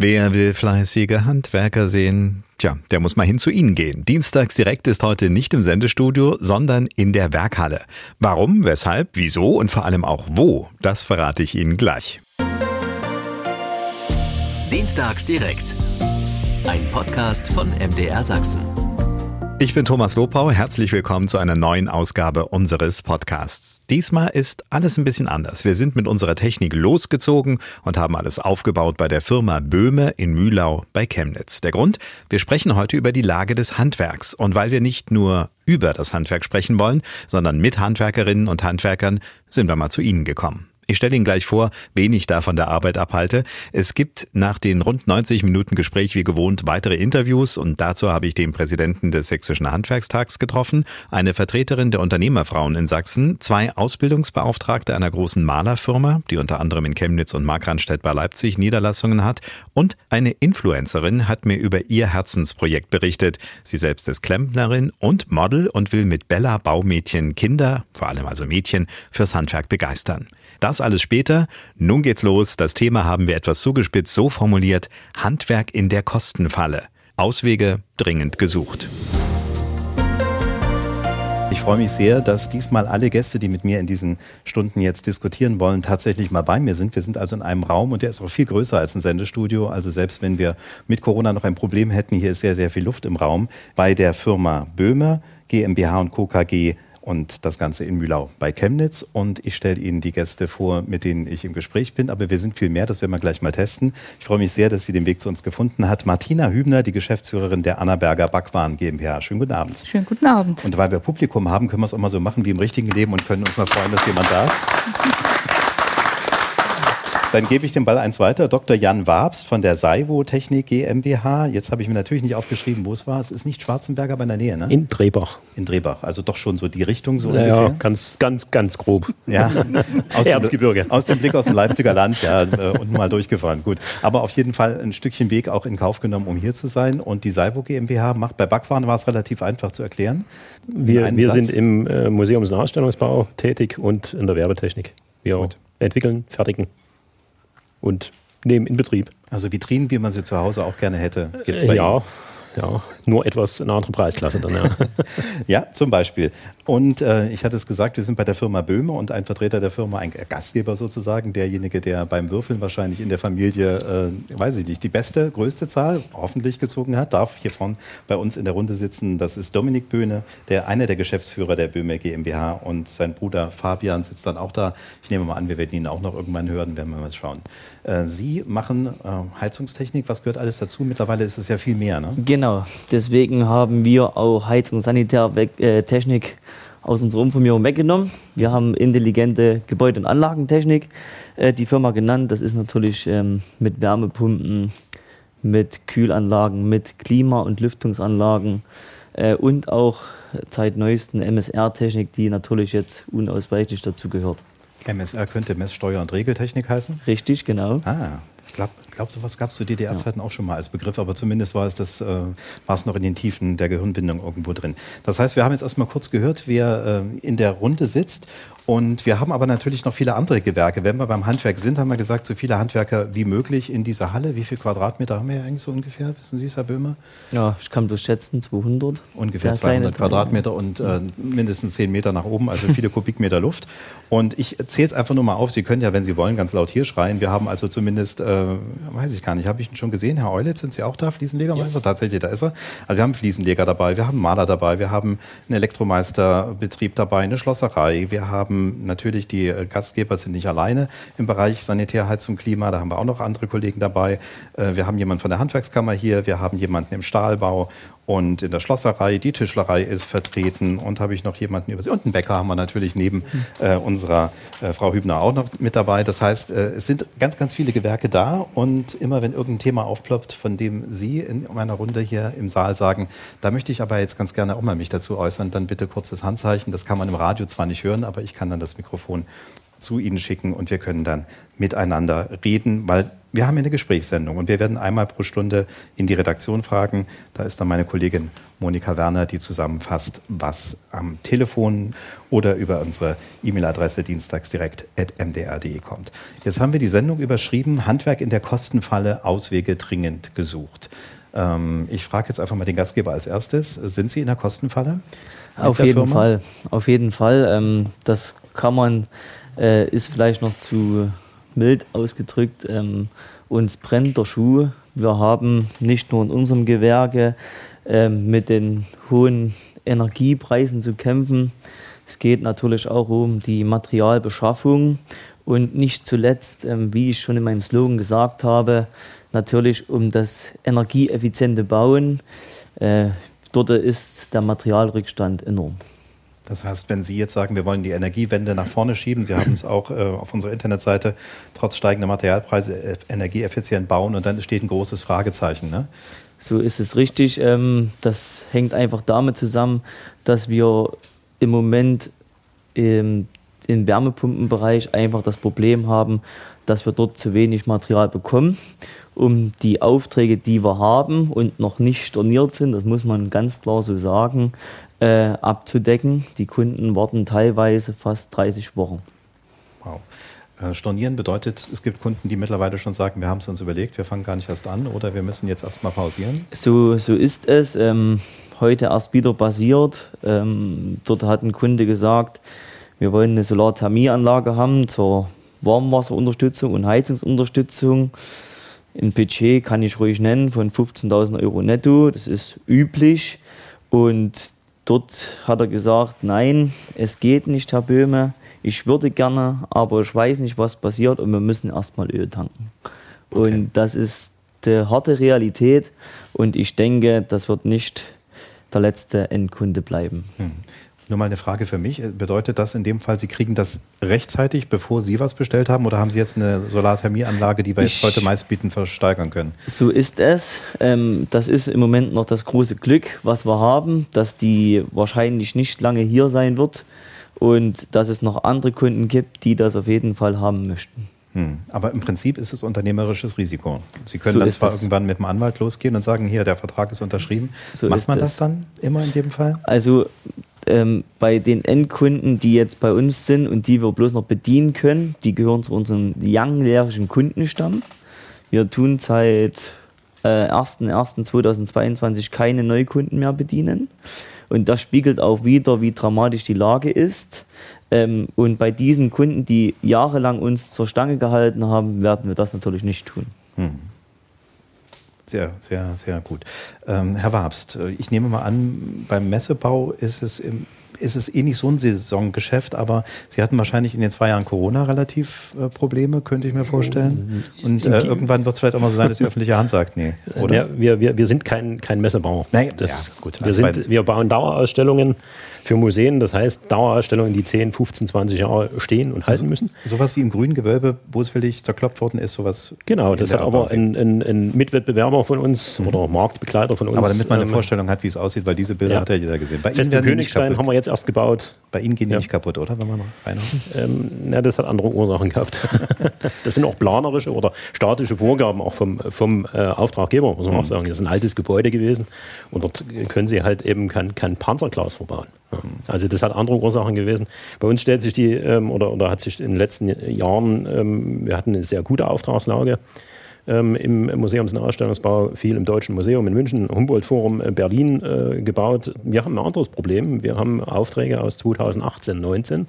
Wer will fleißige Handwerker sehen? Tja, der muss mal hin zu Ihnen gehen. Dienstags direkt ist heute nicht im Sendestudio, sondern in der Werkhalle. Warum, weshalb, wieso und vor allem auch wo, das verrate ich Ihnen gleich. Dienstags direkt. Ein Podcast von MDR Sachsen. Ich bin Thomas Lopau, herzlich willkommen zu einer neuen Ausgabe unseres Podcasts. Diesmal ist alles ein bisschen anders. Wir sind mit unserer Technik losgezogen und haben alles aufgebaut bei der Firma Böhme in Mühlau bei Chemnitz. Der Grund? Wir sprechen heute über die Lage des Handwerks. Und weil wir nicht nur über das Handwerk sprechen wollen, sondern mit Handwerkerinnen und Handwerkern, sind wir mal zu Ihnen gekommen. Ich stelle Ihnen gleich vor, wen ich da von der Arbeit abhalte. Es gibt nach den rund 90 Minuten Gespräch wie gewohnt weitere Interviews und dazu habe ich den Präsidenten des Sächsischen Handwerkstags getroffen, eine Vertreterin der Unternehmerfrauen in Sachsen, zwei Ausbildungsbeauftragte einer großen Malerfirma, die unter anderem in Chemnitz und Markranstädt bei Leipzig Niederlassungen hat und eine Influencerin hat mir über ihr Herzensprojekt berichtet. Sie selbst ist Klempnerin und Model und will mit Bella Baumädchen Kinder, vor allem also Mädchen, fürs Handwerk begeistern. Das alles später. Nun geht's los. Das Thema haben wir etwas zugespitzt so formuliert. Handwerk in der Kostenfalle. Auswege dringend gesucht. Ich freue mich sehr, dass diesmal alle Gäste, die mit mir in diesen Stunden jetzt diskutieren wollen, tatsächlich mal bei mir sind. Wir sind also in einem Raum und der ist auch viel größer als ein Sendestudio. Also selbst wenn wir mit Corona noch ein Problem hätten, hier ist sehr, sehr viel Luft im Raum. Bei der Firma Böhme GmbH und Co. KG und das Ganze in Mühlau bei Chemnitz. Und ich stelle Ihnen die Gäste vor, mit denen ich im Gespräch bin. Aber wir sind viel mehr, das werden wir gleich mal testen. Ich freue mich sehr, dass sie den Weg zu uns gefunden hat. Martina Hübner, die Geschäftsführerin der Annaberger Backwaren GmbH. Schönen guten Abend. Schönen guten Abend. Und weil wir Publikum haben, können wir es auch mal so machen wie im richtigen Leben und können uns mal freuen, dass jemand da ist. Dann gebe ich den Ball eins weiter. Dr. Jan Wabst von der Saivo Technik GmbH. Jetzt habe ich mir natürlich nicht aufgeschrieben, wo es war. Es ist nicht Schwarzenberg, aber in der Nähe, ne? In Drehbach. In Drehbach. Also doch schon so die Richtung so naja, ungefähr? ganz, ganz, ganz grob. Ja. Aus Erzgebirge. Dem, aus dem Blick aus dem Leipziger Land, ja, äh, und mal durchgefahren. Gut. Aber auf jeden Fall ein Stückchen Weg auch in Kauf genommen, um hier zu sein. Und die Saivo GmbH macht bei Backwaren war es relativ einfach zu erklären. Wir, wir sind im äh, Museumsnachstellungsbau tätig und in der Werbetechnik. Wir Gut. entwickeln, fertigen und nehmen in Betrieb. Also Vitrinen, wie man sie zu Hause auch gerne hätte, gibt es bei Ja, Ihnen? Ja, nur etwas eine andere Preisklasse dann, ja. ja, zum Beispiel. Und äh, ich hatte es gesagt, wir sind bei der Firma Böhme und ein Vertreter der Firma, ein Gastgeber sozusagen, derjenige, der beim Würfeln wahrscheinlich in der Familie, äh, weiß ich nicht, die beste, größte Zahl hoffentlich gezogen hat, darf hier vorne bei uns in der Runde sitzen. Das ist Dominik Böhne, der einer der Geschäftsführer der Böhme GmbH und sein Bruder Fabian sitzt dann auch da. Ich nehme mal an, wir werden ihn auch noch irgendwann hören, werden wir mal schauen. Äh, Sie machen äh, Heizungstechnik. Was gehört alles dazu? Mittlerweile ist es ja viel mehr. Ne? Genau. Deswegen haben wir auch Heizung, Sanitärtechnik äh, aus unserer Umformierung weggenommen. Wir haben intelligente Gebäude- und Anlagentechnik die Firma genannt. Das ist natürlich ähm, mit Wärmepumpen, mit Kühlanlagen, mit Klima- und Lüftungsanlagen und auch seit neuesten MSR-Technik, die natürlich jetzt unausweichlich dazu gehört. MSR könnte Messsteuer- und Regeltechnik heißen? Richtig, genau. Ah, ich glaube, glaub, sowas gab es zu DDR-Zeiten ja. auch schon mal als Begriff, aber zumindest war es, das, äh, war es noch in den Tiefen der Gehirnbindung irgendwo drin. Das heißt, wir haben jetzt erstmal kurz gehört, wer äh, in der Runde sitzt und wir haben aber natürlich noch viele andere Gewerke. Wenn wir beim Handwerk sind, haben wir gesagt, so viele Handwerker wie möglich in dieser Halle. Wie viele Quadratmeter haben wir ja eigentlich so ungefähr? Wissen Sie es, Herr Böhmer? Ja, ich kann bloß schätzen, 200. Ungefähr 200 Quadratmeter und äh, mindestens 10 Meter nach oben, also viele Kubikmeter Luft. Und ich zähle es einfach nur mal auf. Sie können ja, wenn Sie wollen, ganz laut hier schreien. Wir haben also zumindest, äh, weiß ich gar nicht, habe ich ihn schon gesehen? Herr Eulitz, sind Sie auch da, Fliesenlegermeister? Ja. Tatsächlich, da ist er. Also wir haben Fliesenleger dabei, wir haben Maler dabei, wir haben einen Elektromeisterbetrieb dabei, eine Schlosserei, wir haben natürlich die äh, Gastgeber sind nicht alleine im Bereich Sanitär, Heizung, Klima. Da haben wir auch noch andere Kollegen dabei. Äh, wir haben jemanden von der Handwerkskammer hier. Wir haben jemanden im Stahlbau und in der Schlosserei. Die Tischlerei ist vertreten. Und habe ich noch jemanden über Und einen Bäcker haben wir natürlich neben äh, unserer äh, Frau Hübner auch noch mit dabei. Das heißt, äh, es sind ganz, ganz viele Gewerke da. Und immer wenn irgendein Thema aufploppt, von dem Sie in meiner Runde hier im Saal sagen, da möchte ich aber jetzt ganz gerne auch mal mich dazu äußern, dann bitte kurzes Handzeichen. Das kann man im Radio zwar nicht hören, aber ich kann dann das Mikrofon zu Ihnen schicken und wir können dann miteinander reden, weil wir haben hier eine Gesprächssendung und wir werden einmal pro Stunde in die Redaktion fragen. Da ist dann meine Kollegin Monika Werner, die zusammenfasst, was am Telefon oder über unsere E-Mail-Adresse dienstagsdirekt.mdr.de kommt. Jetzt haben wir die Sendung überschrieben, Handwerk in der Kostenfalle, Auswege dringend gesucht. Ähm, ich frage jetzt einfach mal den Gastgeber als erstes. Sind Sie in der Kostenfalle? Auf jeden Firma? Fall. Auf jeden Fall. Ähm, das kann man, äh, ist vielleicht noch zu mild ausgedrückt. Ähm, uns brennt der Schuh. Wir haben nicht nur in unserem Gewerke ähm, mit den hohen Energiepreisen zu kämpfen. Es geht natürlich auch um die Materialbeschaffung und nicht zuletzt, ähm, wie ich schon in meinem Slogan gesagt habe, natürlich um das energieeffiziente Bauen. Äh, dort ist der Materialrückstand enorm. Das heißt, wenn Sie jetzt sagen, wir wollen die Energiewende nach vorne schieben, Sie haben es auch äh, auf unserer Internetseite trotz steigender Materialpreise äh, energieeffizient bauen und dann steht ein großes Fragezeichen. Ne? So ist es richtig. Ähm, das hängt einfach damit zusammen, dass wir im Moment im, im Wärmepumpenbereich einfach das Problem haben, dass wir dort zu wenig Material bekommen, um die Aufträge, die wir haben und noch nicht storniert sind, das muss man ganz klar so sagen, äh, abzudecken. Die Kunden warten teilweise fast 30 Wochen. Wow. Äh, stornieren bedeutet, es gibt Kunden, die mittlerweile schon sagen, wir haben es uns überlegt, wir fangen gar nicht erst an oder wir müssen jetzt erstmal pausieren? So, so ist es. Ähm, heute erst wieder passiert. Ähm, dort hat ein Kunde gesagt, wir wollen eine Solarthermieanlage haben zur Warmwasserunterstützung und Heizungsunterstützung. Ein Budget kann ich ruhig nennen von 15.000 Euro netto. Das ist üblich. Und Dort hat er gesagt, nein, es geht nicht, Herr Böhme. Ich würde gerne, aber ich weiß nicht, was passiert und wir müssen erstmal Öl tanken. Okay. Und das ist die harte Realität und ich denke, das wird nicht der letzte Endkunde bleiben. Hm. Nur mal eine Frage für mich. Bedeutet das in dem Fall, Sie kriegen das rechtzeitig, bevor Sie was bestellt haben? Oder haben Sie jetzt eine Solarthermieanlage, die wir jetzt heute meist bieten, versteigern können? So ist es. Ähm, das ist im Moment noch das große Glück, was wir haben, dass die wahrscheinlich nicht lange hier sein wird und dass es noch andere Kunden gibt, die das auf jeden Fall haben möchten. Hm. Aber im Prinzip ist es unternehmerisches Risiko. Sie können so dann zwar das. irgendwann mit dem Anwalt losgehen und sagen, hier, der Vertrag ist unterschrieben. So Macht man das dann immer in jedem Fall? Also ähm, bei den Endkunden, die jetzt bei uns sind und die wir bloß noch bedienen können, die gehören zu unserem langjährigen Kundenstamm. Wir tun seit äh, 01.01.2022 keine Neukunden mehr bedienen. Und das spiegelt auch wieder, wie dramatisch die Lage ist. Ähm, und bei diesen Kunden, die jahrelang uns zur Stange gehalten haben, werden wir das natürlich nicht tun. Hm. Sehr, sehr, sehr gut. Ähm, Herr Wabst, äh, ich nehme mal an, beim Messebau ist es im ist es eh nicht so ein Saisongeschäft, aber Sie hatten wahrscheinlich in den zwei Jahren Corona relativ äh, Probleme, könnte ich mir vorstellen. Und äh, irgendwann wird es vielleicht auch mal so sein, dass die öffentliche Hand sagt, nee, oder? Ja, wir, wir, wir sind kein, kein Messebauer. Nein, das, ja, gut. Wir, sind, wir bauen Dauerausstellungen für Museen, das heißt Dauerausstellungen, die 10, 15, 20 Jahre stehen und halten müssen. Sowas wie im grünen Gewölbe boswillig zerkloppt worden ist, sowas. Genau, das hat aber ein, ein, ein, Mitwettbewerber von uns mhm. oder Marktbegleiter von uns. Aber damit man eine ähm, Vorstellung hat, wie es aussieht, weil diese Bilder ja. hat ja jeder gesehen. Bei Ihnen Königstein haben wir jetzt erst gebaut. Bei Ihnen gehen die ja. nicht kaputt, oder? Wenn man reinhauen? Ähm, na, das hat andere Ursachen gehabt. das sind auch planerische oder statische Vorgaben auch vom, vom äh, Auftraggeber, muss man mhm. auch sagen. Das ist ein altes Gebäude gewesen und dort können Sie halt eben kein, kein Panzerglas verbauen. Ja. Also das hat andere Ursachen gewesen. Bei uns stellt sich die, ähm, oder, oder hat sich in den letzten Jahren, ähm, wir hatten eine sehr gute Auftragslage ähm, im Museums- und Ausstellungsbau, viel im Deutschen Museum in München, Humboldt-Forum äh, Berlin äh, gebaut. Wir haben ein anderes Problem. Wir haben Aufträge aus 2018, 19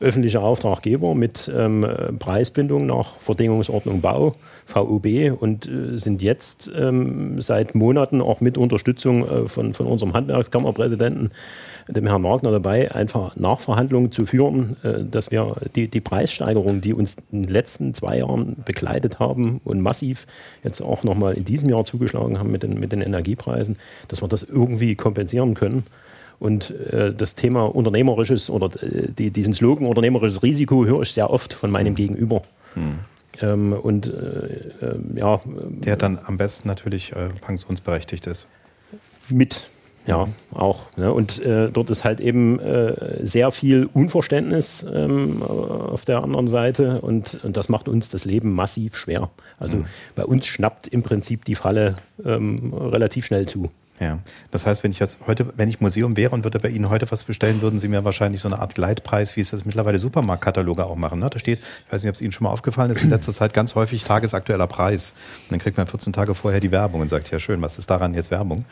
öffentliche Auftraggeber mit ähm, Preisbindung nach Verdingungsordnung Bau, VUB und äh, sind jetzt ähm, seit Monaten auch mit Unterstützung äh, von, von unserem Handwerkskammerpräsidenten dem Herrn Wagner dabei, einfach Nachverhandlungen zu führen, äh, dass wir die, die Preissteigerung, die uns in den letzten zwei Jahren begleitet haben und massiv jetzt auch nochmal in diesem Jahr zugeschlagen haben mit den, mit den Energiepreisen, dass wir das irgendwie kompensieren können. Und äh, das Thema unternehmerisches oder äh, die, diesen Slogan unternehmerisches Risiko höre ich sehr oft von meinem Gegenüber. Hm. Ähm, und äh, ja. Der dann am besten natürlich pensionsberechtigt ist. Mit Ja, auch. Ne? Und äh, dort ist halt eben äh, sehr viel Unverständnis ähm, auf der anderen Seite und, und, das macht uns das Leben massiv schwer. Also mhm. bei uns schnappt im Prinzip die Falle ähm, relativ schnell zu. Ja, das heißt, wenn ich jetzt heute, wenn ich Museum wäre und würde bei Ihnen heute was bestellen, würden Sie mir wahrscheinlich so eine Art Leitpreis, wie es das mittlerweile Supermarktkataloge auch machen. Ne? Da steht, ich weiß nicht, ob es Ihnen schon mal aufgefallen ist, in letzter Zeit ganz häufig tagesaktueller Preis. Und dann kriegt man 14 Tage vorher die Werbung und sagt, ja schön, was ist daran jetzt Werbung?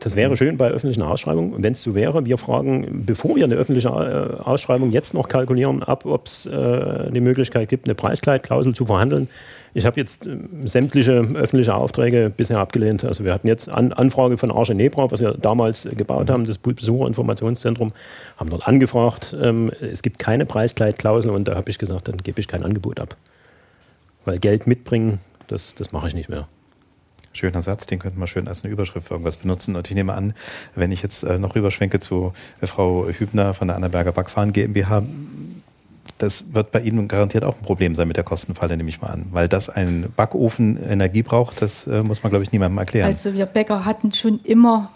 Das wäre schön bei öffentlichen Ausschreibungen, wenn es so wäre. Wir fragen, bevor wir eine öffentliche äh, Ausschreibung jetzt noch kalkulieren, ab, ob es äh, die Möglichkeit gibt, eine Preiskleidklausel zu verhandeln. Ich habe jetzt äh, sämtliche öffentliche Aufträge bisher abgelehnt. Also wir hatten jetzt An Anfrage von Arche Nebra, was wir damals gebaut haben, das Besucherinformationszentrum, haben dort angefragt. Ähm, es gibt keine Preiskleidklausel und da habe ich gesagt, dann gebe ich kein Angebot ab. Weil Geld mitbringen, das, das mache ich nicht mehr. Schöner Satz, den könnte man schön als eine Überschrift für irgendwas benutzen. Und ich nehme an, wenn ich jetzt äh, noch rüberschwenke zu äh, Frau Hübner von der Annaberger Backfahren GmbH, das wird bei Ihnen garantiert auch ein Problem sein mit der Kostenfalle, nehme ich mal an. Weil das ein Backofen Energie braucht, das äh, muss man, glaube ich, niemandem erklären. Also wir Bäcker hatten schon immer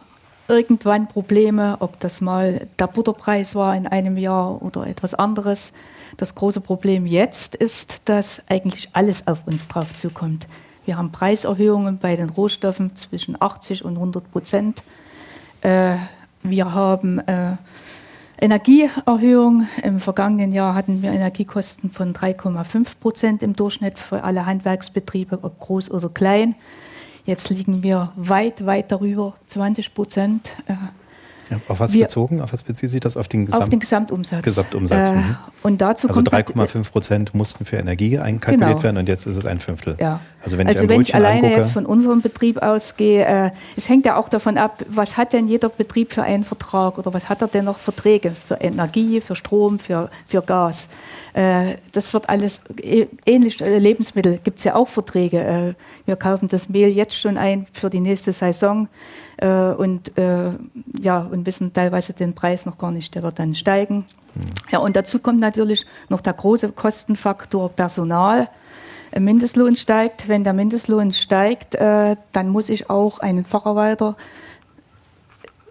irgendwann Probleme, ob das mal der Butterpreis war in einem Jahr oder etwas anderes. Das große Problem jetzt ist, dass eigentlich alles auf uns drauf zukommt. Wir haben Preiserhöhungen bei den Rohstoffen zwischen 80 und 100 Prozent. Äh, wir haben äh, Energieerhöhung. Im vergangenen Jahr hatten wir Energiekosten von 3,5 Prozent im Durchschnitt für alle Handwerksbetriebe, ob groß oder klein. Jetzt liegen wir weit, weit darüber, 20 Prozent. Ja, auf was wir, bezogen? Auf was bezieht sich das? Auf den, Gesamt auf den Gesamtumsatz. Gesamtumsatz. Äh, mhm. und dazu also 3,5 Prozent mussten für Energie einkalkuliert genau. werden und jetzt ist es ein Fünftel. Ja. Also wenn also ich, wenn ich alleine angucke, jetzt von unserem Betrieb ausgehe, äh, es hängt ja auch davon ab, was hat denn jeder Betrieb für einen Vertrag oder was hat er denn noch Verträge für Energie, für Strom, für, für Gas. Äh, das wird alles äh, ähnlich. Äh, Lebensmittel gibt es ja auch Verträge. Äh, wir kaufen das Mehl jetzt schon ein für die nächste Saison äh, und, äh, ja, und wissen teilweise den Preis noch gar nicht, der wird dann steigen. Mhm. Ja, und dazu kommt natürlich noch der große Kostenfaktor Personal. Mindestlohn steigt. Wenn der Mindestlohn steigt, äh, dann muss ich auch einen Facharbeiter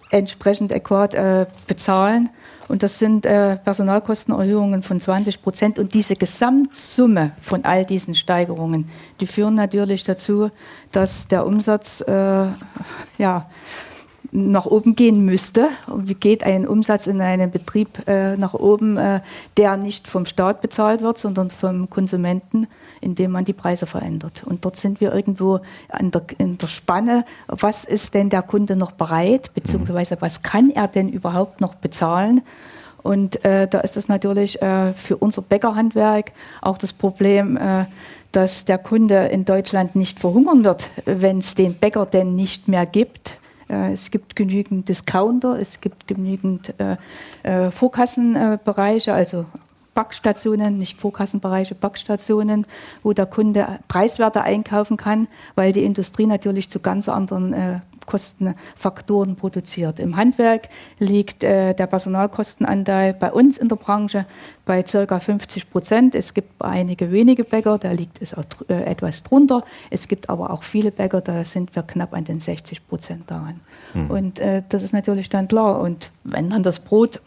entsprechend adäquat äh, bezahlen. Und das sind äh, Personalkostenerhöhungen von 20 Prozent. Und diese Gesamtsumme von all diesen Steigerungen, die führen natürlich dazu, dass der Umsatz äh, ja, nach oben gehen müsste. Und wie geht ein Umsatz in einem Betrieb äh, nach oben, äh, der nicht vom Staat bezahlt wird, sondern vom Konsumenten, indem man die Preise verändert? Und dort sind wir irgendwo der, in der Spanne. Was ist denn der Kunde noch bereit, beziehungsweise was kann er denn überhaupt noch bezahlen? Und äh, da ist es natürlich äh, für unser Bäckerhandwerk auch das Problem, äh, dass der Kunde in Deutschland nicht verhungern wird, wenn es den Bäcker denn nicht mehr gibt. Äh, es gibt genügend Discounter, es gibt genügend äh, äh, Vorkassenbereiche, also Backstationen, nicht Vorkassenbereiche, Backstationen, wo der Kunde preiswerter einkaufen kann, weil die Industrie natürlich zu ganz anderen äh, Kostenfaktoren produziert. Im Handwerk liegt äh, der Personalkostenanteil bei uns in der Branche bei ca. 50 Prozent. Es gibt einige wenige Bäcker, da liegt es auch äh, etwas drunter. Es gibt aber auch viele Bäcker, da sind wir knapp an den 60 Prozent daran. Mhm. Und äh, das ist natürlich dann klar. Und wenn dann das Brot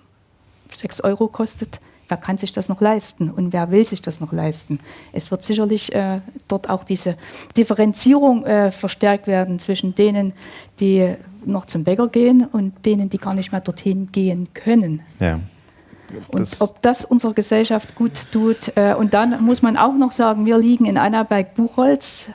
6 Euro kostet, wer kann sich das noch leisten und wer will sich das noch leisten. Es wird sicherlich äh, dort auch diese Differenzierung äh, verstärkt werden zwischen denen, die noch zum Bäcker gehen und denen, die gar nicht mehr dorthin gehen können. Ja. Und ob das unserer Gesellschaft gut tut. Äh, und dann muss man auch noch sagen, wir liegen in Annaberg-Buchholz.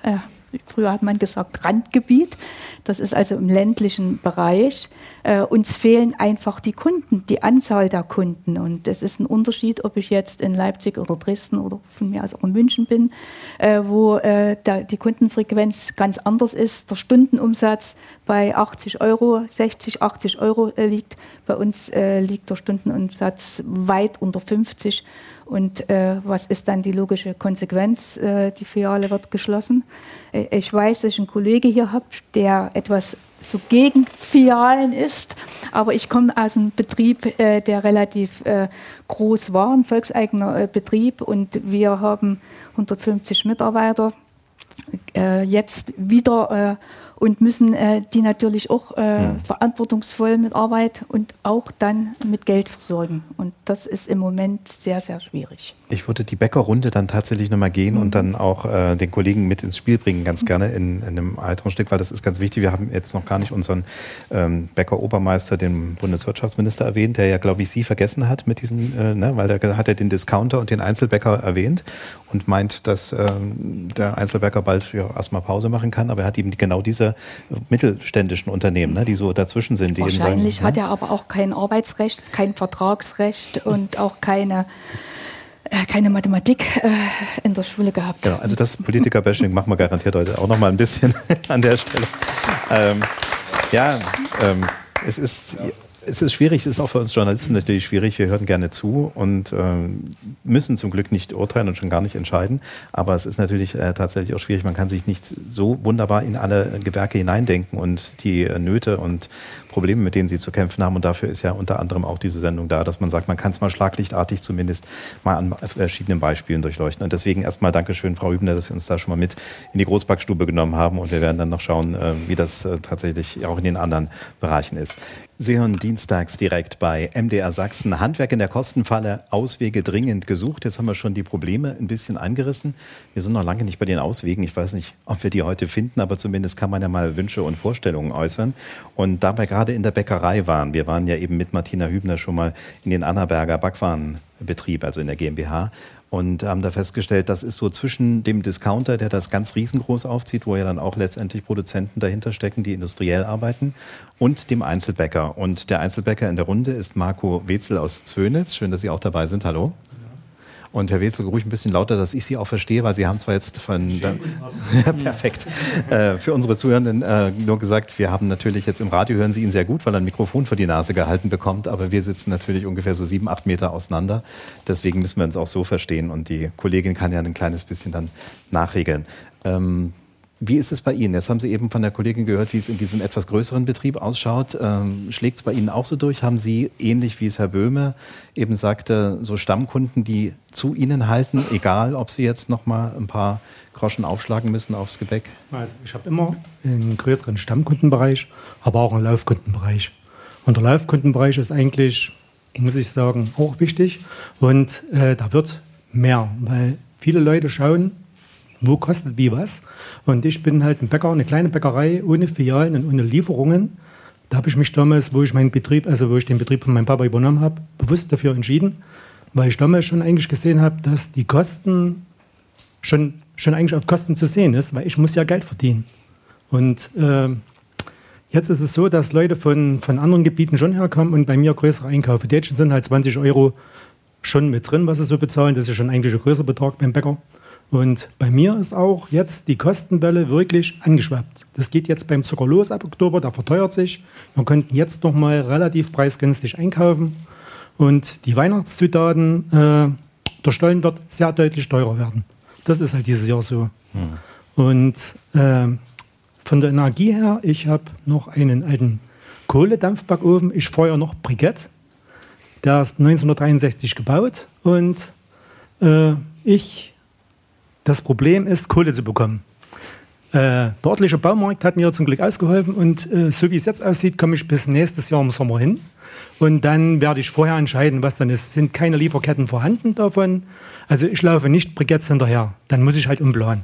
Früher hat man gesagt Randgebiet. Das ist also im ländlichen Bereich. Äh, uns fehlen einfach die Kunden, die Anzahl der Kunden. Und es ist ein Unterschied, ob ich jetzt in Leipzig oder Dresden oder von mir aus auch in München bin, äh, wo äh, der, die Kundenfrequenz ganz anders ist. Der Stundenumsatz bei 80 Euro, 60, 80 Euro äh, liegt. Bei uns äh, liegt der Stundenumsatz weit unter 50 Euro. Und äh, was ist dann die logische Konsequenz? Äh, die Filiale wird geschlossen. Äh, ich weiß, dass ich einen Kollege hier habe, der etwas so gegen Filialen ist, aber ich komme aus einem Betrieb, äh, der relativ äh, groß war, ein volkseigener äh, Betrieb, und wir haben 150 Mitarbeiter. jetzt wieder und müssen äh, die natürlich auch äh, mhm. verantwortungsvoll mit Arbeit und auch dann mit Geld versorgen. Und das ist im Moment sehr, sehr schwierig. Ich würde die Bäckerrunde dann tatsächlich nochmal gehen mhm. und dann auch äh, den Kollegen mit ins Spiel bringen, ganz gerne in, in einem weiteren Stück, weil das ist ganz wichtig. Wir haben jetzt noch gar nicht unseren ähm, Bäcker-Obermeister, den Bundeswirtschaftsminister, erwähnt, der ja, glaube ich, Sie vergessen hat mit diesem, äh, ne, weil da hat er den Discounter und den Einzelbäcker erwähnt und meint, dass ähm, der Einzelbäcker bald ja, erstmal Pause machen kann, aber er hat eben genau diese mittelständischen Unternehmen, ne, die so dazwischen sind. Die Wahrscheinlich eben sagen, hat ne? er aber auch kein Arbeitsrecht, kein Vertragsrecht und auch keine keine Mathematik äh, in der Schule gehabt. Genau, also das Politiker-Bashing machen wir garantiert heute auch noch mal ein bisschen an der Stelle. Ähm, ja, ähm, es ist es ist schwierig, es ist auch für uns Journalisten natürlich schwierig. Wir hören gerne zu und äh, müssen zum Glück nicht urteilen und schon gar nicht entscheiden. Aber es ist natürlich äh, tatsächlich auch schwierig. Man kann sich nicht so wunderbar in alle Gewerke hineindenken und die äh, Nöte und Probleme, mit denen sie zu kämpfen haben. Und dafür ist ja unter anderem auch diese Sendung da, dass man sagt, man kann es mal schlaglichtartig zumindest mal an verschiedenen Beispielen durchleuchten. Und deswegen erstmal Dankeschön, Frau Hübner, dass Sie uns da schon mal mit in die Großbackstube genommen haben. Und wir werden dann noch schauen, äh, wie das äh, tatsächlich auch in den anderen Bereichen ist. Sie hören dienstags direkt bei MDR Sachsen. Handwerk in der Kostenfalle, Auswege dringend gesucht. Jetzt haben wir schon die Probleme ein bisschen angerissen. Wir sind noch lange nicht bei den Auswegen. Ich weiß nicht, ob wir die heute finden, aber zumindest kann man ja mal Wünsche und Vorstellungen äußern. Und dabei gerade in der Bäckerei waren, wir waren ja eben mit Martina Hübner schon mal in den Annaberger Backwarenbetrieb, also in der GmbH, und haben da festgestellt, das ist so zwischen dem Discounter, der das ganz riesengroß aufzieht, wo ja dann auch letztendlich Produzenten dahinter stecken, die industriell arbeiten, und dem Einzelbäcker. Und der Einzelbäcker in der Runde ist Marco Wetzel aus Zönitz. Schön, dass Sie auch dabei sind. Hallo. Und Herr Wetzel, ruhig ein bisschen lauter, dass ich Sie auch verstehe, weil Sie haben zwar jetzt von... perfekt. Äh, für unsere Zuhörenden äh, nur gesagt, wir haben natürlich jetzt im Radio, hören Sie ihn sehr gut, weil er ein Mikrofon vor die Nase gehalten bekommt, aber wir sitzen natürlich ungefähr so sieben, acht Meter auseinander. Deswegen müssen wir uns auch so verstehen und die Kollegin kann ja ein kleines bisschen dann nachregeln. Ähm, wie ist es bei Ihnen? Jetzt haben Sie eben von der Kollegin gehört, wie es in diesem etwas größeren Betrieb ausschaut. Ähm, Schlägt es bei Ihnen auch so durch? Haben Sie, ähnlich wie es Herr Böhme eben sagte, so Stammkunden, die zu Ihnen halten, egal ob Sie jetzt noch mal ein paar Groschen aufschlagen müssen aufs Gebäck? Also ich habe immer einen größeren Stammkundenbereich, aber auch einen Laufkundenbereich. Und der Laufkundenbereich ist eigentlich, muss ich sagen, auch wichtig. Und äh, da wird mehr, weil viele Leute schauen, wo kostet wie was. Und ich bin halt ein Bäcker, eine kleine Bäckerei ohne Filialen und ohne Lieferungen. Da habe ich mich damals, wo ich meinen Betrieb, also wo ich den Betrieb von meinem Papa übernommen habe, bewusst dafür entschieden, weil ich damals schon eigentlich gesehen habe, dass die Kosten schon, schon eigentlich auf Kosten zu sehen ist, weil ich muss ja Geld verdienen. Und äh, jetzt ist es so, dass Leute von, von anderen Gebieten schon herkommen und bei mir größere Einkäufe. Die sind halt 20 Euro schon mit drin, was sie so bezahlen. Das ist schon eigentlich ein größerer Betrag beim Bäcker. Und bei mir ist auch jetzt die Kostenwelle wirklich angeschwappt. Das geht jetzt beim Zucker los ab Oktober, der verteuert sich. Wir könnten jetzt noch mal relativ preisgünstig einkaufen. Und die Weihnachtszutaten, äh, der Stollen wird sehr deutlich teurer werden. Das ist halt dieses Jahr so. Hm. Und äh, von der Energie her, ich habe noch einen alten Kohledampfbackofen. Ich feuere noch Brikett. Der ist 1963 gebaut und äh, ich das Problem ist, Kohle zu bekommen. Äh, der örtliche Baumarkt hat mir zum Glück ausgeholfen und äh, so wie es jetzt aussieht, komme ich bis nächstes Jahr im Sommer hin. Und dann werde ich vorher entscheiden, was dann ist. Sind keine Lieferketten vorhanden davon? Also ich laufe nicht Briketts hinterher. Dann muss ich halt umplanen.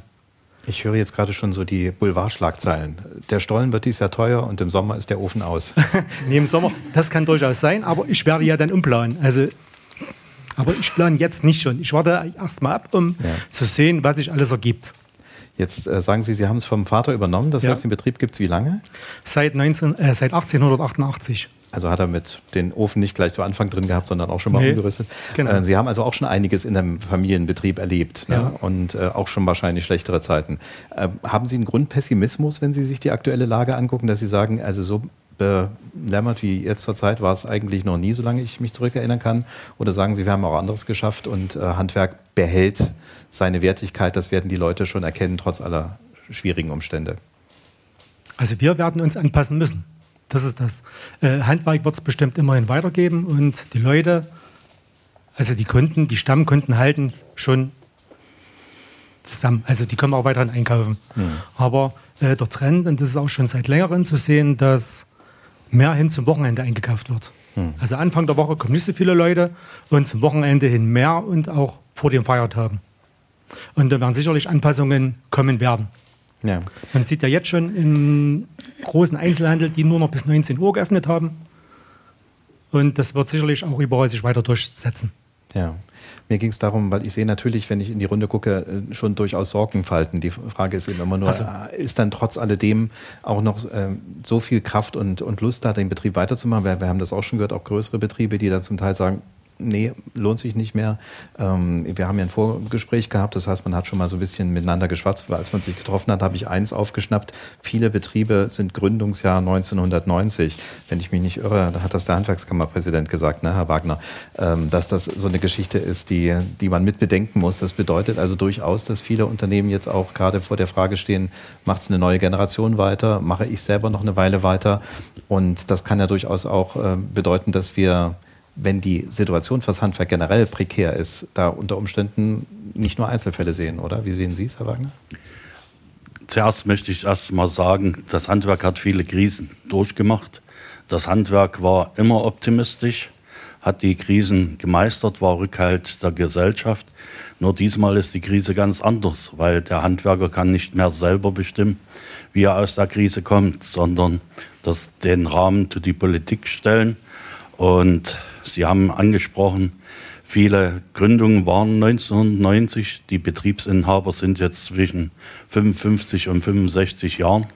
Ich höre jetzt gerade schon so die Boulevardschlagzeilen. Der Stollen wird dies Jahr teuer und im Sommer ist der Ofen aus. nee, im Sommer, das kann durchaus sein, aber ich werde ja dann umplanen. Also aber ich plane jetzt nicht schon. Ich warte erst mal ab, um ja. zu sehen, was sich alles ergibt. Jetzt äh, sagen Sie, Sie haben es vom Vater übernommen. Das ja. heißt, den Betrieb gibt es wie lange? Seit, 19, äh, seit 1888. Also hat er mit den Ofen nicht gleich zu Anfang drin gehabt, sondern auch schon mal nee, umgerüstet. Genau. Äh, Sie haben also auch schon einiges in einem Familienbetrieb erlebt ne? ja. und äh, auch schon wahrscheinlich schlechtere Zeiten. Äh, haben Sie einen Grundpessimismus, wenn Sie sich die aktuelle Lage angucken, dass Sie sagen, also so belämmert wie jetzt zur Zeit war es eigentlich noch nie, solange ich mich zurückerinnern kann? Oder sagen Sie, wir haben auch anderes geschafft und äh, Handwerk behält seine Wertigkeit? Das werden die Leute schon erkennen, trotz aller schwierigen Umstände. Also wir werden uns anpassen müssen. Das ist das. Äh, Handwerk wird es bestimmt immerhin weitergeben und die Leute, also die Kunden, die Stammkunden halten schon zusammen. Also die können auch weiterhin einkaufen. Mhm. Aber äh, der Trend, und das ist auch schon seit längerem zu sehen, dass mehr hin zum Wochenende eingekauft wird. Mhm. Also Anfang der Woche kommen nicht so viele Leute und zum Wochenende hin mehr und auch vor den Feiertagen. Und da werden sicherlich Anpassungen kommen werden. Ja. Man sieht ja jetzt schon in großen Einzelhandel, die nur noch bis 19 Uhr geöffnet haben. Und das wird sicherlich auch überall sich weiter durchsetzen. Ja. Mir ging es darum, weil ich sehe natürlich, wenn ich in die Runde gucke, äh, schon durchaus Sorgenfalten. Die Frage ist eben immer nur, also. Äh, ist dann trotz alledem auch noch äh, so viel Kraft und, und Lust da, den Betrieb weiterzumachen? Wir, wir haben das auch schon gehört, auch größere Betriebe, die dann zum Teil sagen, nee, lohnt sich nicht mehr. Ähm, wir haben ja ein Vorgespräch gehabt, das heißt, man hat schon mal so ein bisschen miteinander geschwatzt, als man sich getroffen hat, habe ich eins aufgeschnappt. Viele Betriebe sind Gründungsjahr 1990. Wenn ich mich nicht irre, da hat das der Handwerkskammerpräsident gesagt, ne, Herr Wagner, ähm, dass das so eine Geschichte ist, die, die man mit bedenken muss. Das bedeutet also durchaus, dass viele Unternehmen jetzt auch gerade vor der Frage stehen, macht es eine neue Generation weiter, mache ich selber noch eine Weile weiter? Und das kann ja durchaus auch äh, bedeuten, dass wir wenn die Situation fürs Handwerk generell prekär ist, da unter Umständen nicht nur Einzelfälle sehen, oder? Wie sehen Sie es, Herr Wagner? Zuerst möchte ich erst mal sagen, das Handwerk hat viele Krisen durchgemacht. Das Handwerk war immer optimistisch, hat die Krisen gemeistert, war Rückhalt der Gesellschaft. Nur diesmal ist die Krise ganz anders, weil der Handwerker kann nicht mehr selber bestimmen, wie er aus der Krise kommt, sondern das, den Rahmen zu die Politik stellen. Und Sie haben angesprochen, viele Gründungen waren 1990. Die Betriebsinhaber sind jetzt zwischen 55 und 65 Jahren.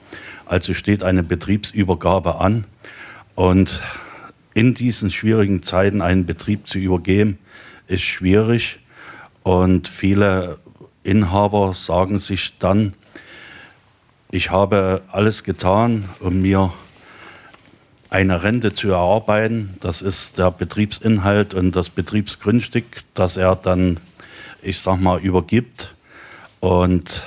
Also steht eine Betriebsübergabe an. Und in diesen schwierigen Zeiten einen Betrieb zu übergeben, ist schwierig. Und viele Inhaber sagen sich dann, ich habe alles getan, um mir eine Rente zu erarbeiten. Das ist der Betriebsinhalt und das Betriebsgrundstück, das er dann, ich sag mal, übergibt. Und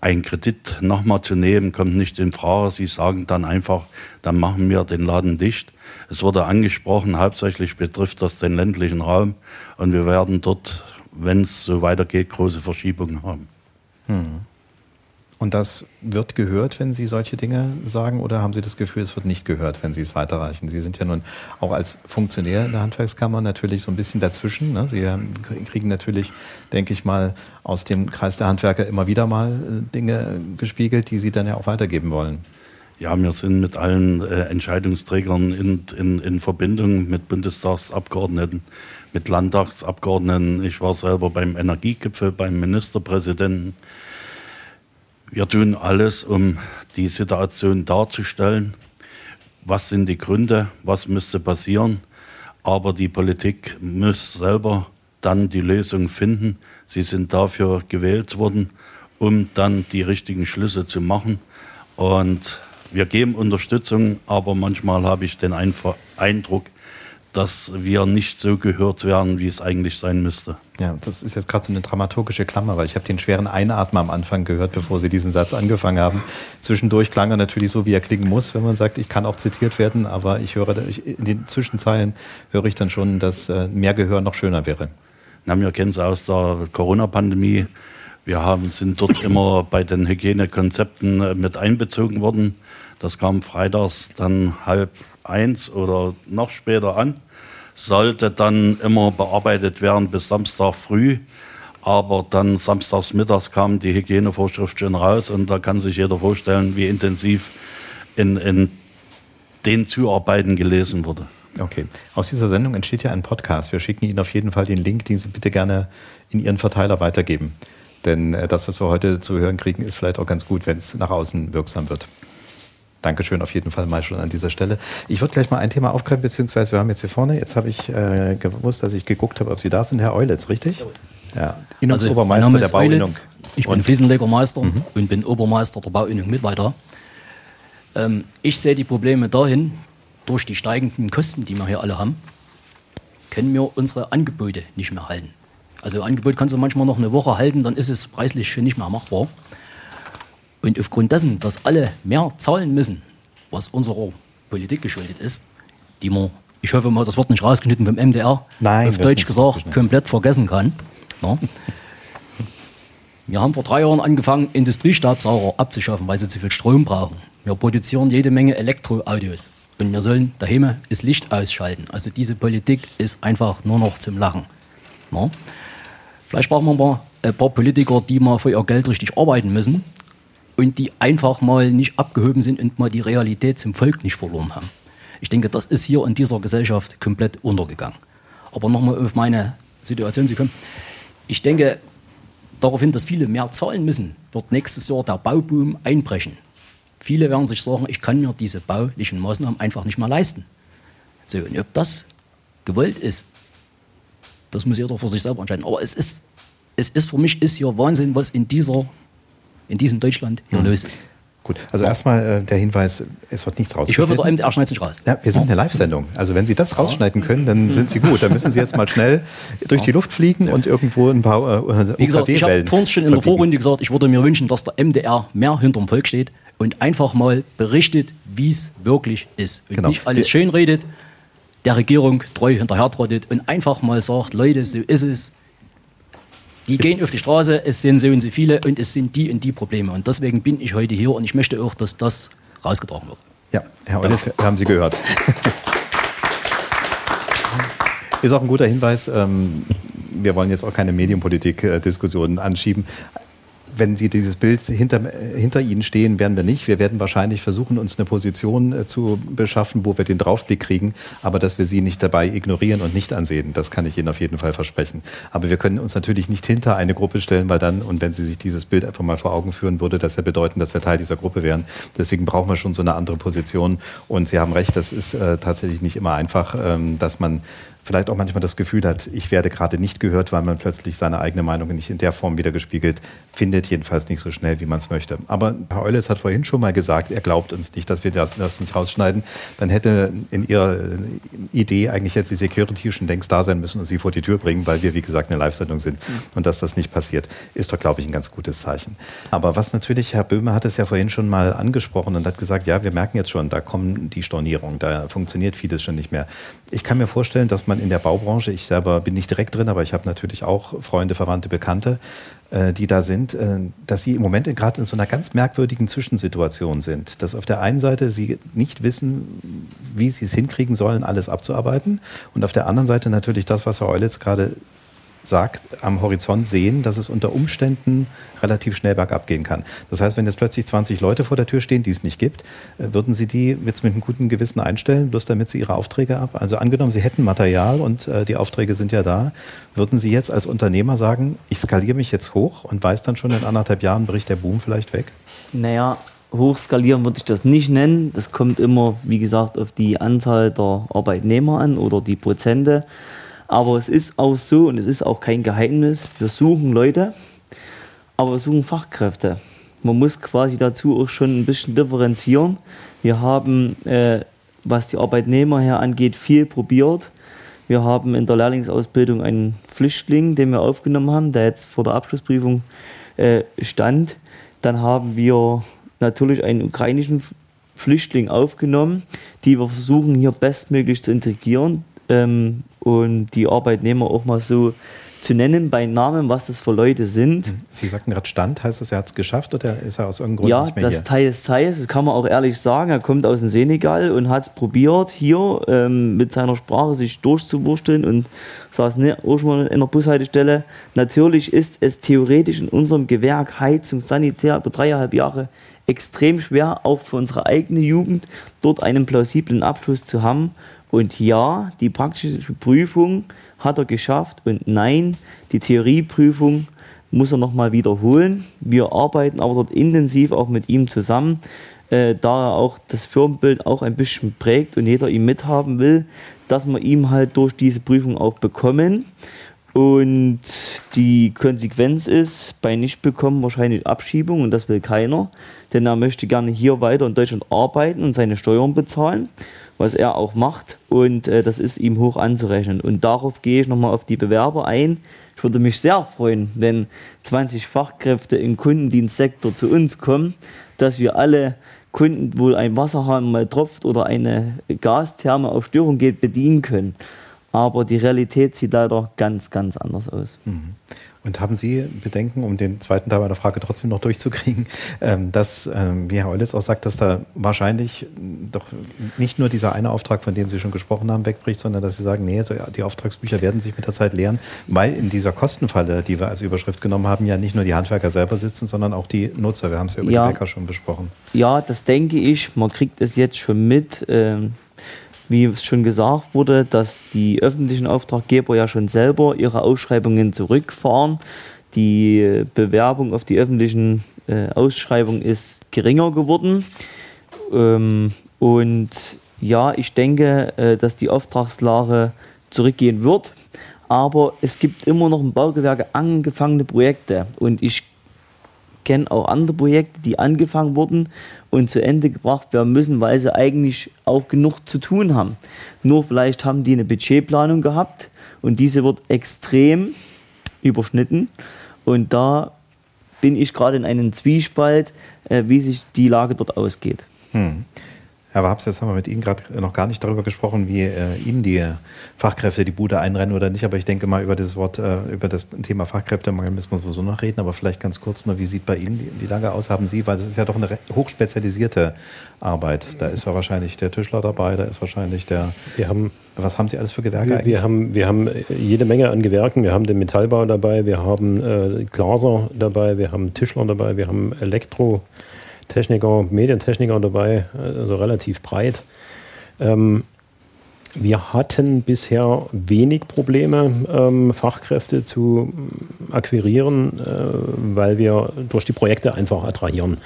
ein Kredit nochmal zu nehmen, kommt nicht in Frage. Sie sagen dann einfach, dann machen wir den Laden dicht. Es wurde angesprochen, hauptsächlich betrifft das den ländlichen Raum und wir werden dort, wenn es so weitergeht, große Verschiebungen haben. Hm. Und das wird gehört, wenn Sie solche Dinge sagen, oder haben Sie das Gefühl, es wird nicht gehört, wenn Sie es weiterreichen? Sie sind ja nun auch als Funktionär in der Handwerkskammer natürlich so ein bisschen dazwischen. Ne? Sie kriegen natürlich, denke ich mal, aus dem Kreis der Handwerker immer wieder mal äh, Dinge gespiegelt, die Sie dann ja auch weitergeben wollen. Ja, wir sind mit allen äh, Entscheidungsträgern in, in, in Verbindung, mit Bundestagsabgeordneten, mit Landtagsabgeordneten. Ich war selber beim Energiegipfel, beim Ministerpräsidenten wir tun alles, um die Situation darzustellen. Was sind die Gründe? Was müsste passieren? Aber die Politik muss selber dann die Lösung finden. Sie sind dafür gewählt worden, um dann die richtigen Schlüsse zu machen. Und wir geben Unterstützung, aber manchmal habe ich den Eindruck, dass wir nicht so gehört werden, wie es eigentlich sein müsste. Ja, das ist jetzt gerade so eine dramaturgische Klammer, weil ich habe den schweren Einatmen am Anfang gehört, bevor Sie diesen Satz angefangen haben. Zwischendurch klang er natürlich so, wie er klingen muss, wenn man sagt, ich kann auch zitiert werden, aber ich höre, in den Zwischenzeilen höre ich dann schon, dass äh, mehr Gehör noch schöner wäre. Na, wir kennen es aus der Corona-Pandemie. Wir haben, sind dort immer bei den Hygienekonzepten äh, mit einbezogen worden. Das kam freitags dann halb eins oder noch später an sollte dann immer bearbeitet werden bis Samstag früh. Aber dann samstags mittags kam die Hygienevorschrift schon raus und da kann sich jeder vorstellen, wie intensiv in, in den Zuarbeiten gelesen wurde. Okay. Aus dieser Sendung entsteht ja ein Podcast. Wir schicken Ihnen auf jeden Fall den Link, den Sie bitte gerne in Ihren Verteiler weitergeben. Denn äh, das, was wir heute zu hören kriegen, ist vielleicht auch ganz gut, wenn es nach außen wirksam wird. Dankeschön auf jeden Fall mal schon an dieser Stelle. Ich würde gleich mal ein Thema aufgreifen, beziehungsweise wir haben jetzt hier vorne, jetzt habe ich äh, gewusst, dass ich geguckt habe, ob Sie da sind, Herr Eulitz, richtig? Ja, Innungsobermeister also, der Bauinnung. Ich bin Fliesenlegermeister mhm. und bin Obermeister der Bauinnung Mittweiter. Ähm, ich sehe die Probleme dahin, durch die steigenden Kosten, die wir hier alle haben, können wir unsere Angebote nicht mehr halten. Also Angebot kannst du manchmal noch eine Woche halten, dann ist es preislich schon nicht mehr machbar. Und aufgrund dessen, dass alle mehr zahlen müssen, was unserer Politik geschuldet ist, die man, ich hoffe mal, das wird nicht rausgeschnitten beim MDR, Nein, auf Deutsch gesagt, komplett vergessen kann. Ja. Wir haben vor drei Jahren angefangen, Industriestaubsauger abzuschaffen, weil sie zu viel Strom brauchen. Wir produzieren jede Menge Elektroaudios. Und wir sollen daheim das Licht ausschalten. Also diese Politik ist einfach nur noch zum Lachen. Na? Vielleicht brauchen wir mal ein paar Politiker, die mal für ihr Geld richtig arbeiten müssen und die einfach mal nicht abgehoben sind und mal die Realität zum Volk nicht verloren haben. Ich denke, das ist hier in dieser Gesellschaft komplett untergegangen. Aber nochmal auf meine Situation zu kommen. Ich denke daraufhin, dass viele mehr zahlen müssen, wird nächstes Jahr der Bauboom einbrechen. Viele werden sich sagen, ich kann mir diese baulichen Maßnahmen einfach nicht mehr leisten. So, und ob das gewollt ist, das muss jeder für sich selber entscheiden. Aber es ist, es ist für mich ist hier Wahnsinn, was in, dieser, in diesem Deutschland hier mhm. los ist. Gut, also ja. erstmal äh, der Hinweis, es wird nichts rausgeschnitten. Ich hoffe, der MDR schneidet sich raus. Ja, wir sind eine Live-Sendung. Also wenn Sie das rausschneiden können, dann sind Sie gut. Dann müssen Sie jetzt mal schnell durch die Luft fliegen und irgendwo ein paar äh, Wie gesagt, ich habe vorhin schon in der Vorrunde gesagt, ich würde mir wünschen, dass der MDR mehr hinterm Volk steht und einfach mal berichtet, wie es wirklich ist. Und genau. nicht alles schön redet, der Regierung treu hinterher trottet und einfach mal sagt, Leute, so ist es. Die gehen auf die Straße, es sind so und so viele und es sind die und die Probleme. Und deswegen bin ich heute hier und ich möchte auch, dass das rausgetragen wird. Ja, Herr Eulis, ja. haben Sie gehört. Ist auch ein guter Hinweis. Ähm, wir wollen jetzt auch keine Medienpolitik-Diskussionen anschieben wenn Sie dieses Bild hinter, hinter Ihnen stehen, werden wir nicht. Wir werden wahrscheinlich versuchen, uns eine Position äh, zu beschaffen, wo wir den Draufblick kriegen, aber dass wir Sie nicht dabei ignorieren und nicht ansehen, das kann ich Ihnen auf jeden Fall versprechen. Aber wir können uns natürlich nicht hinter eine Gruppe stellen, weil dann, und wenn Sie sich dieses Bild einfach mal vor Augen führen, würde das ja bedeuten, dass wir Teil dieser Gruppe wären. Deswegen brauchen wir schon so eine andere Position. Und Sie haben recht, das ist äh, tatsächlich nicht immer einfach, ähm, dass man vielleicht auch manchmal das Gefühl hat, ich werde gerade nicht gehört, weil man plötzlich seine eigene Meinung nicht in der Form wiedergespiegelt findet, jedenfalls nicht so schnell, wie man es möchte. Aber Herr Eulitz hat vorhin schon mal gesagt, er glaubt uns nicht, dass wir das, das nicht rausschneiden. Dann hätte in Ihrer Idee eigentlich jetzt die Security schon längst da sein müssen und Sie vor die Tür bringen, weil wir, wie gesagt, eine Live-Sendung sind. Und dass das nicht passiert, ist doch, glaube ich, ein ganz gutes Zeichen. Aber was natürlich, Herr Böhme hat es ja vorhin schon mal angesprochen und hat gesagt, ja, wir merken jetzt schon, da kommen die Stornierungen, da funktioniert vieles schon nicht mehr. Ich kann mir vorstellen, dass man man in der Baubranche, ich selber bin nicht direkt drin, aber ich habe natürlich auch Freunde, Verwandte, Bekannte, äh, die da sind, äh, dass sie im Moment gerade in so einer ganz merkwürdigen Zwischensituation sind. Dass auf der einen Seite sie nicht wissen, wie sie es hinkriegen sollen, alles abzuarbeiten. Und auf der anderen Seite natürlich das, was Herr Eulitz gerade sagt, am Horizont sehen, dass es unter Umständen relativ schnell bergab gehen kann. Das heißt, wenn jetzt plötzlich 20 Leute vor der Tür stehen, die es nicht gibt, äh, würden Sie die jetzt mit einem guten Gewissen einstellen, bloß damit Sie Ihre Aufträge ab? Also angenommen, Sie hätten Material und äh, die Aufträge sind ja da, würden Sie jetzt als Unternehmer sagen, ich skaliere mich jetzt hoch und weiß dann schon in anderthalb Jahren bricht der Boom vielleicht weg? Naja, hochskalieren würde ich das nicht nennen. Das kommt immer, wie gesagt, auf die Anzahl der Arbeitnehmer an oder die Prozente. Aber es ist auch so und es ist auch kein Geheimnis, wir suchen Leute, aber wir suchen Fachkräfte. Man muss quasi dazu auch schon ein bisschen differenzieren. Wir haben, äh, was die Arbeitnehmer her angeht, viel probiert. Wir haben in der Lehrlingsausbildung einen Flüchtling, den wir aufgenommen haben, der jetzt vor der Abschlussprüfung äh, stand. Dann haben wir natürlich einen ukrainischen Flüchtling aufgenommen, die wir versuchen hier bestmöglich zu integrieren ähm, und die Arbeitnehmer auch mal so zu nennen bei Namen, was das für Leute sind. Sie sagten gerade Stand, heißt das, er hat es geschafft oder ist er aus irgendeinem Grund ja, nicht mehr hier? Ja, das teils, teils, das kann man auch ehrlich sagen. Er kommt aus dem Senegal und hat es probiert, hier ähm, mit seiner Sprache sich durchzuwursteln und saß ne, auch schon mal in einer Bushaltestelle. Natürlich ist es theoretisch in unserem Gewerk Heizung, Sanitär über dreieinhalb Jahre extrem schwer, auch für unsere eigene Jugend, dort einen plausiblen Abschluss zu haben. Und ja, die praktische Prüfung hat er geschafft und nein, die Theorieprüfung muss er nochmal wiederholen. Wir arbeiten aber dort intensiv auch mit ihm zusammen, äh, da er auch das Firmenbild auch ein bisschen prägt und jeder ihn mithaben will, dass wir ihm halt durch diese Prüfung auch bekommen. Und die Konsequenz ist, bei Nichtbekommen wahrscheinlich Abschiebung und das will keiner, denn er möchte gerne hier weiter in Deutschland arbeiten und seine Steuern bezahlen was er auch macht. Und äh, das ist ihm hoch anzurechnen. Und darauf gehe ich nochmal auf die Bewerber ein. Ich würde mich sehr freuen, wenn 20 Fachkräfte im Kundendienstsektor zu uns kommen, dass wir alle Kunden, wo ein Wasserhahn mal tropft oder eine Gastherme auf Störung geht, bedienen können. aber die Realität sieht leider ganz, ganz anders aus. Mhm. Und haben Sie Bedenken, um den zweiten Teil meiner Frage trotzdem noch durchzukriegen, ähm, dass, ähm, wie Herr Eulitz auch sagt, dass da wahrscheinlich doch nicht nur dieser eine Auftrag, von dem Sie schon gesprochen haben, wegbricht, sondern dass Sie sagen, nee, die Auftragsbücher werden sich mit der Zeit leeren, weil in dieser Kostenfalle, die wir als Überschrift genommen haben, ja nicht nur die Handwerker selber sitzen, sondern auch die Nutzer. Wir haben es ja über ja, die Bäcker schon besprochen. Ja, das denke ich. Man kriegt es jetzt schon mit. Ähm wie schon gesagt wurde, dass die öffentlichen Auftraggeber ja schon selber ihre Ausschreibungen zurückfahren. Die Bewerbung auf die öffentlichen äh, Ausschreibungen ist geringer geworden. Ähm, und ja, ich denke, äh, dass die Auftragslage zurückgehen wird. Aber es gibt immer noch im Baugewerke angefangene Projekte. Und ich kenne auch andere Projekte, die angefangen wurden und zu Ende gebracht werden müssen, weil sie eigentlich auch genug zu tun haben. Nur vielleicht haben die eine Budgetplanung gehabt und diese wird extrem überschnitten. Und da bin ich gerade in einem Zwiespalt, äh, wie sich die Lage dort ausgeht. Hm. Herr Wabs, jetzt haben wir mit Ihnen gerade noch gar nicht darüber gesprochen, wie äh, Ihnen die Fachkräfte die Bude einrennen oder nicht. Aber ich denke mal, über das Wort, äh, über das Thema Fachkräftemangel müssen wir sowieso noch reden. Aber vielleicht ganz kurz nur, wie sieht bei Ihnen die, die Lage aus? Haben Sie, weil das ist ja doch eine hochspezialisierte Arbeit. Da ist ja wahrscheinlich der Tischler dabei, da ist wahrscheinlich der. Wir haben, was haben Sie alles für Gewerke wir, eigentlich? Wir haben, wir haben jede Menge an Gewerken. Wir haben den Metallbau dabei, wir haben äh, Glaser dabei, wir haben Tischler dabei, wir haben Elektro. Techniker, Medientechniker dabei, also relativ breit. Ähm, wir hatten bisher wenig Probleme, ähm, Fachkräfte zu akquirieren, äh, weil wir durch die Projekte einfach attrahieren.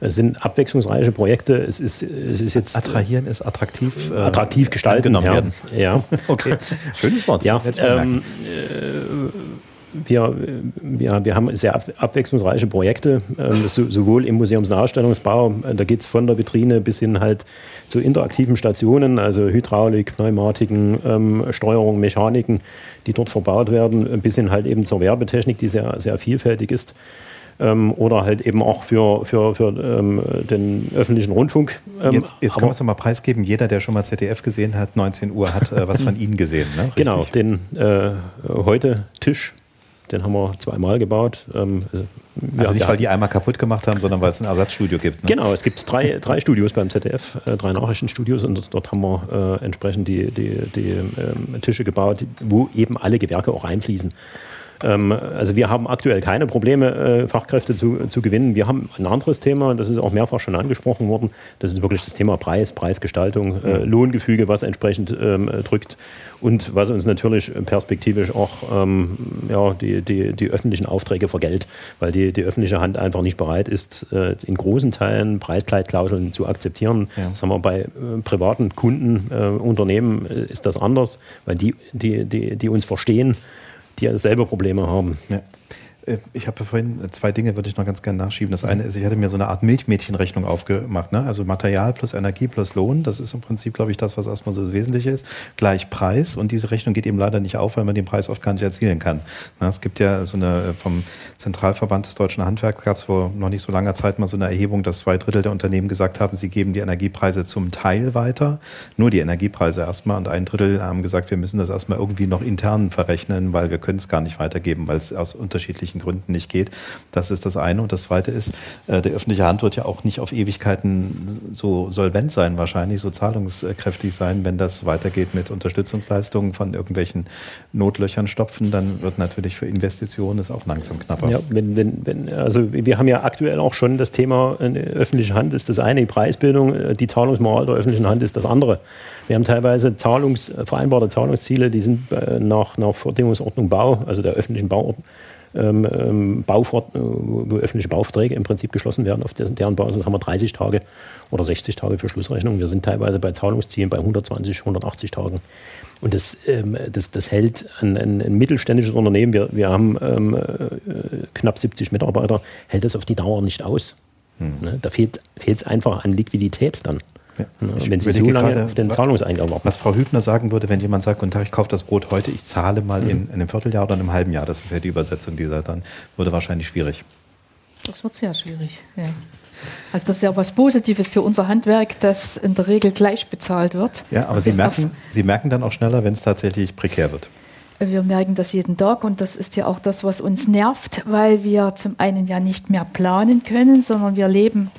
Es sind abwechslungsreiche Projekte. Es ist, es ist jetzt attrahieren ist attraktiv, äh, attraktiv gestalten ja. werden. Ja, okay, schönes Wort. Ja, ähm, äh, wir, wir, wir haben sehr abwechslungsreiche Projekte, ähm, sowohl im Museumsnahstellungsbau, äh, da geht es von der Vitrine bis hin halt zu interaktiven Stationen, also Hydraulik, Pneumatiken, ähm, Steuerung, Mechaniken, die dort verbaut werden, bis hin halt eben zur Werbetechnik, die sehr, sehr vielfältig ist. Ähm, oder halt eben auch für, für, für ähm, den öffentlichen Rundfunk. Ähm, jetzt jetzt kann man es doch mal preisgeben. Jeder, der schon mal ZDF gesehen hat, 19 Uhr, hat äh, was von Ihnen gesehen. Ne? Genau, den äh, heute Tisch den haben wir zweimal gebaut. Ähm, also nicht, weil die einmal kaputt gemacht haben, sondern weil es ein Ersatzstudio gibt. Ne? Genau, es gibt drei, drei Studios beim ZDF, äh, drei Nachrichtenstudios und dort haben wir äh, entsprechend die, die, die ähm, Tische gebaut, wo eben alle Gewerke auch einfließen. Ähm, also wir haben aktuell keine Probleme, äh, Fachkräfte zu, zu gewinnen. Wir haben ein anderes Thema, das ist auch mehrfach schon angesprochen worden. Das ist wirklich das Thema Preis, Preisgestaltung, äh, Lohngefüge, was entsprechend ähm, drückt und was uns natürlich perspektivisch auch ähm, ja, die, die, die öffentlichen Aufträge vergällt, weil die, die öffentliche Hand einfach nicht bereit ist, äh, in großen Teilen Preisgleitklauseln zu akzeptieren. Ja. Das haben wir bei äh, privaten Kunden, äh, Unternehmen äh, ist das anders, weil die, die, die, die uns verstehen, die selber Probleme haben. Ja. Äh, ich habe vorhin äh, zwei Dinge, würde ich noch ganz gerne nachschieben. Das eine ist, ich hatte mir so eine Art Milchmädchenrechnung aufgemacht. Ne? Also Material plus Energie plus Lohn. Das ist im Prinzip, glaube ich, das, was erstmal so das Wesentliche ist. Gleich Preis. Und diese Rechnung geht eben leider nicht auf, weil man den Preis oft gar nicht erzielen kann. Na, es gibt ja so eine vom Zentralverband des deutschen Handwerks gab es vor noch nicht so langer Zeit mal so eine Erhebung, dass zwei Drittel der Unternehmen gesagt haben, sie geben die Energiepreise zum Teil weiter. Nur die Energiepreise erstmal. Und ein Drittel haben gesagt, wir müssen das erstmal irgendwie noch intern verrechnen, weil wir können es gar nicht weitergeben, weil es aus unterschiedlichen Gründen nicht geht. Das ist das eine. Und das zweite ist, äh, der öffentliche Hand wird ja auch nicht auf Ewigkeiten so solvent sein, wahrscheinlich so zahlungskräftig sein. Wenn das weitergeht mit Unterstützungsleistungen von irgendwelchen Notlöchern stopfen, dann wird natürlich für Investitionen es auch langsam knapper. Ja, wenn, wenn, wenn, also wir haben ja aktuell auch schon das Thema äh, öffentliche Hand ist das eine, die Preisbildung, äh, die Zahlungsmoral der öffentlichen Hand ist das andere. Wir haben teilweise Zahlungs, vereinbarte Zahlungsziele, die sind nach, nach Verdingungsordnung Bau, also der öffentlichen Bauordnung, ähm, ähm Baufort wo öffentliche Bauverträge im Prinzip geschlossen werden. Auf dessen, deren Basis haben wir 30 Tage oder 60 Tage für Schlussrechnung. Wir sind teilweise bei Zahlungszielen bei 120, 180 Tagen. Und das, ähm, das, das hält ein, ein, ein, mittelständisches Unternehmen, wir, wir haben ähm, äh, knapp 70 Mitarbeiter, hält das auf die Dauer nicht aus. Hm. Ne? Da fehlt es einfach an Liquidität dann. Ja. Wenn Sie so lange gerade, auf den Zahlungseingang warten. Was Frau Hübner sagen würde, wenn jemand sagt, guten Tag, ich kaufe das Brot heute, ich zahle mal mhm. in, in einem Vierteljahr oder einem halben Jahr, das ist ja die Übersetzung dieser, dann würde wahrscheinlich schwierig. Das wird sehr schwierig. Ja. Also das ist ja was Positives für unser Handwerk, das in der Regel gleich bezahlt wird. Ja, aber Sie merken, Sie merken dann auch schneller, wenn es tatsächlich prekär wird. Wir merken das jeden Tag und das ist ja auch das, was uns nervt, weil wir zum einen ja nicht mehr planen können, sondern wir leben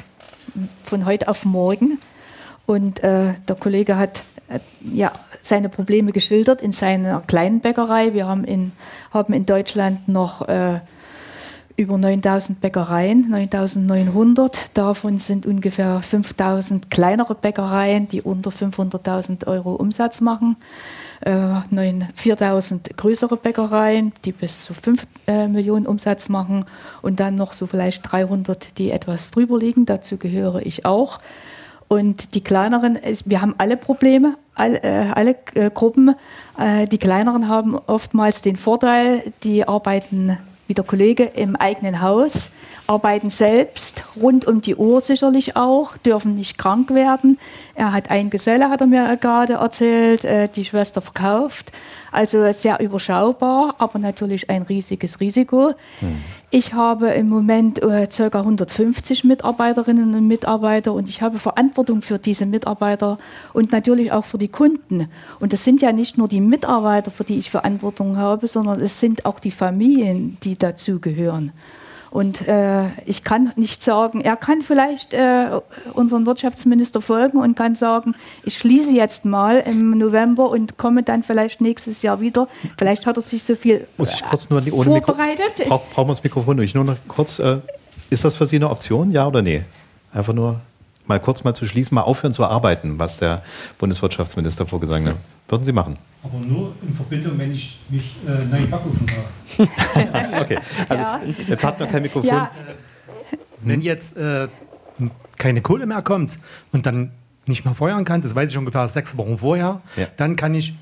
von heute auf morgen. Und äh, der Kollege hat äh, ja seine Probleme geschildert in seiner kleinen Bäckerei. Wir haben in, haben in Deutschland noch äh, über 9000 Bäckereien, 9900. Davon sind ungefähr 5000 kleinere Bäckereien, die unter 500.000 Euro Umsatz machen. Äh, 4000 größere Bäckereien, die bis zu 5 äh, Millionen Umsatz machen und dann noch so vielleicht 300, die etwas drüber liegen. Dazu gehöre ich auch. Und die kleineren, wir haben alle Probleme, alle, äh, alle äh, Gruppen. Äh, die kleineren haben oftmals den Vorteil, die arbeiten wie der Kollege im eigenen Haus, arbeiten selbst rund um die Uhr sicherlich auch, dürfen nicht krank werden. Er hat einen Geselle, hat er mir gerade erzählt, äh, die Schwester verkauft. Also sehr überschaubar, aber natürlich ein riesiges Risiko. Hm. Ich habe im Moment äh, ca. 150 Mitarbeiterinnen und Mitarbeiter und ich habe Verantwortung für diese Mitarbeiter und natürlich auch für die Kunden. Und es sind ja nicht nur die Mitarbeiter, für die ich Verantwortung habe, sondern es sind auch die Familien, die dazugehören. Und äh, ich kann nicht sagen, er kann vielleicht äh, unseren Wirtschaftsminister folgen und kann sagen, ich schließe jetzt mal im November und komme dann vielleicht nächstes Jahr wieder. Vielleicht hat er sich so viel Muss ich kurz nur die, ohne vorbereitet. Mikro Brauch, brauchen wir das Mikrofon durch. Nur noch kurz, äh, ist das für Sie eine Option, ja oder nee? Einfach nur mal kurz mal zu schließen, mal aufhören zu arbeiten, was der Bundeswirtschaftsminister vorgesagt hat. Würden Sie machen? Aber nur in Verbindung, wenn ich mich äh, neuen Backofen fahre. okay, also ja. jetzt hat man kein Mikrofon. Ja. Äh, wenn jetzt äh, keine Kohle mehr kommt und dann nicht mehr feuern kann, das weiß ich ungefähr sechs Wochen vorher, ja. dann kann ich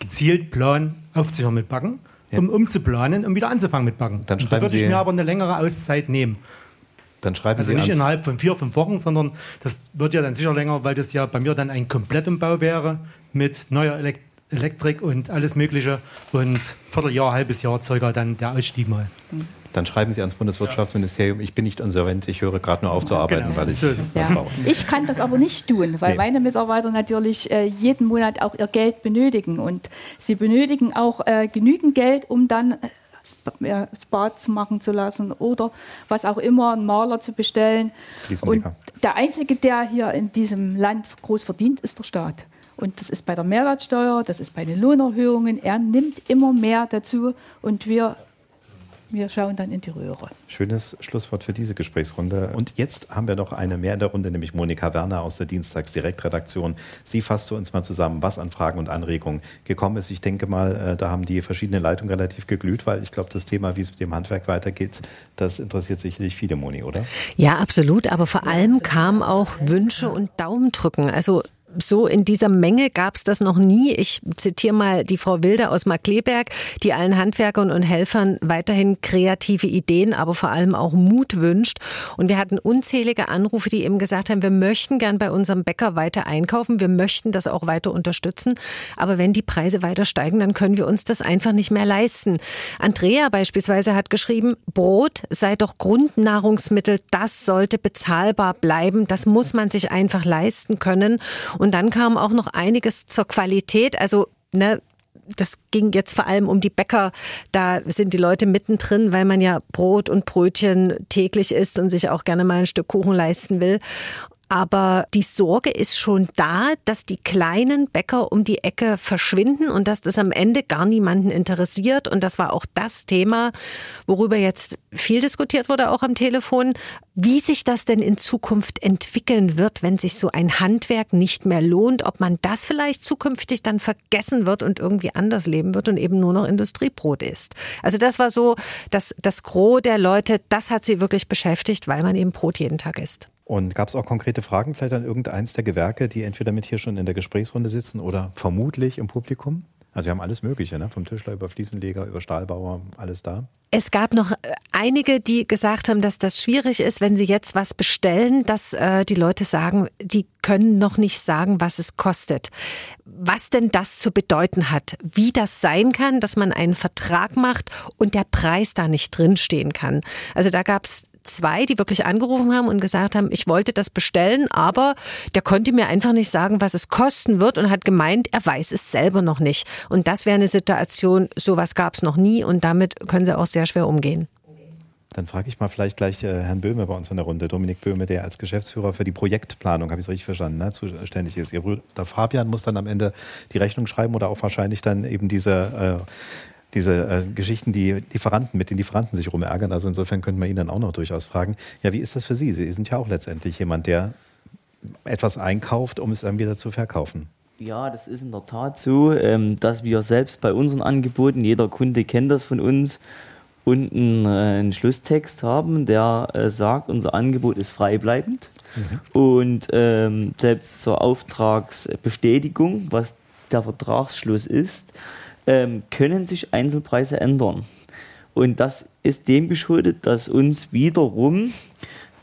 gezielt planen, aufzuhören mit Backen, um umzuplanen, um wieder anzufangen mit Backen. Dann schreiben da würde ich mir aber eine längere Auszeit nehmen. Dann schreiben also Sie nicht innerhalb von vier, fünf Wochen, sondern das wird ja dann sicher länger, weil das ja bei mir dann ein Komplettumbau wäre mit neuer Elektrizität. Elektrik und alles Mögliche. Und Vierteljahr, halbes Jahr circa dann der Ausstieg mal. Dann schreiben Sie ans Bundeswirtschaftsministerium, ich bin nicht insolvent, ich höre gerade nur auf zu arbeiten, genau. weil ich so was ja. brauche. Ich kann das aber nicht tun, weil nee. meine Mitarbeiter natürlich äh, jeden Monat auch ihr Geld benötigen. Und sie benötigen auch äh, genügend Geld, um dann äh, das Bad zu machen zu lassen oder was auch immer, einen Maler zu bestellen. Und der Einzige, der hier in diesem Land groß verdient, ist der Staat. Und das ist bei der Mehrwertsteuer, das ist bei den Lohnerhöhungen. Er nimmt immer mehr dazu und wir wir schauen dann in die Röhre. Schönes Schlusswort für diese Gesprächsrunde. Und jetzt haben wir noch eine mehr in der Runde, nämlich Monika Werner aus der Dienstagsdirektredaktion. Sie fasst für uns mal zusammen, was an Fragen und Anregungen gekommen ist. Ich denke mal, äh, da haben die verschiedenen Leitungen relativ geglüht, weil ich glaube, das Thema, wie es mit dem Handwerk weitergeht, das interessiert sicherlich viele, Moni, oder? Ja, absolut. Aber vor allem kamen auch Wünsche und Daumendrücken. Also so in dieser Menge gab es das noch nie. Ich zitiere mal die Frau Wilder aus Markleberg, die allen Handwerkern und Helfern weiterhin kreative Ideen, aber vor allem auch Mut wünscht. Und wir hatten unzählige Anrufe, die eben gesagt haben, wir möchten gern bei unserem Bäcker weiter einkaufen, wir möchten das auch weiter unterstützen. Aber wenn die Preise weiter steigen, dann können wir uns das einfach nicht mehr leisten. Andrea beispielsweise hat geschrieben, Brot sei doch Grundnahrungsmittel, das sollte bezahlbar bleiben, das muss man sich einfach leisten können. Und dann kam auch noch einiges zur Qualität. Also, ne, das ging jetzt vor allem um die Bäcker. Da sind die Leute mittendrin, weil man ja Brot und Brötchen täglich isst und sich auch gerne mal ein Stück Kuchen leisten will. Aber die Sorge ist schon da, dass die kleinen Bäcker um die Ecke verschwinden und dass das am Ende gar niemanden interessiert. Und das war auch das Thema, worüber jetzt viel diskutiert wurde, auch am Telefon, wie sich das denn in Zukunft entwickeln wird, wenn sich so ein Handwerk nicht mehr lohnt, ob man das vielleicht zukünftig dann vergessen wird und irgendwie anders leben wird und eben nur noch Industriebrot ist. Also das war so das, das Gros der Leute, das hat sie wirklich beschäftigt, weil man eben Brot jeden Tag isst. Und gab es auch konkrete Fragen vielleicht an irgendeins der Gewerke, die entweder mit hier schon in der Gesprächsrunde sitzen oder vermutlich im Publikum? Also wir haben alles Mögliche, ne? vom Tischler über Fliesenleger, über Stahlbauer, alles da. Es gab noch äh, einige, die gesagt haben, dass das schwierig ist, wenn sie jetzt was bestellen, dass äh, die Leute sagen, die können noch nicht sagen, was es kostet. Was denn das zu bedeuten hat, wie das sein kann, dass man einen Vertrag macht und der Preis da nicht drinstehen kann. Also da gab es zwei, die wirklich angerufen haben und gesagt haben, ich wollte das bestellen, aber der konnte mir einfach nicht sagen, was es kosten wird und hat gemeint, er weiß es selber noch nicht. Und das wäre eine Situation, sowas gab es noch nie und damit können sie auch sehr schwer umgehen. Dann frage ich mal vielleicht gleich äh, Herrn Böhme bei uns in der Runde, Dominik Böhme, der als Geschäftsführer für die Projektplanung, habe ich es richtig verstanden, ne, zuständig ist. Ihr Bruder Fabian muss dann am Ende die Rechnung schreiben oder auch wahrscheinlich dann eben diese, äh, diese äh, Geschichten, die Lieferanten, mit den Lieferanten sich rumärgern. Also insofern könnte man ihn dann auch noch durchaus fragen, ja, wie ist das für Sie? Sie sind ja auch letztendlich jemand, der etwas einkauft, um es dann wieder zu verkaufen. Ja, das ist in der Tat so, ähm, dass wir selbst bei unseren Angeboten, jeder Kunde kennt das von uns, unten äh, einen Schlusstext haben, der äh, sagt, unser Angebot ist freibleibend. Mhm. Und ähm, selbst zur Auftragsbestätigung, was der Vertragsschluss ist, ähm, können sich Einzelpreise ändern. Und das ist dem geschuldet, dass uns wiederum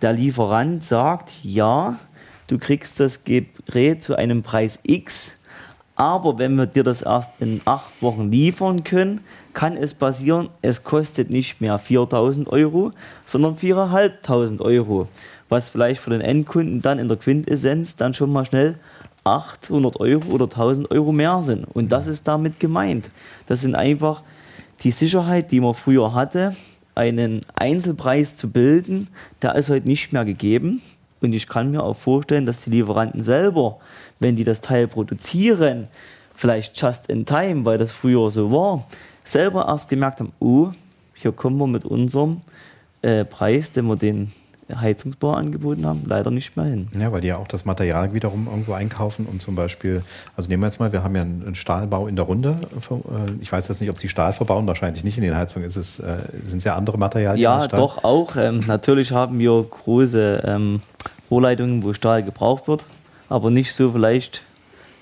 der Lieferant sagt, ja, du kriegst das Gerät zu einem Preis X, aber wenn wir dir das erst in acht Wochen liefern können, kann es passieren, es kostet nicht mehr 4000 Euro, sondern 4500 Euro. Was vielleicht für den Endkunden dann in der Quintessenz dann schon mal schnell 800 Euro oder 1000 Euro mehr sind. Und das ist damit gemeint. Das sind einfach die Sicherheit, die man früher hatte, einen Einzelpreis zu bilden, der ist heute nicht mehr gegeben. Und ich kann mir auch vorstellen, dass die Lieferanten selber, wenn die das Teil produzieren, vielleicht just in time, weil das früher so war, selber erst gemerkt haben, oh, hier kommen wir mit unserem äh, Preis, den wir den Heizungsbau angeboten haben, leider nicht mehr hin. Ja, weil die ja auch das Material wiederum irgendwo einkaufen und zum Beispiel, also nehmen wir jetzt mal, wir haben ja einen Stahlbau in der Runde. Äh, ich weiß jetzt nicht, ob Sie Stahl verbauen, wahrscheinlich nicht in den Heizungen. Ist es, äh, sind es ja andere Materialien? Ja, doch auch. Ähm, natürlich haben wir große ähm, Rohrleitungen, wo Stahl gebraucht wird, aber nicht so vielleicht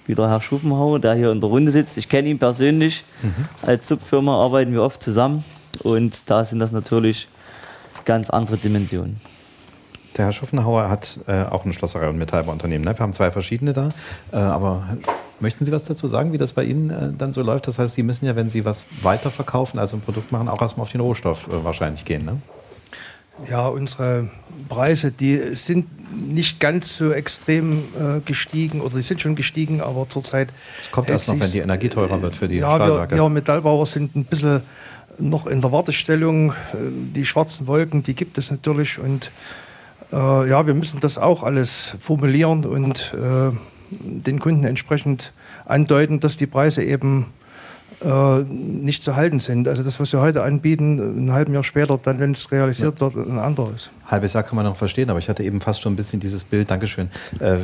wie der Herr Schuffenhauer, der hier in der Runde sitzt. Ich kenne ihn persönlich. Mhm. Als Subfirma arbeiten wir oft zusammen und da sind das natürlich ganz andere Dimensionen. Der Herr Schuffenhauer hat äh, auch ein Schlosserei- und Metallbauunternehmen. Ne? Wir haben zwei verschiedene da. Äh, aber möchten Sie was dazu sagen, wie das bei Ihnen äh, dann so läuft? Das heißt, Sie müssen ja, wenn Sie was weiterverkaufen, also ein Produkt machen, auch erstmal auf den Rohstoff äh, wahrscheinlich gehen. Ne? Ja, unsere Preise, die sind nicht ganz so extrem äh, gestiegen oder die sind schon gestiegen, aber zurzeit. Es kommt erst noch, wenn die Energie teurer wird für die ja, Stahlwerke. Wir, wir Metallbauer sind ein bisschen noch in der Wartestellung. Äh, die schwarzen Wolken, die gibt es natürlich und äh, ja, wir müssen das auch alles formulieren und äh, den Kunden entsprechend andeuten, dass die Preise eben äh, nicht zu halten sind. Also das, was wir heute anbieten, ein halbes Jahr später, dann, wenn es realisiert ja. wird, ein anderes. Halbes Jahr kann man noch verstehen, aber ich hatte eben fast schon ein bisschen dieses Bild, Dankeschön, äh,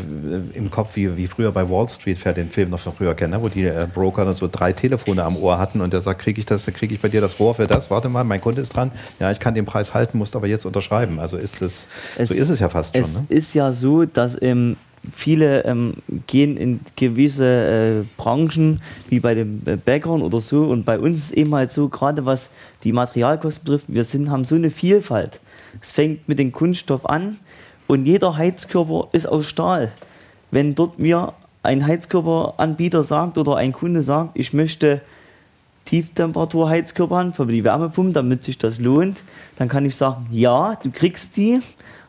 im Kopf, wie, wie früher bei Wall Street, wer den Film noch von früher kennt, ne? wo die äh, Broker so drei Telefone am Ohr hatten und der sagt, kriege ich das, kriege ich bei dir das Rohr für das? Warte mal, mein Kunde ist dran. Ja, ich kann den Preis halten, musst aber jetzt unterschreiben. Also ist das, es, so ist es ja fast es schon. Es ne? ist ja so, dass im viele ähm, gehen in gewisse äh, Branchen, wie bei den Bäckern oder so. Und bei uns ist eben halt so, gerade was die Materialkosten betrifft, wir sind, haben so eine Vielfalt. Es fängt mit dem Kunststoff an und jeder Heizkörper ist aus Stahl. Wenn dort mir ein Heizkörperanbieter sagt oder ein Kunde sagt, ich möchte Tieftemperatur-Heizkörper haben für die Wärmepumpe, damit sich das lohnt, dann kann ich sagen, ja, du kriegst die,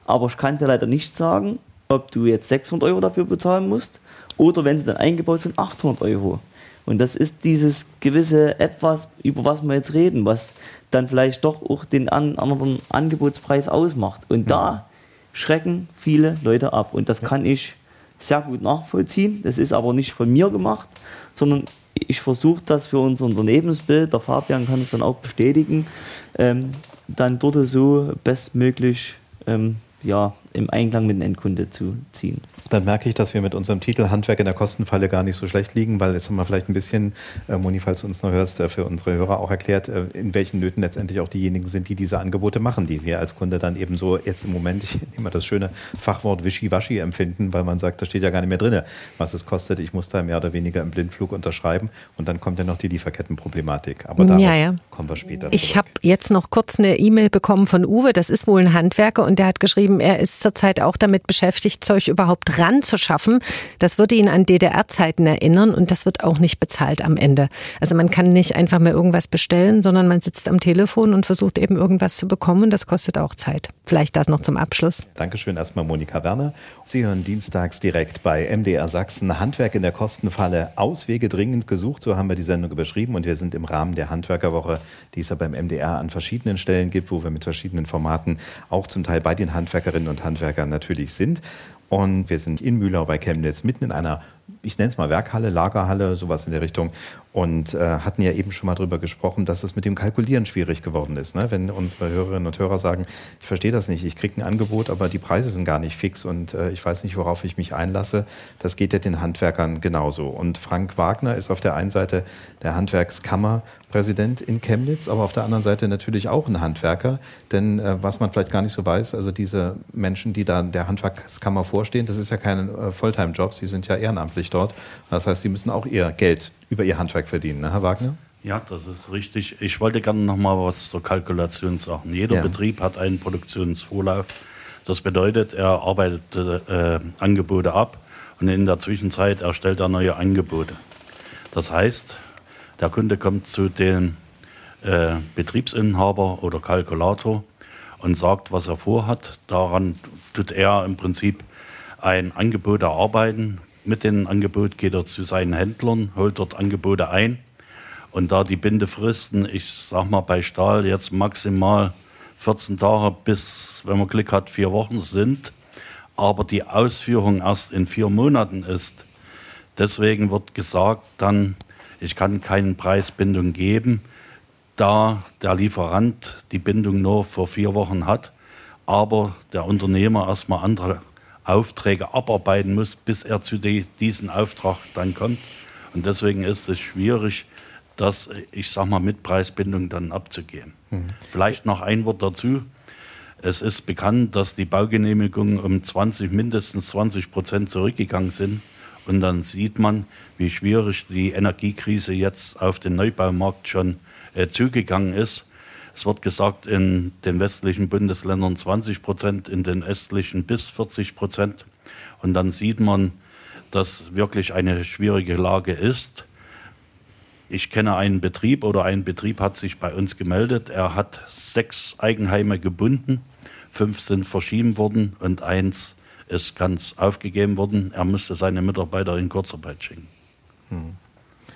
aber ich kann dir leider nicht sagen, ob du jetzt 600 Euro dafür bezahlen musst oder wenn sie dann eingebaut sind, 800 Euro. Und das ist dieses gewisse Etwas, über was wir jetzt reden, was dann vielleicht doch auch den anderen Angebotspreis ausmacht. Und ja. da schrecken viele Leute ab. Und das kann ich sehr gut nachvollziehen. Das ist aber nicht von mir gemacht, sondern ich versuche das für unser Unternehmensbild, der Fabian kann es dann auch bestätigen, ähm, dann dort so bestmöglich ähm, ja, im Einklang mit dem Endkunde zu ziehen. Dann merke ich, dass wir mit unserem Titel Handwerk in der Kostenfalle gar nicht so schlecht liegen, weil jetzt haben wir vielleicht ein bisschen, äh, Moni, falls du uns noch hörst, äh, für unsere Hörer auch erklärt, äh, in welchen Nöten letztendlich auch diejenigen sind, die diese Angebote machen, die wir als Kunde dann eben so jetzt im Moment, ich nehme mal das schöne Fachwort Wischiwaschi empfinden, weil man sagt, da steht ja gar nicht mehr drin, was es kostet. Ich muss da mehr oder weniger im Blindflug unterschreiben und dann kommt ja noch die Lieferkettenproblematik. Aber darauf ja, ja. kommen wir später. Ich habe jetzt noch kurz eine E-Mail bekommen von Uwe, das ist wohl ein Handwerker und der hat geschrieben, er ist letzter Zeit auch damit beschäftigt, Zeug überhaupt ranzuschaffen. Das würde ihn an DDR-Zeiten erinnern und das wird auch nicht bezahlt am Ende. Also man kann nicht einfach mehr irgendwas bestellen, sondern man sitzt am Telefon und versucht eben irgendwas zu bekommen das kostet auch Zeit. Vielleicht das noch zum Abschluss. Dankeschön erstmal Monika Werner. Sie hören dienstags direkt bei MDR Sachsen Handwerk in der Kostenfalle Auswege dringend gesucht. So haben wir die Sendung überschrieben und wir sind im Rahmen der Handwerkerwoche, die es ja beim MDR an verschiedenen Stellen gibt, wo wir mit verschiedenen Formaten auch zum Teil bei den Handwerkerinnen und Handwerkern natürlich sind. Und wir sind in Mühlau bei Chemnitz mitten in einer ich nenne es mal Werkhalle, Lagerhalle, sowas in der Richtung. Und äh, hatten ja eben schon mal darüber gesprochen, dass es mit dem Kalkulieren schwierig geworden ist. Ne? Wenn unsere Hörerinnen und Hörer sagen, ich verstehe das nicht, ich kriege ein Angebot, aber die Preise sind gar nicht fix und äh, ich weiß nicht, worauf ich mich einlasse, das geht ja den Handwerkern genauso. Und Frank Wagner ist auf der einen Seite der Handwerkskammer Präsident in Chemnitz, aber auf der anderen Seite natürlich auch ein Handwerker. Denn äh, was man vielleicht gar nicht so weiß, also diese Menschen, die da der Handwerkskammer vorstehen, das ist ja kein äh, Volltime-Job, sie sind ja ehrenamtlich dort. Das heißt, sie müssen auch ihr Geld über ihr Handwerk verdienen, ne, Herr Wagner? Ja, das ist richtig. Ich wollte gerne noch mal was zur Kalkulation sagen. Jeder ja. Betrieb hat einen Produktionsvorlauf. Das bedeutet, er arbeitet äh, Angebote ab und in der Zwischenzeit erstellt er neue Angebote. Das heißt, der Kunde kommt zu dem äh, Betriebsinhaber oder Kalkulator und sagt, was er vorhat. Daran tut er im Prinzip ein Angebot erarbeiten. Mit dem Angebot geht er zu seinen Händlern, holt dort Angebote ein. Und da die Bindefristen, ich sag mal bei Stahl jetzt maximal 14 Tage bis, wenn man Glück hat, vier Wochen sind, aber die Ausführung erst in vier Monaten ist. Deswegen wird gesagt, dann ich kann keine Preisbindung geben, da der Lieferant die Bindung nur vor vier Wochen hat, aber der Unternehmer erstmal andere Aufträge abarbeiten muss, bis er zu die, diesem Auftrag dann kommt. Und deswegen ist es schwierig, das, ich sag mal, mit Preisbindung dann abzugeben. Mhm. Vielleicht noch ein Wort dazu. Es ist bekannt, dass die Baugenehmigungen um 20, mindestens 20 Prozent zurückgegangen sind. Und dann sieht man, wie schwierig die Energiekrise jetzt auf den Neubaumarkt schon äh, zugegangen ist. Es wird gesagt, in den westlichen Bundesländern 20 Prozent, in den östlichen bis 40 Prozent. Und dann sieht man, dass wirklich eine schwierige Lage ist. Ich kenne einen Betrieb oder ein Betrieb hat sich bei uns gemeldet. Er hat sechs Eigenheime gebunden, fünf sind verschieben worden und eins ist ganz aufgegeben worden. Er musste seine Mitarbeiter in Kurzarbeit schicken. Hm.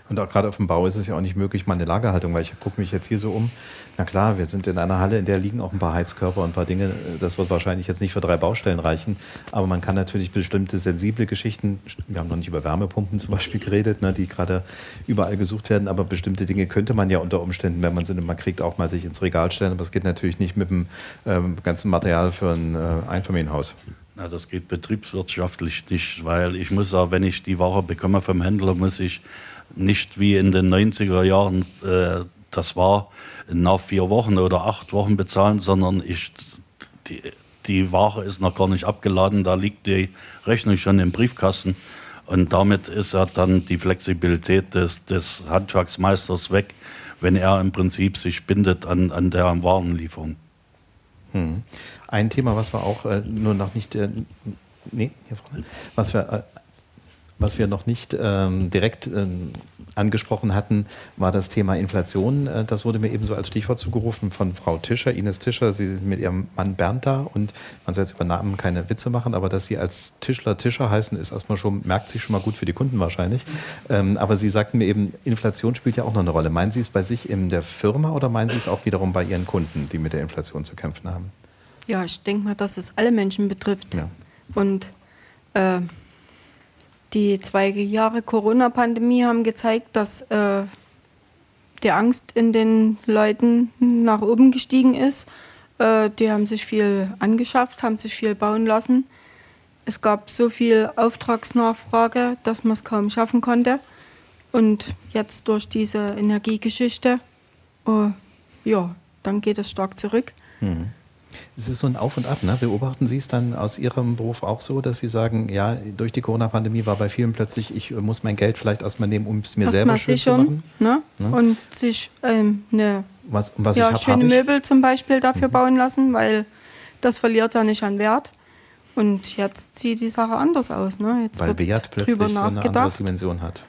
Und auch gerade auf dem Bau ist es ja auch nicht möglich, mal eine Lagerhaltung, weil ich gucke mich jetzt hier so um. Na klar, wir sind in einer Halle, in der liegen auch ein paar Heizkörper und ein paar Dinge. Das wird wahrscheinlich jetzt nicht für drei Baustellen reichen. Aber man kann natürlich bestimmte sensible Geschichten, wir haben noch nicht über Wärmepumpen zum Beispiel geredet, ne, die gerade überall gesucht werden. Aber bestimmte Dinge könnte man ja unter Umständen, wenn man sie mal kriegt, auch mal sich ins Regal stellen. Aber es geht natürlich nicht mit dem ähm, ganzen Material für ein äh, Einfamilienhaus. Na, das geht betriebswirtschaftlich nicht, weil ich muss auch, wenn ich die Ware bekomme vom Händler, muss ich nicht wie in den 90er Jahren, äh, das war nach vier Wochen oder acht Wochen bezahlen, sondern ich, die, die Ware ist noch gar nicht abgeladen, da liegt die Rechnung schon im Briefkasten. Und damit ist ja dann die Flexibilität des, des Handwerksmeisters weg, wenn er im Prinzip sich bindet an, an der Warenlieferung. Hm. Ein Thema, was wir auch äh, nur noch nicht, äh, nee, hier vorne, was wir, äh, was wir noch nicht ähm, direkt ähm, angesprochen hatten, war das Thema Inflation. Äh, das wurde mir ebenso als Stichwort zugerufen von Frau Tischer, Ines Tischer. Sie sind mit ihrem Mann Bernd da und man soll jetzt über Namen keine Witze machen, aber dass Sie als Tischler Tischer heißen, ist erstmal schon, merkt sich schon mal gut für die Kunden wahrscheinlich. Ähm, aber Sie sagten mir eben, Inflation spielt ja auch noch eine Rolle. Meinen Sie es bei sich in der Firma oder meinen Sie es auch wiederum bei Ihren Kunden, die mit der Inflation zu kämpfen haben? Ja, ich denke mal, dass es alle Menschen betrifft. Ja. Und äh, die zwei Jahre Corona-Pandemie haben gezeigt, dass äh, die Angst in den Leuten nach oben gestiegen ist. Äh, die haben sich viel angeschafft, haben sich viel bauen lassen. Es gab so viel Auftragsnachfrage, dass man es kaum schaffen konnte. Und jetzt durch diese Energiegeschichte, äh, ja, dann geht es stark zurück. Mhm. Es ist so ein Auf und Ab. Ne? Beobachten Sie es dann aus Ihrem Beruf auch so, dass Sie sagen, ja, durch die Corona-Pandemie war bei vielen plötzlich, ich muss mein Geld vielleicht erstmal nehmen, um es mir selber mal schön sichern, zu machen? Ne? Ne? Und sich ähm, eine was, was ja, hab, schöne Möbel zum Beispiel dafür mhm. bauen lassen, weil das verliert ja nicht an Wert. Und jetzt sieht die Sache anders aus. Ne? Jetzt Weil Wert plötzlich so eine andere Dimension hat.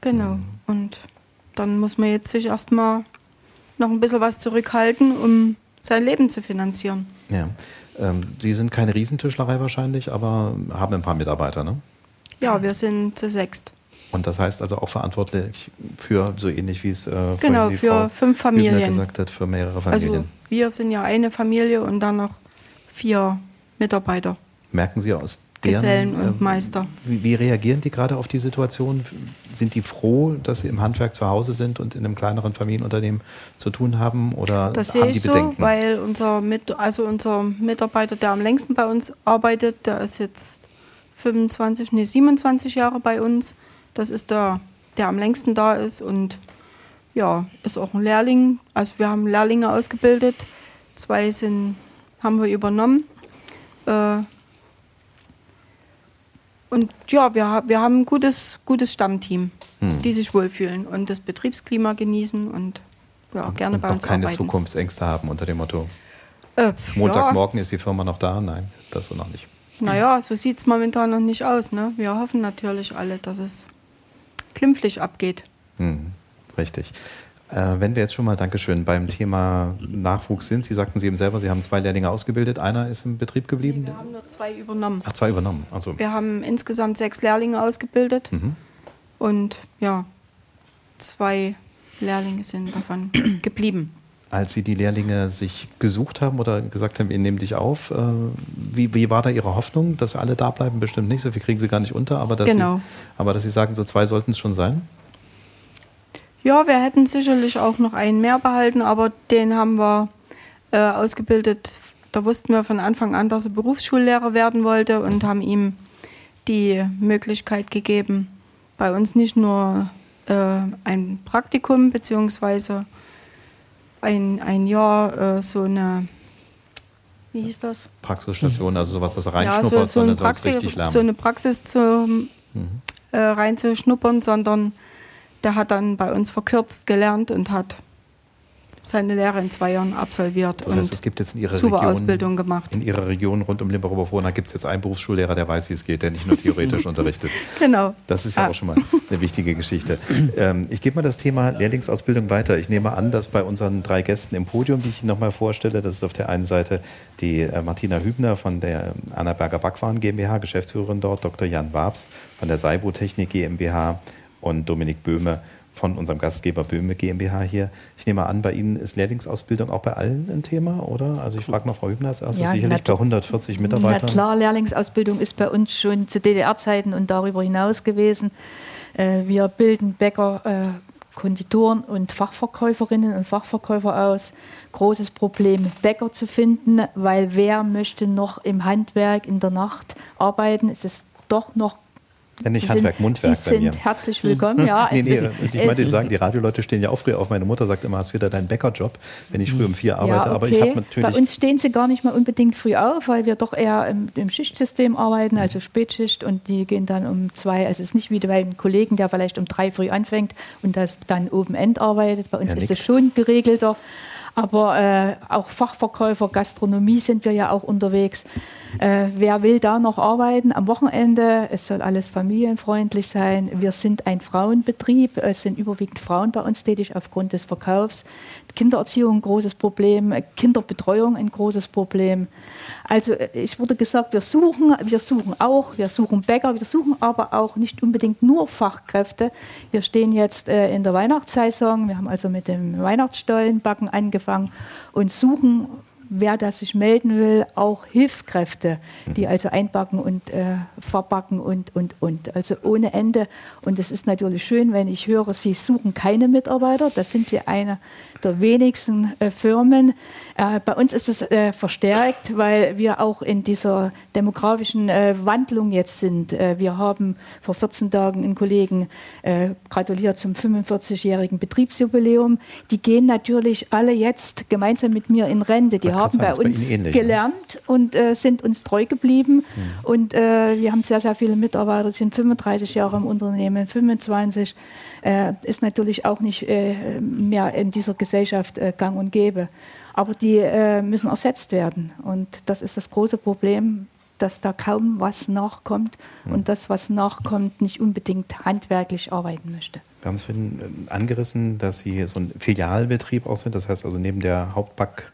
Genau. Mhm. Und dann muss man jetzt sich erstmal noch ein bisschen was zurückhalten, um sein Leben zu finanzieren. Ja. Ähm, Sie sind keine Riesentischlerei wahrscheinlich, aber haben ein paar Mitarbeiter, ne? Ja, wir sind zu sechst. Und das heißt also auch verantwortlich für so ähnlich wie es äh, genau, für Frau fünf Familien gesagt hat, für mehrere Familien. Also wir sind ja eine Familie und dann noch vier Mitarbeiter. Merken Sie aus deren, Gesellen und äh, Meister. Wie, wie, reagieren die gerade auf die Situation? Sind die froh, dass sie im Handwerk zu Hause sind und in einem kleineren Familienunternehmen zu tun haben? Oder das haben sehe ich so, weil unser, Mit also unser Mitarbeiter, der am längsten bei uns arbeitet, der ist jetzt 25, nee, 27 Jahre bei uns. Das ist der, der am längsten da ist und ja, ist auch ein Lehrling. Also wir haben Lehrlinge ausgebildet. Zwei sind, haben wir übernommen. Äh, und ja, wir, wir haben ein gutes, gutes Stammteam, hm. die sich wohlfühlen und das Betriebsklima genießen und ja, gerne und bei uns keine arbeiten. Zukunftsängste haben unter dem Motto. Äh, Montagmorgen ja. ist die Firma noch da? Nein, das so noch nicht. Naja, so sieht es momentan noch nicht aus. Ne? Wir hoffen natürlich alle, dass es glimpflich abgeht. Hm, richtig. Äh, wenn wir jetzt schon mal, Dankeschön, beim Thema Nachwuchs sind, Sie sagten Sie eben selber, Sie haben zwei Lehrlinge ausgebildet, einer ist im Betrieb geblieben? Nee, wir haben nur zwei übernommen. Ach, zwei übernommen, also. Wir haben insgesamt sechs Lehrlinge ausgebildet mhm. und ja, zwei Lehrlinge sind davon geblieben. Als Sie die Lehrlinge sich gesucht haben oder gesagt haben, wir nehmen dich auf, äh, wie, wie war da Ihre Hoffnung, dass alle da bleiben? Bestimmt nicht, so viel kriegen Sie gar nicht unter, aber dass, genau. Sie, aber dass Sie sagen, so zwei sollten es schon sein? Ja, wir hätten sicherlich auch noch einen mehr behalten, aber den haben wir äh, ausgebildet. Da wussten wir von Anfang an, dass er Berufsschullehrer werden wollte und haben ihm die Möglichkeit gegeben, bei uns nicht nur äh, ein Praktikum bzw. ein, ein Jahr äh, so eine wie hieß das? Praxisstation, also sowas, das reinschnuppert, ja, so, so sondern Praxis, richtig lernen. So eine Praxis zu, mhm. äh, reinzuschnuppern, sondern der hat dann bei uns verkürzt gelernt und hat seine Lehre in zwei Jahren absolviert das heißt, es gibt jetzt in Ihrer super Region, Ausbildung gemacht. In Ihrer Region rund um Limburg-Oberfrohna gibt es jetzt einen Berufsschullehrer, der weiß, wie es geht, der nicht nur theoretisch unterrichtet. Genau. Das ist ja ah. auch schon mal eine wichtige Geschichte. Ähm, ich gebe mal das Thema Lehrlingsausbildung weiter. Ich nehme an, dass bei unseren drei Gästen im Podium, die ich Ihnen nochmal vorstelle, das ist auf der einen Seite die äh, Martina Hübner von der Annaberger Backwaren GmbH, Geschäftsführerin dort, Dr. Jan Wabs von der Saibo Technik GmbH und Dominik Böhme von unserem Gastgeber Böhme GmbH hier. Ich nehme an, bei Ihnen ist Lehrlingsausbildung auch bei allen ein Thema, oder? Also ich frage mal Frau Hübner als erstes, ja, sicherlich bei 140 Mitarbeitern. Na klar, Lehrlingsausbildung ist bei uns schon zu DDR-Zeiten und darüber hinaus gewesen. Äh, wir bilden Bäcker, äh, Konditoren und Fachverkäuferinnen und Fachverkäufer aus. Großes Problem, Bäcker zu finden, weil wer möchte noch im Handwerk in der Nacht arbeiten? Es ist doch noch ja, nicht Sie Handwerk, sind, Mundwerk Sie sind herzlich willkommen, ja. nee, nee, ich meinte, äh, sagen, die Radioleute stehen ja auch früh auf. Meine Mutter sagt immer, hast wieder deinen Bäckerjob, wenn ich früh um vier arbeite. Ja, okay. Aber ich habe natürlich. Bei uns stehen sie gar nicht mal unbedingt früh auf, weil wir doch eher im, im Schichtsystem arbeiten, mhm. also Spätschicht und die gehen dann um zwei. Also es ist nicht wie bei einem Kollegen, der vielleicht um drei früh anfängt und das dann oben End arbeitet. Bei uns ja, ist es schon geregelter. Aber äh, auch Fachverkäufer, Gastronomie sind wir ja auch unterwegs. Äh, wer will da noch arbeiten am Wochenende? Es soll alles familienfreundlich sein. Wir sind ein Frauenbetrieb. Es sind überwiegend Frauen bei uns tätig aufgrund des Verkaufs. Kindererziehung ein großes Problem, Kinderbetreuung ein großes Problem. Also äh, ich wurde gesagt, wir suchen, wir suchen auch, wir suchen Bäcker, wir suchen aber auch nicht unbedingt nur Fachkräfte. Wir stehen jetzt äh, in der Weihnachtssaison, wir haben also mit dem Weihnachtsstollenbacken angefangen und suchen wer da sich melden will, auch Hilfskräfte, die mhm. also einpacken und äh, verpacken und, und, und. Also ohne Ende. Und es ist natürlich schön, wenn ich höre, Sie suchen keine Mitarbeiter. Da sind Sie eine der wenigsten äh, Firmen. Äh, bei uns ist es äh, verstärkt, weil wir auch in dieser demografischen äh, Wandlung jetzt sind. Äh, wir haben vor 14 Tagen einen Kollegen gratuliert zum 45-jährigen Betriebsjubiläum. Die gehen natürlich alle jetzt gemeinsam mit mir in Rente. Die haben bei uns bei ähnlich, gelernt ne? und äh, sind uns treu geblieben. Mhm. Und äh, wir haben sehr, sehr viele Mitarbeiter, sind 35 Jahre im Unternehmen, 25. Äh, ist natürlich auch nicht äh, mehr in dieser Gesellschaft äh, gang und gäbe. Aber die äh, müssen ersetzt werden. Und das ist das große Problem dass da kaum was nachkommt mhm. und das, was nachkommt, nicht unbedingt handwerklich arbeiten möchte. Wir haben es vorhin angerissen, dass Sie so ein Filialbetrieb auch sind. Das heißt also neben der Hauptback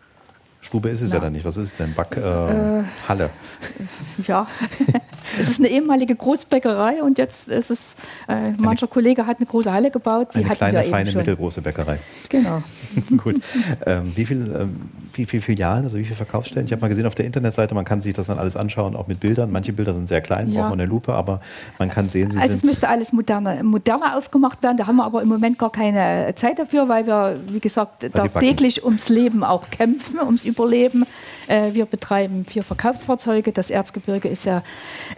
Stube ist es ja, ja dann nicht. Was ist denn? Backhalle? Äh, äh, ja, es ist eine ehemalige Großbäckerei und jetzt ist es, äh, mancher eine, Kollege hat eine große Halle gebaut. Die eine kleine, feine, mittelgroße Bäckerei. Genau. Gut. Ähm, wie viele ähm, wie viel Filialen, also wie viele Verkaufsstellen? Ich habe mal gesehen auf der Internetseite, man kann sich das dann alles anschauen, auch mit Bildern. Manche Bilder sind sehr klein, ja. braucht man eine Lupe, aber man kann sehen, sie Also es müsste alles moderner, moderner aufgemacht werden. Da haben wir aber im Moment gar keine Zeit dafür, weil wir, wie gesagt, da täglich ums Leben auch kämpfen, ums Überleben. Äh, wir betreiben vier Verkaufsfahrzeuge. Das Erzgebirge ist ja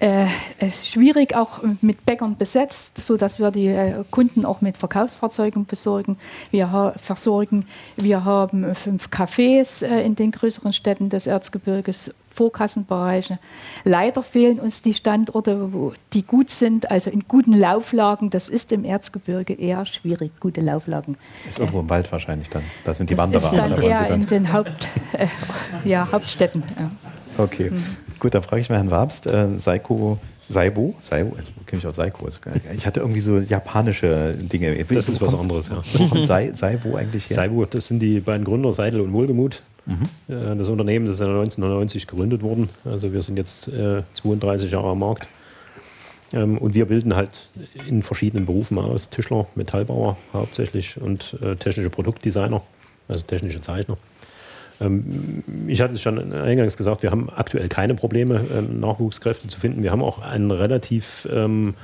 äh, ist schwierig auch mit Bäckern besetzt, sodass wir die äh, Kunden auch mit Verkaufsfahrzeugen besorgen. Wir versorgen. Wir haben fünf Cafés äh, in den größeren Städten des Erzgebirges. Vorkassenbereiche. Leider fehlen uns die Standorte, wo die gut sind, also in guten Lauflagen. Das ist im Erzgebirge eher schwierig, gute Lauflagen. Ist irgendwo im Wald wahrscheinlich dann. Da sind die das Wanderer. Ist dann da eher dann in den Haupt, äh, ja, Hauptstädten. Okay, mhm. gut, dann frage ich mal Herrn Wabst. Äh, Seiko Saibo, Saibo, jetzt kenne ich auch Saiko. Ich hatte irgendwie so japanische Dinge. Das ist was anderes, ja. Wo kommt Saibo eigentlich her? Saibo, das sind die beiden Gründer, Seidel und Wohlgemut. Mhm. Das Unternehmen das ist 1990 gegründet worden. Also wir sind jetzt äh, 32 Jahre am Markt. Ähm, und wir bilden halt in verschiedenen Berufen aus. Tischler, Metallbauer hauptsächlich und äh, technische Produktdesigner, also technische Zeichner. Ähm, ich hatte es schon eingangs gesagt, wir haben aktuell keine Probleme, ähm, Nachwuchskräfte zu finden. Wir haben auch einen relativ ähm,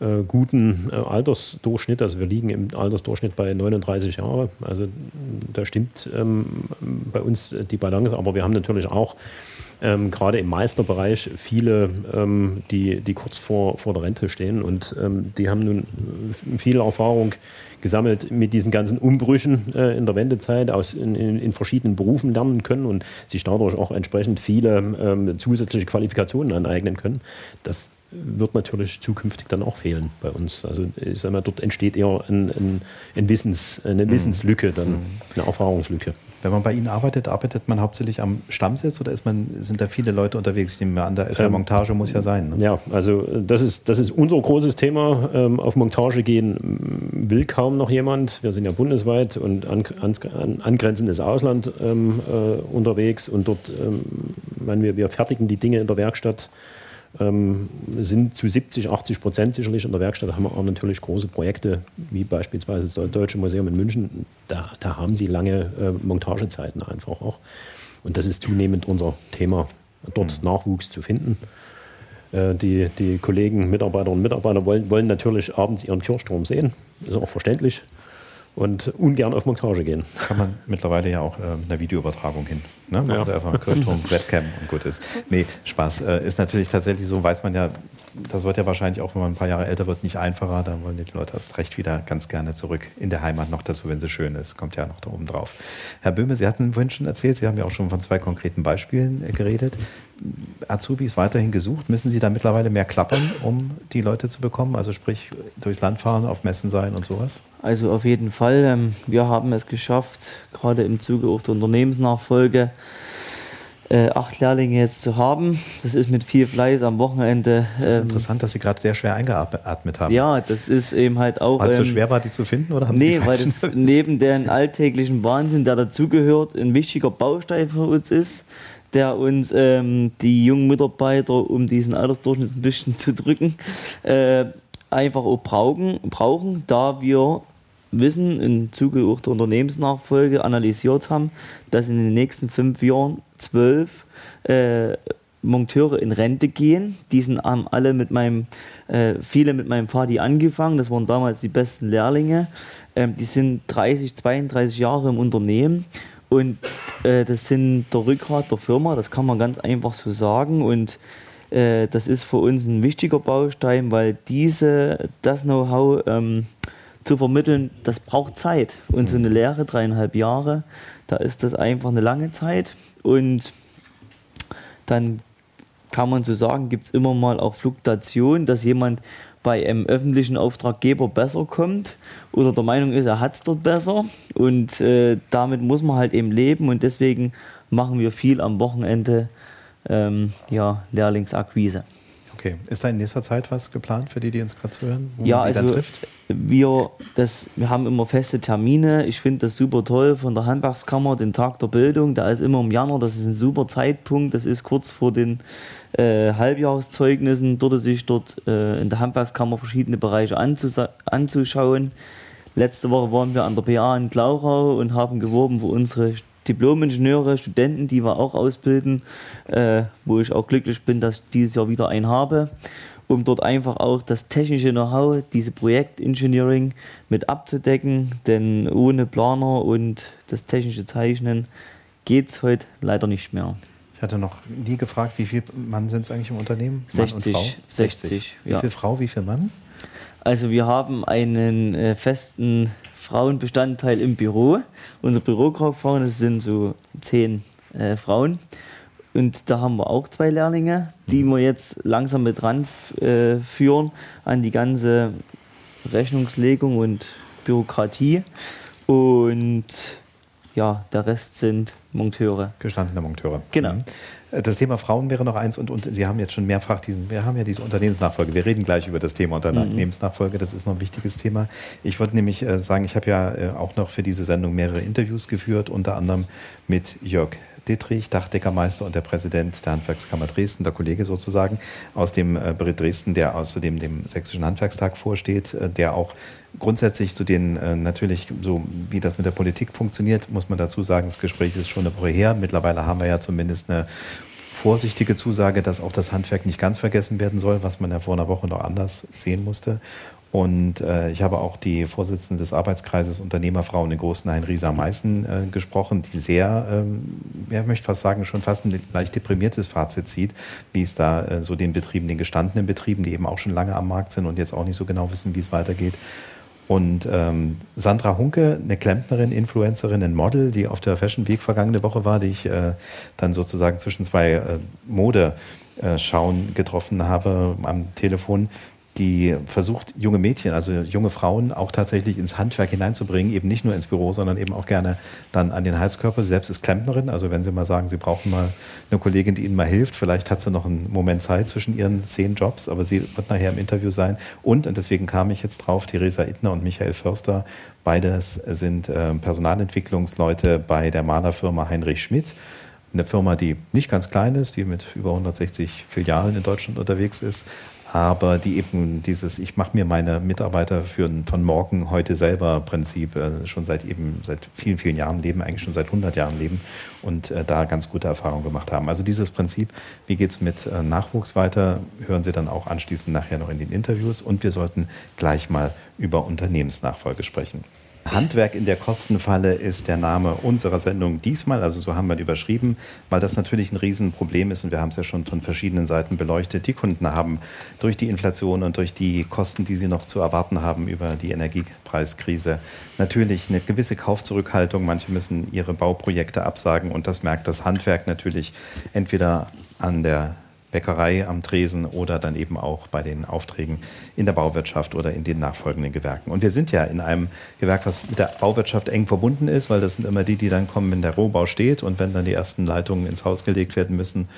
äh, guten äh, Altersdurchschnitt. Also wir liegen im Altersdurchschnitt bei 39 Jahren. Also da stimmt ähm, bei uns die Balance. Aber wir haben natürlich auch ähm, gerade im Meisterbereich viele, ähm, die, die kurz vor, vor der Rente stehen. Und ähm, die haben nun viel Erfahrung gesammelt mit diesen ganzen Umbrüchen äh, in der Wendezeit aus in, in, in, verschiedenen Berufen lernen können und sich dadurch auch entsprechend viele ähm, zusätzliche Qualifikationen aneignen können. Das wird natürlich zukünftig dann auch fehlen bei uns. Also ich sag mal, dort entsteht eher ein, ein, ein Wissens, eine mhm. Wissenslücke, dann mhm. eine Erfahrungslücke. Wenn man bei Ihnen arbeitet, arbeitet man hauptsächlich am Stammsitz oder ist man, sind da viele Leute unterwegs? Ich nehme an, da ist ja Montage, muss ja sein. Ne? Ja, also das ist, das ist unser großes Thema. Ähm, auf Montage gehen will kaum noch jemand. Wir sind ja bundesweit und an, an, angrenzendes Ausland ähm, äh, unterwegs und dort, ähm, wir, wir fertigen die Dinge in der Werkstatt ähm, sind zu 70, 80 Prozent sicherlich in der Werkstatt. Da haben wir auch natürlich große Projekte, wie beispielsweise das Deutsche Museum in München. Da, da haben sie lange äh, Montagezeiten einfach auch. Und das ist zunehmend unser Thema, dort mhm. Nachwuchs zu finden. Äh, die, die Kollegen, Mitarbeiterinnen und Mitarbeiter wollen, wollen natürlich abends ihren Kirchturm sehen. Ist auch verständlich und ungern auf Montage gehen. Kann man mittlerweile ja auch äh, eine Videoübertragung hin. Ne? Machen ja. Sie einfach Kirchturm, Webcam und gut ist. Nee, Spaß. Äh, ist natürlich tatsächlich so, weiß man ja, das wird ja wahrscheinlich auch, wenn man ein paar Jahre älter wird, nicht einfacher. Da wollen die Leute erst recht wieder ganz gerne zurück in der Heimat noch dazu, wenn sie schön ist. Kommt ja noch da oben drauf. Herr Böhme, Sie hatten vorhin schon erzählt, Sie haben ja auch schon von zwei konkreten Beispielen äh, geredet. Azubis weiterhin gesucht? Müssen Sie da mittlerweile mehr klappern, um die Leute zu bekommen? Also sprich, durchs Land fahren, auf Messen sein und sowas? Also auf jeden Fall. Ähm, wir haben es geschafft, gerade im Zuge auch der Unternehmensnachfolge, äh, acht Lehrlinge jetzt zu haben. Das ist mit viel Fleiß am Wochenende. Das ist ähm, interessant, dass Sie gerade sehr schwer eingeatmet haben. Ja, das ist eben halt auch. Weil es so ähm, schwer war, die zu finden oder haben nee, Sie weil das neben dem alltäglichen Wahnsinn, der dazugehört, ein wichtiger Baustein für uns ist der uns ähm, die jungen Mitarbeiter, um diesen Altersdurchschnitt ein bisschen zu drücken, äh, einfach auch brauchen, brauchen, da wir wissen, im Zuge auch der Unternehmensnachfolge analysiert haben, dass in den nächsten fünf Jahren zwölf äh, Monteure in Rente gehen. Die sind haben alle mit meinem, äh, viele mit meinem Vati angefangen. Das waren damals die besten Lehrlinge. Ähm, die sind 30, 32 Jahre im Unternehmen und äh, das sind der Rückgrat der Firma, das kann man ganz einfach so sagen. Und äh, das ist für uns ein wichtiger Baustein, weil diese, das Know-how ähm, zu vermitteln, das braucht Zeit. Und so eine Lehre, dreieinhalb Jahre, da ist das einfach eine lange Zeit. Und dann kann man so sagen, gibt es immer mal auch Fluktuation, dass jemand bei einem öffentlichen Auftraggeber besser kommt oder der Meinung ist, er hat es dort besser. Und äh, damit muss man halt eben leben und deswegen machen wir viel am Wochenende ähm, ja, Lehrlingsakquise. Okay. Ist da in nächster Zeit was geplant für die, die uns gerade zuhören, wo ja, man sie also dann trifft? Wir, das, wir haben immer feste Termine. Ich finde das super toll von der Handwerkskammer, den Tag der Bildung. Der ist immer im Januar. Das ist ein super Zeitpunkt. Das ist kurz vor den äh, Halbjahreszeugnissen. Dort sich dort äh, in der Handwerkskammer verschiedene Bereiche anzuschauen. Letzte Woche waren wir an der PA in Glaurau und haben geworben für unsere Diplom-Ingenieure, Studenten, die wir auch ausbilden, äh, wo ich auch glücklich bin, dass ich dieses Jahr wieder einen habe, um dort einfach auch das technische Know-how, diese Projektengineering mit abzudecken, denn ohne Planer und das technische Zeichnen geht es heute leider nicht mehr. Ich hatte noch nie gefragt, wie viele Mann sind es eigentlich im Unternehmen? 60, 60. 60. Wie ja. viel Frau, wie viel Mann? Also wir haben einen äh, festen Frauenbestandteil im Büro. Unser Bürokauffrau, das sind so zehn äh, Frauen. Und da haben wir auch zwei Lehrlinge, die wir jetzt langsam mit ranführen äh, an die ganze Rechnungslegung und Bürokratie. Und ja, der Rest sind Monteure. Gestandene Monteure. Genau. Mhm. Das Thema Frauen wäre noch eins und, und Sie haben jetzt schon mehrfach diesen, wir haben ja diese Unternehmensnachfolge. Wir reden gleich über das Thema Unternehmensnachfolge, das ist noch ein wichtiges Thema. Ich wollte nämlich äh, sagen, ich habe ja äh, auch noch für diese Sendung mehrere Interviews geführt, unter anderem mit Jörg Dittrich, Dachdeckermeister und der Präsident der Handwerkskammer Dresden, der Kollege sozusagen aus dem äh, Dresden, der außerdem dem Sächsischen Handwerkstag vorsteht, äh, der auch grundsätzlich zu den äh, natürlich so wie das mit der Politik funktioniert, muss man dazu sagen, das Gespräch ist schon eine Woche her. Mittlerweile haben wir ja zumindest eine vorsichtige Zusage, dass auch das Handwerk nicht ganz vergessen werden soll, was man ja vor einer Woche noch anders sehen musste. Und äh, ich habe auch die Vorsitzende des Arbeitskreises Unternehmerfrauen in Großenhain, Risa Meißen, äh, gesprochen, die sehr, ähm, ja, ich möchte fast sagen, schon fast ein leicht deprimiertes Fazit zieht, wie es da äh, so den Betrieben, den gestandenen Betrieben, die eben auch schon lange am Markt sind und jetzt auch nicht so genau wissen, wie es weitergeht. Und ähm, Sandra Hunke, eine Klempnerin, Influencerin, ein Model, die auf der Fashion Week vergangene Woche war, die ich äh, dann sozusagen zwischen zwei äh, Modeschauen getroffen habe am Telefon, die versucht, junge Mädchen, also junge Frauen auch tatsächlich ins Handwerk hineinzubringen, eben nicht nur ins Büro, sondern eben auch gerne dann an den Heizkörper. Sie selbst ist Klempnerin, also wenn Sie mal sagen, Sie brauchen mal eine Kollegin, die Ihnen mal hilft, vielleicht hat sie noch einen Moment Zeit zwischen ihren zehn Jobs, aber sie wird nachher im Interview sein. Und, und deswegen kam ich jetzt drauf, Theresa Ittner und Michael Förster, beides sind äh, Personalentwicklungsleute bei der Malerfirma Heinrich Schmidt eine Firma, die nicht ganz klein ist, die mit über 160 Filialen in Deutschland unterwegs ist, aber die eben dieses Ich mache mir meine Mitarbeiter für von morgen heute selber Prinzip äh, schon seit eben seit vielen, vielen Jahren leben, eigentlich schon seit 100 Jahren leben und äh, da ganz gute Erfahrungen gemacht haben. Also dieses Prinzip, wie geht es mit äh, Nachwuchs weiter, hören Sie dann auch anschließend nachher noch in den Interviews und wir sollten gleich mal über Unternehmensnachfolge sprechen. Handwerk in der Kostenfalle ist der Name unserer Sendung diesmal, also so haben wir überschrieben, weil das natürlich ein Riesenproblem ist und wir haben es ja schon von verschiedenen Seiten beleuchtet. Die Kunden haben durch die Inflation und durch die Kosten, die sie noch zu erwarten haben über die Energiepreiskrise, natürlich eine gewisse Kaufzurückhaltung. Manche müssen ihre Bauprojekte absagen und das merkt das Handwerk natürlich entweder an der Bäckerei am Tresen oder dann eben auch bei den Aufträgen in der Bauwirtschaft oder in den nachfolgenden Gewerken. Und wir sind ja in einem Gewerk, was mit der Bauwirtschaft eng verbunden ist, weil das sind immer die, die dann kommen, wenn der Rohbau steht und wenn dann die ersten Leitungen ins Haus gelegt werden müssen,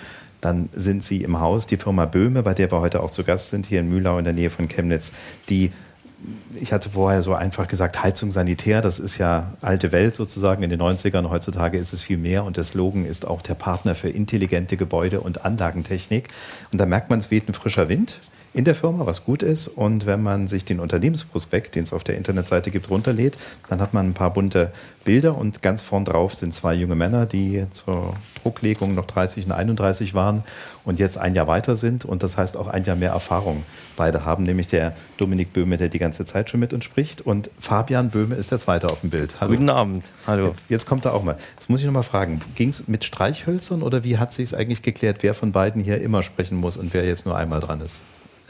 dann sind sie im Haus. Die Firma Böhme, bei der wir heute auch zu Gast sind, hier in Mühlau in der Nähe von Chemnitz, die ich hatte vorher so einfach gesagt, Heizung sanitär, das ist ja alte Welt sozusagen in den 90ern. Heutzutage ist es viel mehr und der Slogan ist auch der Partner für intelligente Gebäude und Anlagentechnik. Und da merkt man, es weht ein frischer Wind in der Firma, was gut ist. Und wenn man sich den Unternehmensprospekt, den es auf der Internetseite gibt, runterlädt, dann hat man ein paar bunte Bilder und ganz vorn drauf sind zwei junge Männer, die zur Drucklegung noch 30 und 31 waren und jetzt ein Jahr weiter sind und das heißt auch ein Jahr mehr Erfahrung beide haben, nämlich der Dominik Böhme, der die ganze Zeit schon mit uns spricht und Fabian Böhme ist der zweite auf dem Bild. Hallo. Guten Abend. Hallo. Jetzt, jetzt kommt er auch mal. Jetzt muss ich noch mal fragen, ging es mit Streichhölzern oder wie hat sich es eigentlich geklärt, wer von beiden hier immer sprechen muss und wer jetzt nur einmal dran ist?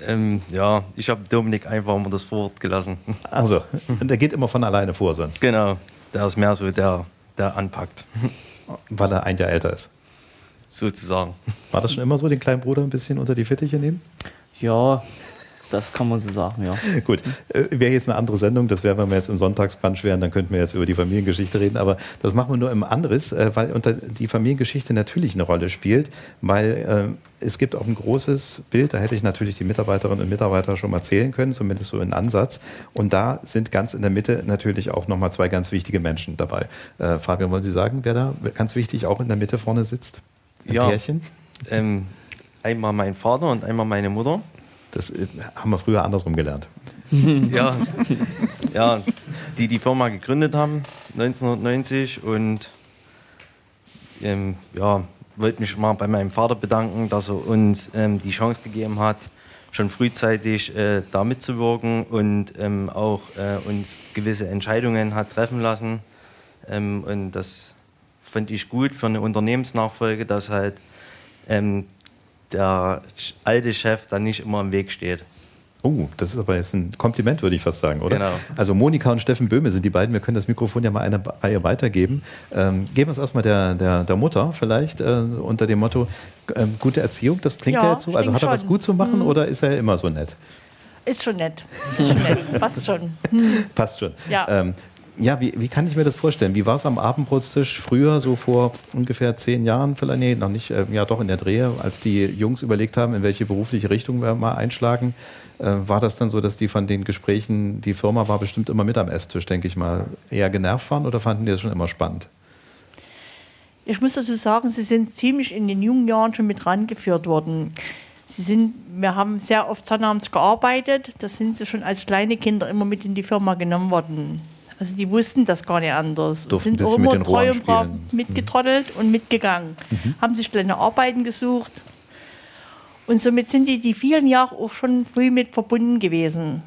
Ähm, ja, ich habe Dominik einfach mal das Wort gelassen. Also, der geht immer von alleine vor sonst. Genau, der ist mehr so der, der anpackt. Weil er ein Jahr älter ist. Sozusagen. War das schon immer so, den kleinen Bruder ein bisschen unter die Fittiche nehmen? Ja, Das kann man so sagen, ja. Gut, äh, wäre jetzt eine andere Sendung, das wäre, wenn wir jetzt im Sonntagspunch wären, dann könnten wir jetzt über die Familiengeschichte reden, aber das machen wir nur im Anderes, äh, weil unter die Familiengeschichte natürlich eine Rolle spielt, weil äh, es gibt auch ein großes Bild, da hätte ich natürlich die Mitarbeiterinnen und Mitarbeiter schon mal zählen können, zumindest so in Ansatz. Und da sind ganz in der Mitte natürlich auch nochmal zwei ganz wichtige Menschen dabei. Äh, Fabian, wollen Sie sagen, wer da ganz wichtig auch in der Mitte vorne sitzt? Ein ja, Pärchen? Ähm, einmal mein Vater und einmal meine Mutter. Das äh, haben wir früher andersrum gelernt. ja, ja, die die Firma gegründet haben 1990 und ähm, ja, wollte mich mal bei meinem Vater bedanken, dass er uns ähm, die Chance gegeben hat, schon frühzeitig äh, da mitzuwirken und ähm, auch äh, uns gewisse Entscheidungen hat treffen lassen. Ähm, und das fand ich gut für eine Unternehmensnachfolge, dass halt ähm, der alte Chef dann nicht immer im Weg steht. Oh, das ist aber jetzt ein Kompliment, würde ich fast sagen, oder? Genau. Also Monika und Steffen Böhme sind die beiden. Wir können das Mikrofon ja mal eine Reihe weitergeben. Ähm, geben wir es erstmal der, der, der Mutter vielleicht äh, unter dem Motto äh, gute Erziehung. Das klingt ja, ja jetzt so. Also hat er schon. was gut zu machen hm. oder ist er immer so nett? Ist schon nett. Ist schon nett. Passt schon. Hm. Passt schon. Ja. Ähm, ja, wie, wie kann ich mir das vorstellen? Wie war es am Abendbrotstisch früher, so vor ungefähr zehn Jahren, vielleicht, nee, noch nicht, äh, ja doch in der Drehe, als die Jungs überlegt haben, in welche berufliche Richtung wir mal einschlagen? Äh, war das dann so, dass die von den Gesprächen, die Firma war bestimmt immer mit am Esstisch, denke ich mal, eher genervt waren oder fanden die das schon immer spannend? Ich muss dazu sagen, sie sind ziemlich in den jungen Jahren schon mit rangeführt worden. Sie sind, wir haben sehr oft sonnabends gearbeitet, da sind sie schon als kleine Kinder immer mit in die Firma genommen worden. Also die wussten das gar nicht anders. Durften sind auch immer treu und brav mitgetrottelt mhm. und mitgegangen. Mhm. Haben sich kleine Arbeiten gesucht. Und somit sind die die vielen Jahre auch schon früh mit verbunden gewesen.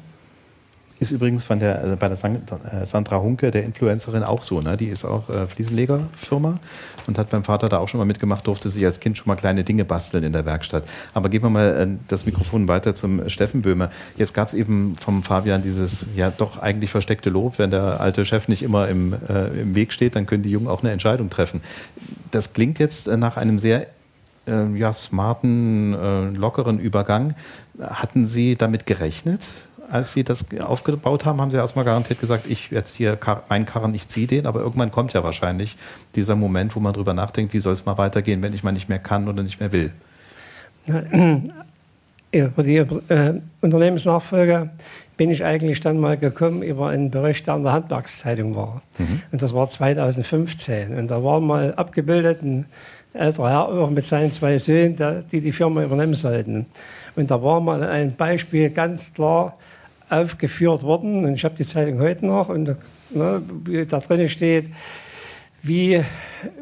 Ist übrigens von der, also bei der äh, Sandra Hunke, der Influencerin, auch so. Ne? Die ist auch äh, Fliesenlegerfirma und hat beim Vater da auch schon mal mitgemacht, durfte sich als Kind schon mal kleine Dinge basteln in der Werkstatt. Aber geben wir mal äh, das Mikrofon weiter zum Steffen Böhmer. Jetzt gab es eben vom Fabian dieses ja doch eigentlich versteckte Lob, wenn der alte Chef nicht immer im, äh, im Weg steht, dann können die Jungen auch eine Entscheidung treffen. Das klingt jetzt äh, nach einem sehr äh, ja, smarten, lockeren Übergang. Hatten Sie damit gerechnet? Als Sie das aufgebaut haben, haben Sie erstmal garantiert gesagt, ich jetzt hier meinen Karren, ich ziehe den, aber irgendwann kommt ja wahrscheinlich dieser Moment, wo man drüber nachdenkt, wie soll es mal weitergehen, wenn ich mal nicht mehr kann oder nicht mehr will. Über die äh, Unternehmensnachfolge bin ich eigentlich dann mal gekommen über einen Bericht, der an der Handwerkszeitung war. Mhm. Und das war 2015. Und da war mal abgebildet ein älterer Herr auch mit seinen zwei Söhnen, die die Firma übernehmen sollten. Und da war mal ein Beispiel ganz klar, aufgeführt worden. Und ich habe die Zeitung heute noch und ne, da drin steht, wie,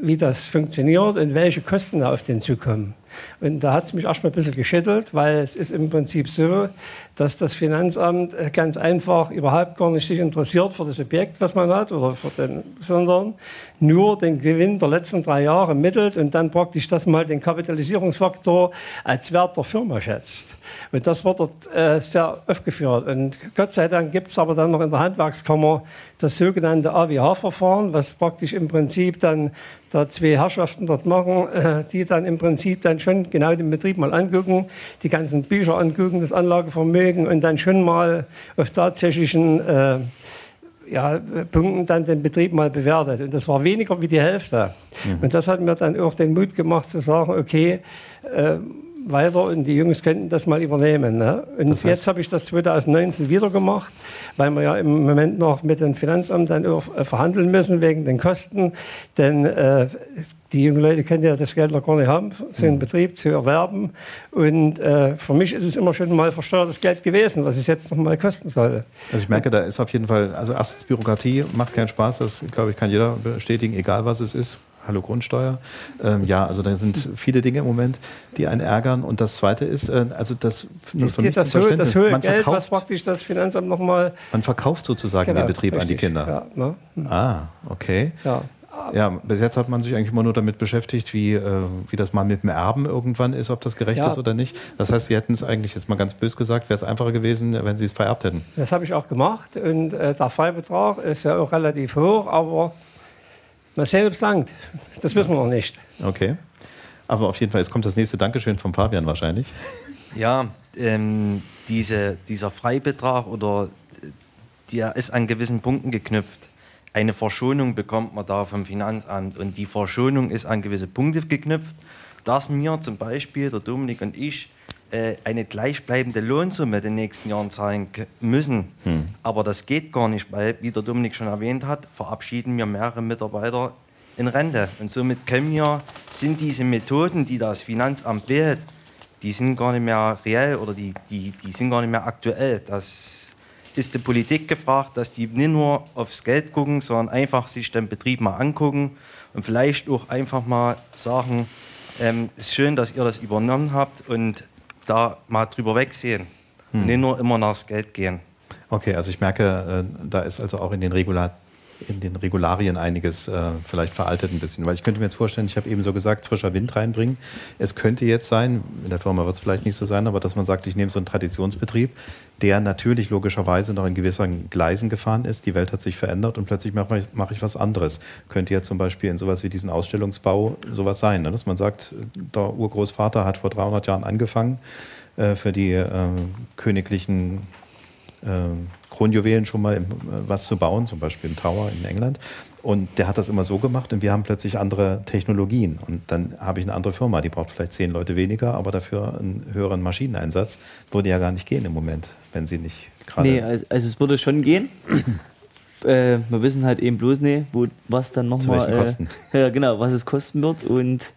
wie das funktioniert und welche Kosten da auf den zukommen. Und da hat es mich erstmal ein bisschen geschüttelt, weil es ist im Prinzip so, dass das Finanzamt ganz einfach überhaupt gar nicht sich interessiert für das Objekt, was man hat, oder für den, sondern nur den Gewinn der letzten drei Jahre mittelt und dann praktisch das mal den Kapitalisierungsfaktor als Wert der Firma schätzt. Und das wird dort äh, sehr aufgeführt. Und Gott sei Dank gibt es aber dann noch in der Handwerkskammer das sogenannte AWH-Verfahren, was praktisch im Prinzip dann da zwei Herrschaften dort machen, äh, die dann im Prinzip dann schon genau den Betrieb mal angucken, die ganzen Bücher angucken, das Anlagevermögen und dann schon mal auf tatsächlichen äh, ja, Punkten dann den Betrieb mal bewertet. Und das war weniger wie die Hälfte. Mhm. Und das hat mir dann auch den Mut gemacht zu sagen, okay, äh, weiter und die Jungs könnten das mal übernehmen. Ne? Und das heißt, jetzt habe ich das 2019 wieder gemacht, weil wir ja im Moment noch mit dem Finanzamt dann äh, verhandeln müssen wegen den Kosten. Denn äh, die jungen Leute können ja das Geld noch gar nicht haben, so einen mhm. Betrieb zu erwerben. Und äh, für mich ist es immer schon mal versteuertes Geld gewesen, was es jetzt noch mal kosten soll. Also ich merke, da ist auf jeden Fall, also erstens Bürokratie macht keinen Spaß, das glaube ich kann jeder bestätigen, egal was es ist. Hallo Grundsteuer. Ähm, ja, also da sind viele Dinge im Moment, die einen ärgern. Und das Zweite ist, äh, also das nur für mich das, höhe, das höhere man Geld, verkauft, was praktisch das Finanzamt nochmal... Man verkauft sozusagen genau, den Betrieb richtig, an die Kinder. Ja, ne? Ah, okay. Ja. Ja, bis jetzt hat man sich eigentlich immer nur damit beschäftigt, wie, äh, wie das mal mit dem Erben irgendwann ist, ob das gerecht ja. ist oder nicht. Das heißt, Sie hätten es eigentlich jetzt mal ganz bös gesagt, wäre es einfacher gewesen, wenn Sie es vererbt hätten. Das habe ich auch gemacht und äh, der Freibetrag ist ja auch relativ hoch, aber Ob es langt. Das wissen wir noch nicht. Okay. Aber auf jeden Fall, jetzt kommt das nächste Dankeschön vom Fabian wahrscheinlich. Ja, ähm, diese, dieser Freibetrag oder der ist an gewissen Punkten geknüpft. Eine Verschonung bekommt man da vom Finanzamt und die Verschonung ist an gewisse Punkte geknüpft, dass mir zum Beispiel der Dominik und ich eine gleichbleibende Lohnsumme in den nächsten Jahren zahlen müssen. Hm. Aber das geht gar nicht, weil, wie der Dominik schon erwähnt hat, verabschieden wir mehrere Mitarbeiter in Rente. Und somit können wir, sind diese Methoden, die das Finanzamt wählt, die sind gar nicht mehr reell oder die, die, die sind gar nicht mehr aktuell. Das ist die Politik gefragt, dass die nicht nur aufs Geld gucken, sondern einfach sich den Betrieb mal angucken und vielleicht auch einfach mal sagen, ähm, es ist schön, dass ihr das übernommen habt und da mal drüber wegsehen. Hm. Nicht nur immer nachs Geld gehen. Okay, also ich merke, äh, da ist also auch in den Regulat in den Regularien einiges äh, vielleicht veraltet ein bisschen. Weil ich könnte mir jetzt vorstellen, ich habe eben so gesagt, frischer Wind reinbringen. Es könnte jetzt sein, in der Firma wird es vielleicht nicht so sein, aber dass man sagt, ich nehme so einen Traditionsbetrieb, der natürlich logischerweise noch in gewissen Gleisen gefahren ist. Die Welt hat sich verändert und plötzlich mache ich, mach ich was anderes. Könnte ja zum Beispiel in sowas wie diesen Ausstellungsbau sowas sein, ne? dass man sagt, der Urgroßvater hat vor 300 Jahren angefangen, äh, für die äh, königlichen äh, Kronjuwelen schon mal äh, was zu bauen, zum Beispiel im Tower in England. Und der hat das immer so gemacht und wir haben plötzlich andere Technologien. Und dann habe ich eine andere Firma, die braucht vielleicht zehn Leute weniger, aber dafür einen höheren Maschineneinsatz. Würde ja gar nicht gehen im Moment, wenn sie nicht gerade. Nee, also, also es würde schon gehen. äh, wir wissen halt eben bloß nicht, wo, was dann nochmal. Äh, Kosten. ja, genau, was es kosten wird. Und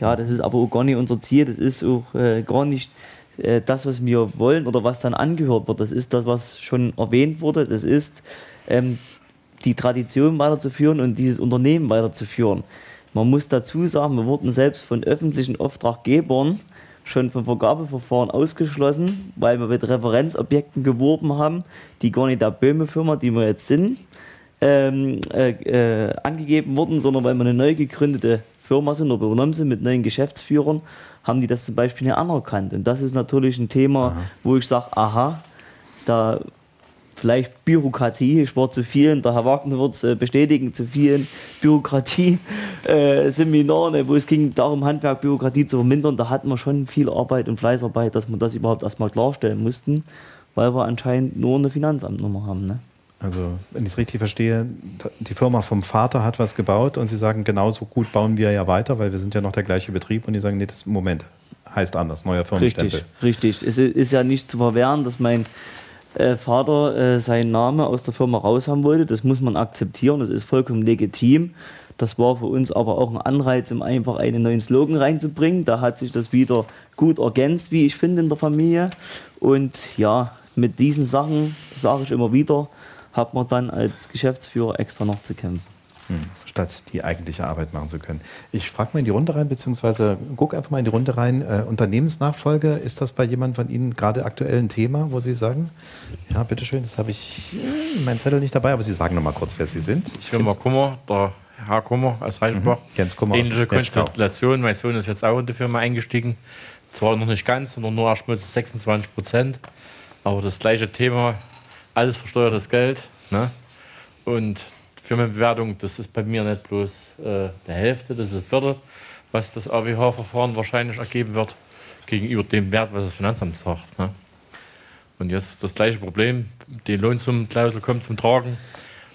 ja, das ist aber auch gar nicht unser Ziel. Das ist auch äh, gar nicht äh, das, was wir wollen oder was dann angehört wird. Das ist das, was schon erwähnt wurde. Das ist ähm, die Tradition weiterzuführen und dieses Unternehmen weiterzuführen. Man muss dazu sagen, wir wurden selbst von öffentlichen Auftraggebern schon vom Vergabeverfahren ausgeschlossen, weil wir mit Referenzobjekten geworben haben, die gar nicht der Böhme-Firma, die wir jetzt sind, ähm, äh, äh, angegeben wurden, sondern weil wir eine neu gegründete Firma sind oder übernommen sind mit neuen Geschäftsführern haben die das zum Beispiel nicht anerkannt. Und das ist natürlich ein Thema, aha. wo ich sage, aha, da vielleicht Bürokratie, ich war zu vielen, der Herr Wagner wird es äh, bestätigen, zu vielen Bürokratie-Seminaren, äh, wo es ging darum, Handwerk, Bürokratie zu vermindern. Da hatten wir schon viel Arbeit und Fleißarbeit, dass wir das überhaupt erstmal klarstellen mussten, weil wir anscheinend nur eine Finanzamtnummer haben. Ne? Also, wenn ich es richtig verstehe, die Firma vom Vater hat was gebaut und sie sagen, genauso gut bauen wir ja weiter, weil wir sind ja noch der gleiche Betrieb und die sagen, nee, das Moment heißt anders, neuer Firmenstempel. Richtig, richtig. Es ist ja nicht zu verwehren, dass mein äh, Vater äh, seinen Namen aus der Firma raus haben wollte. Das muss man akzeptieren, das ist vollkommen legitim. Das war für uns aber auch ein Anreiz, um einfach einen neuen Slogan reinzubringen. Da hat sich das wieder gut ergänzt, wie ich finde, in der Familie. Und ja, mit diesen Sachen sage ich immer wieder, hat man dann als Geschäftsführer extra noch zu kämpfen. Hm, statt die eigentliche Arbeit machen zu können. Ich frage mal in die Runde rein, beziehungsweise guck einfach mal in die Runde rein. Äh, Unternehmensnachfolge, ist das bei jemandem von Ihnen gerade aktuell ein Thema, wo Sie sagen, ja, bitteschön, das habe ich in meinem Zettel nicht dabei, aber Sie sagen noch mal kurz, wer Sie sind. Ich bin mal Kummer, der Herr Kummer aus Reichenbach. Mhm, Jens Kummer Ähnliche Konstellation, mein Sohn ist jetzt auch in die Firma eingestiegen. Zwar noch nicht ganz, sondern nur erst mal 26 Prozent, aber das gleiche Thema, alles versteuertes Geld. Ne? Und Firmenbewertung, das ist bei mir nicht bloß äh, der Hälfte, das ist ein Viertel, was das AWH-Verfahren wahrscheinlich ergeben wird, gegenüber dem Wert, was das Finanzamt sagt. Ne? Und jetzt das gleiche Problem, die Lohnsummenklausel kommt zum Tragen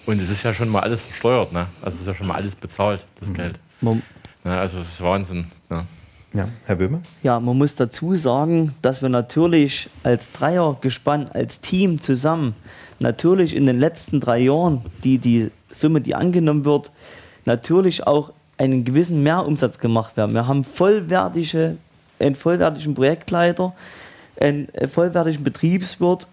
und es ist ja schon mal alles versteuert. Ne? Also es ist ja schon mal alles bezahlt, das mhm. Geld. Ne? Also das ist Wahnsinn. Ne? Ja, Herr Böhme? Ja, man muss dazu sagen, dass wir natürlich als Dreiergespann, als Team zusammen natürlich in den letzten drei Jahren, die die Summe, die angenommen wird, natürlich auch einen gewissen Mehrumsatz gemacht werden. Wir haben vollwertige, einen vollwertigen Projektleiter, einen vollwertigen Betriebswirt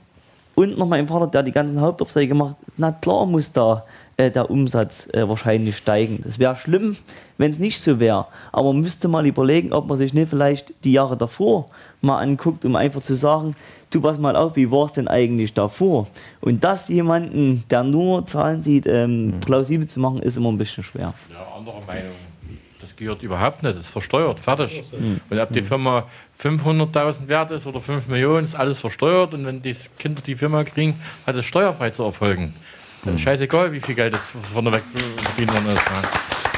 und noch meinen Vater, der die ganzen Hauptaufträge macht. Na klar muss da äh, der Umsatz äh, wahrscheinlich steigen. Es wäre schlimm, wenn es nicht so wäre. Aber man müsste mal überlegen, ob man sich nicht vielleicht die Jahre davor mal anguckt, um einfach zu sagen, du pass mal auf, wie war es denn eigentlich davor? Und das jemanden, der nur Zahlen sieht, ähm, mhm. plausibel zu machen, ist immer ein bisschen schwer. Ja, andere Meinung. Das gehört überhaupt nicht, das ist versteuert, fertig. Mhm. Und ob die mhm. Firma 500.000 wert ist oder 5 Millionen, ist alles versteuert. Und wenn die Kinder die Firma kriegen, hat es steuerfrei zu erfolgen. Dann ist scheißegal, wie viel Geld das von der Weg ist.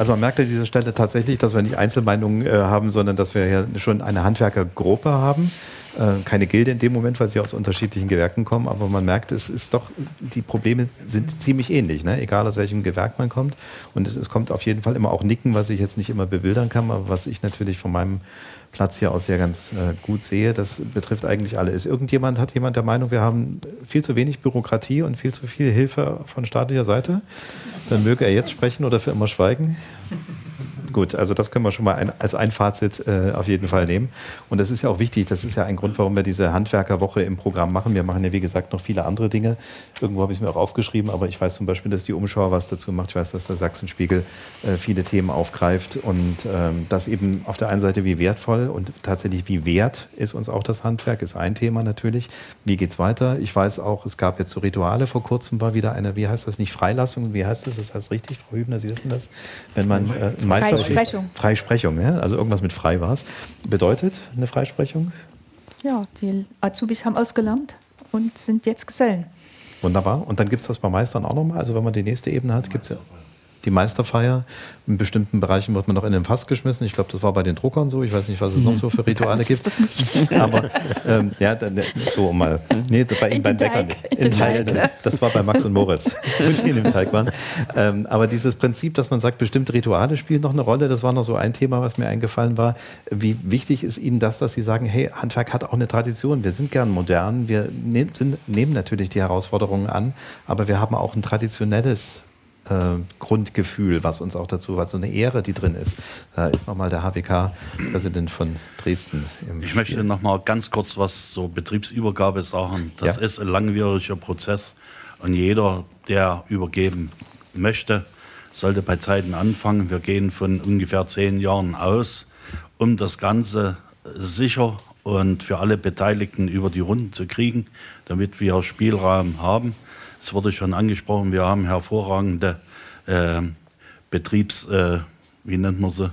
Also man merkt an dieser Stelle tatsächlich, dass wir nicht Einzelmeinungen äh, haben, sondern dass wir ja schon eine Handwerkergruppe haben. Äh, keine Gilde in dem Moment, weil sie aus unterschiedlichen Gewerken kommen, aber man merkt, es ist doch, die Probleme sind ziemlich ähnlich, ne? egal aus welchem Gewerk man kommt. Und es, es kommt auf jeden Fall immer auch Nicken, was ich jetzt nicht immer bebildern kann, aber was ich natürlich von meinem Platz hier aus sehr ganz äh, gut sehe. Das betrifft eigentlich alle. Ist irgendjemand, hat jemand der Meinung, wir haben viel zu wenig Bürokratie und viel zu viel Hilfe von staatlicher Seite? Dann möge er jetzt sprechen oder für immer schweigen. Gut, also das können wir schon mal ein, als ein Fazit äh, auf jeden Fall nehmen. Und das ist ja auch wichtig, das ist ja ein Grund, warum wir diese Handwerkerwoche im Programm machen. Wir machen ja, wie gesagt, noch viele andere Dinge. Irgendwo habe ich es mir auch aufgeschrieben, aber ich weiß zum Beispiel, dass die Umschau was dazu macht. Ich weiß, dass der Sachsenspiegel äh, viele Themen aufgreift und ähm, das eben auf der einen Seite wie wertvoll und tatsächlich wie wert ist uns auch das Handwerk, ist ein Thema natürlich. Wie geht's weiter? Ich weiß auch, es gab jetzt so Rituale vor kurzem, war wieder eine, wie heißt das, nicht Freilassung, wie heißt das? Das heißt richtig, Frau Hübner, Sie wissen das? Wenn man äh, Meister Freisprechung. Freisprechung, ja? also irgendwas mit frei war es. Bedeutet eine Freisprechung? Ja, die Azubis haben ausgelernt und sind jetzt Gesellen. Wunderbar. Und dann gibt es das bei Meistern auch nochmal. Also wenn man die nächste Ebene hat, gibt es ja die Meisterfeier. In bestimmten Bereichen wird man noch in den Fass geschmissen. Ich glaube, das war bei den Druckern so. Ich weiß nicht, was es noch so für Rituale gibt. Das nicht. Aber ähm, ja, dann, so mal. Nee, bei Ihnen beim Bäcker nicht. In Teig. Das war bei Max und Moritz, wenn die in dem Teig waren. Ähm, aber dieses Prinzip, dass man sagt, bestimmte Rituale spielen noch eine Rolle, das war noch so ein Thema, was mir eingefallen war. Wie wichtig ist Ihnen das, dass Sie sagen, hey, Handwerk hat auch eine Tradition. Wir sind gern modern. Wir nehm, sind, nehmen natürlich die Herausforderungen an, aber wir haben auch ein traditionelles äh, Grundgefühl, was uns auch dazu war, so eine Ehre, die drin ist. Da ist nochmal der HWK-Präsident von Dresden. ich Spiel. möchte nochmal ganz kurz was zur Betriebsübergabe sagen. Das ja. ist ein langwieriger Prozess und jeder, der übergeben möchte, sollte bei Zeiten anfangen. Wir gehen von ungefähr zehn Jahren aus, um das Ganze sicher und für alle Beteiligten über die Runden zu kriegen, damit wir Spielraum haben. Es wurde schon angesprochen, wir haben hervorragende äh, Betriebs, äh, wie nennt man sie?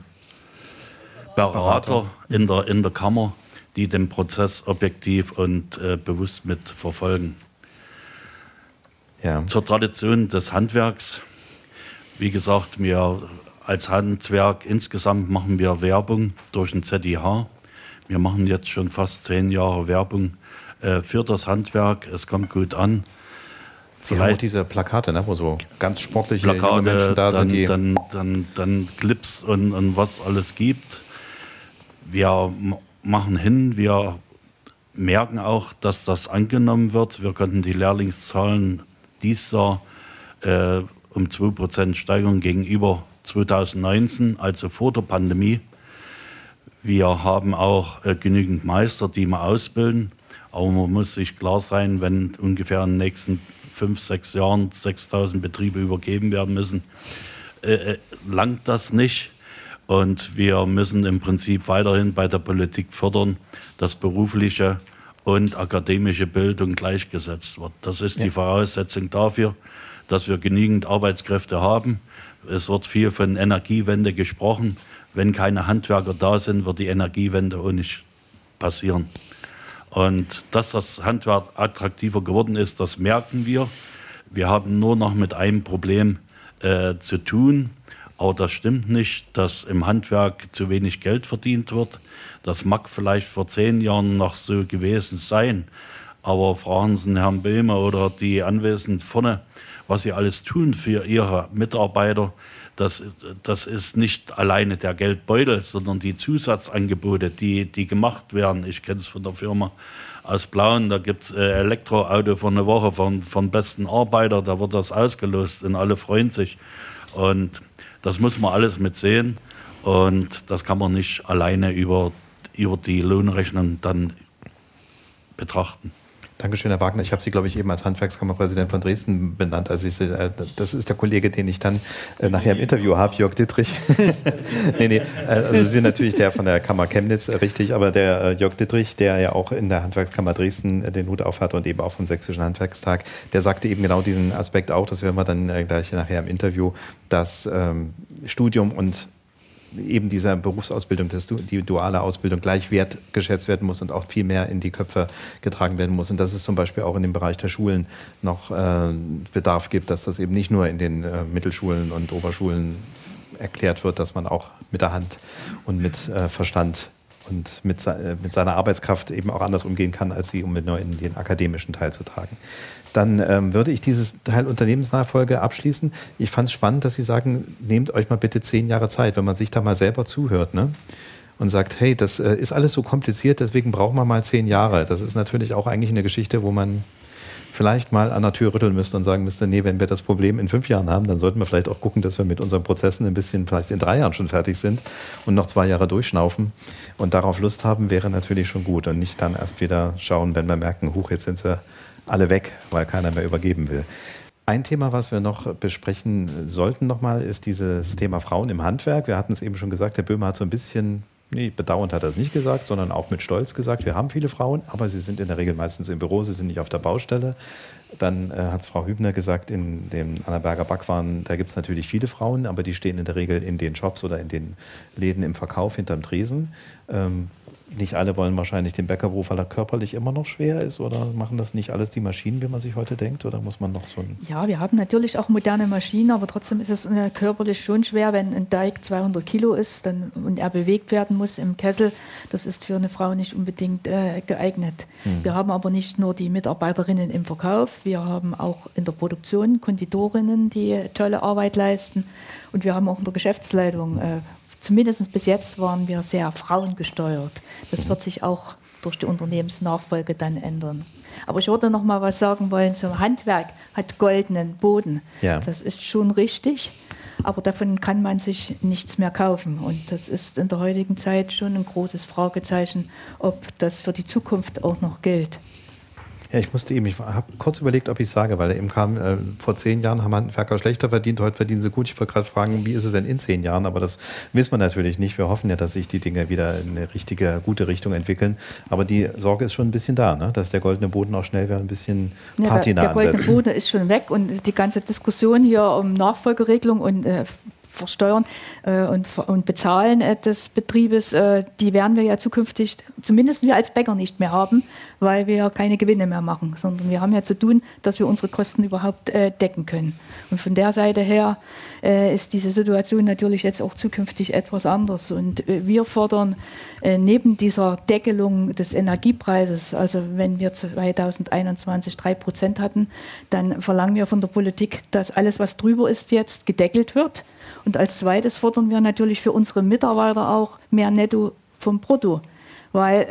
Berater in der, in der Kammer, die den Prozess objektiv und äh, bewusst mit verfolgen. Ja. Zur Tradition des Handwerks. Wie gesagt, wir als Handwerk insgesamt machen wir Werbung durch den ZIH. Wir machen jetzt schon fast zehn Jahre Werbung äh, für das Handwerk. Es kommt gut an. Sie haben auch diese Plakate, ne, wo so ganz sportliche Plakate, Menschen da dann, sind. Die dann, dann, dann Clips und, und was alles gibt. Wir machen hin, wir merken auch, dass das angenommen wird. Wir konnten die Lehrlingszahlen dieses Jahr äh, um 2% Steigerung gegenüber 2019, also vor der Pandemie. Wir haben auch äh, genügend Meister, die wir ausbilden. Aber man muss sich klar sein, wenn ungefähr in den nächsten fünf, sechs Jahren 6000 Betriebe übergeben werden müssen, äh, äh, langt das nicht. Und wir müssen im Prinzip weiterhin bei der Politik fördern, dass berufliche und akademische Bildung gleichgesetzt wird. Das ist ja. die Voraussetzung dafür, dass wir genügend Arbeitskräfte haben. Es wird viel von Energiewende gesprochen. Wenn keine Handwerker da sind, wird die Energiewende auch nicht passieren. Und dass das Handwerk attraktiver geworden ist, das merken wir. Wir haben nur noch mit einem Problem äh, zu tun. Aber das stimmt nicht, dass im Handwerk zu wenig Geld verdient wird. Das mag vielleicht vor zehn Jahren noch so gewesen sein. Aber fragen Sie Herrn Böhmer oder die Anwesenden vorne, was sie alles tun für ihre Mitarbeiter das, das ist nicht alleine der Geldbeutel, sondern die Zusatzangebote, die, die gemacht werden. Ich kenne es von der Firma aus Blauen, da gibt es äh, Elektroauto für eine Woche von, von besten Arbeiter, da wird das ausgelost und alle freuen sich. Und das muss man alles mitsehen und das kann man nicht alleine über, über die Lohnrechnung dann betrachten. Dankeschön, Herr Wagner. Ich habe Sie, glaube ich, eben als Handwerkskammerpräsident von Dresden benannt. Also ich, äh, das ist der Kollege, den ich dann äh, nachher im Interview habe, Jörg Dittrich. nee, nee, äh, also Sie sind natürlich der von der Kammer Chemnitz, richtig, aber der Jörg Dittrich, der ja auch in der Handwerkskammer Dresden den Hut aufhat und eben auch vom Sächsischen Handwerkstag, der sagte eben genau diesen Aspekt auch, das hören wir dann gleich nachher im Interview, dass ähm, Studium und eben dieser Berufsausbildung, dass die duale Ausbildung gleich wertgeschätzt werden muss und auch viel mehr in die Köpfe getragen werden muss. Und dass es zum Beispiel auch in dem Bereich der Schulen noch äh, Bedarf gibt, dass das eben nicht nur in den äh, Mittelschulen und Oberschulen erklärt wird, dass man auch mit der Hand und mit äh, Verstand und mit, äh, mit seiner Arbeitskraft eben auch anders umgehen kann, als sie, um nur in den akademischen Teil zu tragen. Dann ähm, würde ich dieses Teil Unternehmensnachfolge abschließen. Ich fand es spannend, dass Sie sagen, nehmt euch mal bitte zehn Jahre Zeit, wenn man sich da mal selber zuhört. Ne? und sagt, hey, das äh, ist alles so kompliziert, deswegen brauchen wir mal zehn Jahre. Das ist natürlich auch eigentlich eine Geschichte, wo man vielleicht mal an der Tür rütteln müsste und sagen müsste, nee, wenn wir das Problem in fünf Jahren haben, dann sollten wir vielleicht auch gucken, dass wir mit unseren Prozessen ein bisschen vielleicht in drei Jahren schon fertig sind und noch zwei Jahre durchschnaufen und darauf Lust haben, wäre natürlich schon gut und nicht dann erst wieder schauen, wenn wir merken, huch, jetzt sind sie alle weg, weil keiner mehr übergeben will. Ein Thema, was wir noch besprechen sollten nochmal, ist dieses Thema Frauen im Handwerk. Wir hatten es eben schon gesagt, Herr Böhmer hat so ein bisschen Nee, bedauernd hat er es nicht gesagt, sondern auch mit Stolz gesagt, wir haben viele Frauen, aber sie sind in der Regel meistens im Büro, sie sind nicht auf der Baustelle. Dann äh, hat es Frau Hübner gesagt, in dem Annaberger Backwaren, da gibt es natürlich viele Frauen, aber die stehen in der Regel in den Shops oder in den Läden im Verkauf hinterm Tresen. Ähm, nicht alle wollen wahrscheinlich den Bäckerberuf, weil er körperlich immer noch schwer ist oder machen das nicht alles die Maschinen, wie man sich heute denkt oder muss man noch so ein... Ja, wir haben natürlich auch moderne Maschinen, aber trotzdem ist es äh, körperlich schon schwer, wenn ein Teig 200 Kilo ist dann, und er bewegt werden muss im Kessel. Das ist für eine Frau nicht unbedingt äh, geeignet. Mhm. Wir haben aber nicht nur die Mitarbeiterinnen im Verkauf, wir haben auch in der Produktion Konditorinnen, die tolle Arbeit leisten und wir haben auch in der Geschäftsleitung äh, zumindest bis jetzt waren wir sehr frauengesteuert. Das wird sich auch durch die Unternehmensnachfolge dann ändern. Aber ich würde noch mal was sagen wollen zum Handwerk hat goldenen Boden. Ja. Das ist schon richtig, aber davon kann man sich nichts mehr kaufen und das ist in der heutigen Zeit schon ein großes Fragezeichen, ob das für die Zukunft auch noch gilt. Ja, ich musste eben, ich habe kurz überlegt, ob ich sage, weil eben kam, äh, vor zehn Jahren haben Handwerker schlechter verdient, heute verdienen sie gut. Ich wollte gerade fragen, wie ist es denn in zehn Jahren? Aber das wissen wir natürlich nicht. Wir hoffen ja, dass sich die Dinge wieder in eine richtige, gute Richtung entwickeln. Aber die Sorge ist schon ein bisschen da, ne? dass der goldene Boden auch schnell wieder ein bisschen Patina ja, der, der goldene Boden ist schon weg und die ganze Diskussion hier um Nachfolgeregelung und äh, versteuern äh, und, und bezahlen äh, des Betriebes, äh, die werden wir ja zukünftig, zumindest wir als Bäcker nicht mehr haben, weil wir keine Gewinne mehr machen, sondern wir haben ja zu tun, dass wir unsere Kosten überhaupt äh, decken können. Und von der Seite her äh, ist diese Situation natürlich jetzt auch zukünftig etwas anders. Und äh, wir fordern neben dieser Deckelung des Energiepreises, also wenn wir 2021 drei Prozent hatten, dann verlangen wir von der Politik, dass alles, was drüber ist, jetzt gedeckelt wird. Und als zweites fordern wir natürlich für unsere Mitarbeiter auch mehr Netto vom Brutto, weil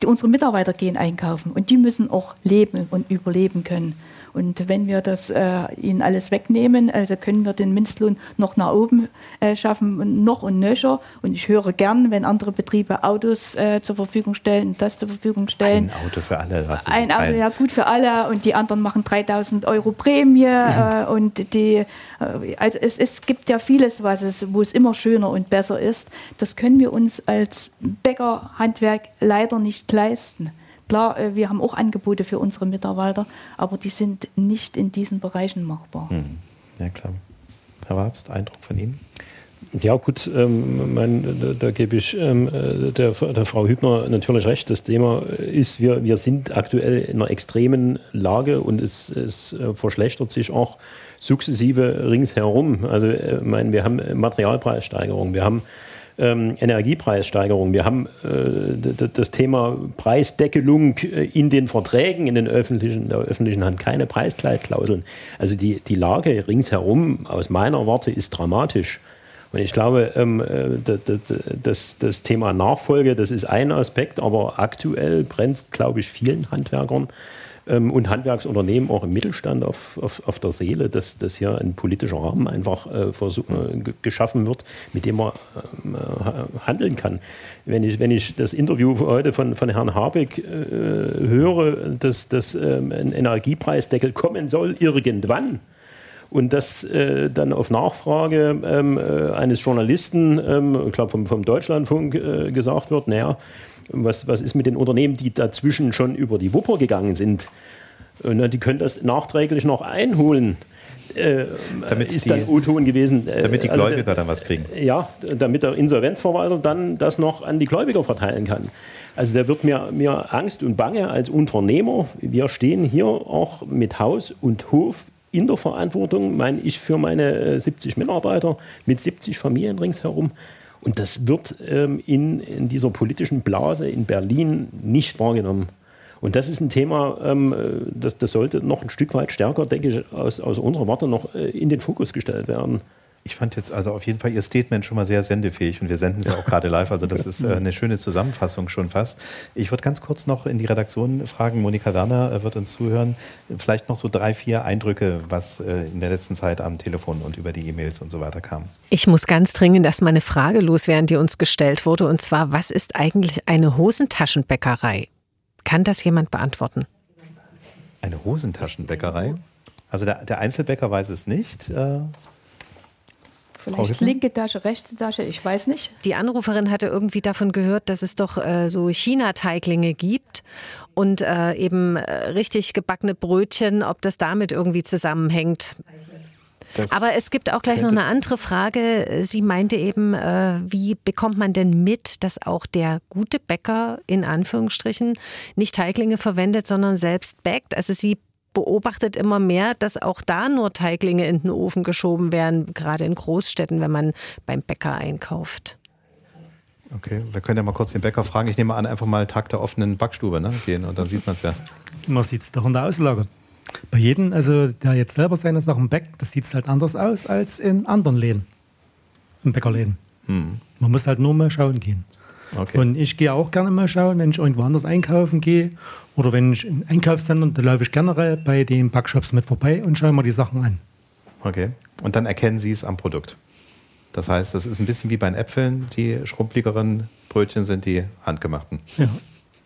äh, unsere Mitarbeiter gehen einkaufen und die müssen auch leben und überleben können. Und wenn wir das äh, ihnen alles wegnehmen, äh, dann können wir den Mindestlohn noch nach oben äh, schaffen, noch und nöcher. Und ich höre gern, wenn andere Betriebe Autos äh, zur Verfügung stellen und das zur Verfügung stellen. Ein Auto für alle, was Ein Auto, ja gut für alle. Und die anderen machen 3000 Euro Prämie. Äh, und die, äh, also es, es gibt ja vieles, was es, wo es immer schöner und besser ist. Das können wir uns als Bäckerhandwerk leider nicht leisten. Klar, äh, wir haben auch Angebote für unsere Mitarbeiter, aber die sind nicht in diesen Bereichen machbar. Hm. Ja, klar. Herr Wabst, Eindruck von Ihnen? Ja, gut, ähm, mein, da, da, gebe ich ähm, der, der, Frau Hübner natürlich recht. Das Thema ist, wir, wir sind aktuell in einer extremen Lage und es, es äh, verschlechtert sich auch sukzessive ringsherum. Also, äh, mein, wir haben Materialpreissteigerungen, wir haben ähm, Energiepreissteigerung. Wir haben äh, das Thema Preisdeckelung äh, in den Verträgen, in den öffentlichen, der öffentlichen Hand keine Preiskleidklauseln. Also die, die Lage ringsherum aus meiner Warte ist dramatisch. Und ich glaube, ähm, äh, das, das, Thema Nachfolge, das ist ein Aspekt, aber aktuell brennt, glaube ich, vielen Handwerkern ähm, und Handwerksunternehmen auch im Mittelstand auf, auf, auf der Seele, dass, dass hier ein politischer Rahmen einfach äh, versuch, äh, geschaffen wird, mit dem man äh, handeln kann. Wenn ich, wenn ich das Interview heute von, von Herrn Habeck äh, höre, dass, dass ähm, ein Energiepreisdeckel kommen soll irgendwann, und dass äh, dann auf Nachfrage ähm, äh, eines Journalisten, ähm, ich glaube vom, vom Deutschlandfunk, äh, gesagt wird, naja, was, was ist mit den Unternehmen, die dazwischen schon über die Wupper gegangen sind? Äh, die können das nachträglich noch einholen. Äh, damit ist die, dann O-Ton gewesen. Äh, damit die also Gläubiger also, dann was kriegen. Ja, damit der Insolvenzverwalter dann das noch an die Gläubiger verteilen kann. Also da wird mir, mir Angst und Bange als Unternehmer. Wir stehen hier auch mit Haus und Hof in der Verantwortung, meine ich, für meine 70 Mitarbeiter mit 70 Familien ringsherum. Und das wird ähm, in, in dieser politischen Blase in Berlin nicht wahrgenommen. Und das ist ein Thema, ähm, das, das sollte noch ein Stück weit stärker, denke ich, aus, aus unserer Warte noch äh, in den Fokus gestellt werden. Ich fand jetzt also auf jeden Fall Ihr Statement schon mal sehr sendefähig und wir senden es ja auch gerade live. Also das ist äh, eine schöne Zusammenfassung schon fast. Ich würde ganz kurz noch in die Redaktion fragen. Monika Werner äh, wird uns zuhören. Vielleicht noch so drei, vier Eindrücke, was äh, in der letzten Zeit am Telefon und über die E-Mails und so weiter kam. Ich muss ganz dringend erstmal eine Frage loswerden, die uns gestellt wurde. Und zwar, was ist eigentlich eine Hosentaschenbäckerei? Kann das jemand beantworten? Eine Hosentaschenbäckerei? Also der, der Einzelbäcker weiß es nicht. Vielleicht linke Tasche, rechte Tasche, ich weiß nicht. Die Anruferin hatte irgendwie davon gehört, dass es doch äh, so China-Teiglinge gibt und äh, eben äh, richtig gebackene Brötchen, ob das damit irgendwie zusammenhängt. Das Aber es gibt auch gleich noch eine andere Frage. Sie meinte eben, äh, wie bekommt man denn mit, dass auch der gute Bäcker in Anführungsstrichen nicht Teiglinge verwendet, sondern selbst backt? Also sie beobachtet immer mehr, dass auch da nur Teiglinge in den Ofen geschoben werden, gerade in Großstädten, wenn man beim Bäcker einkauft. Okay, wir können ja mal kurz den Bäcker fragen. Ich nehme an, einfach mal Tag der offenen Backstube ne, gehen und dann sieht man es ja. Man sieht es doch in der Auslage. Bei jedem, also der jetzt selber seine Sachen backt, das sieht halt anders aus als in anderen Läden, in Bäckerläden. Hm. Man muss halt nur mal schauen gehen. Okay. Und ich gehe auch gerne mal schauen, wenn ich irgendwo anders einkaufen gehe oder wenn ich in Einkaufszentren, da laufe ich generell bei den Backshops mit vorbei und schaue mir die Sachen an. Okay. Und dann erkennen Sie es am Produkt. Das heißt, das ist ein bisschen wie bei den Äpfeln. Die schrumpligeren Brötchen sind die handgemachten. Ja,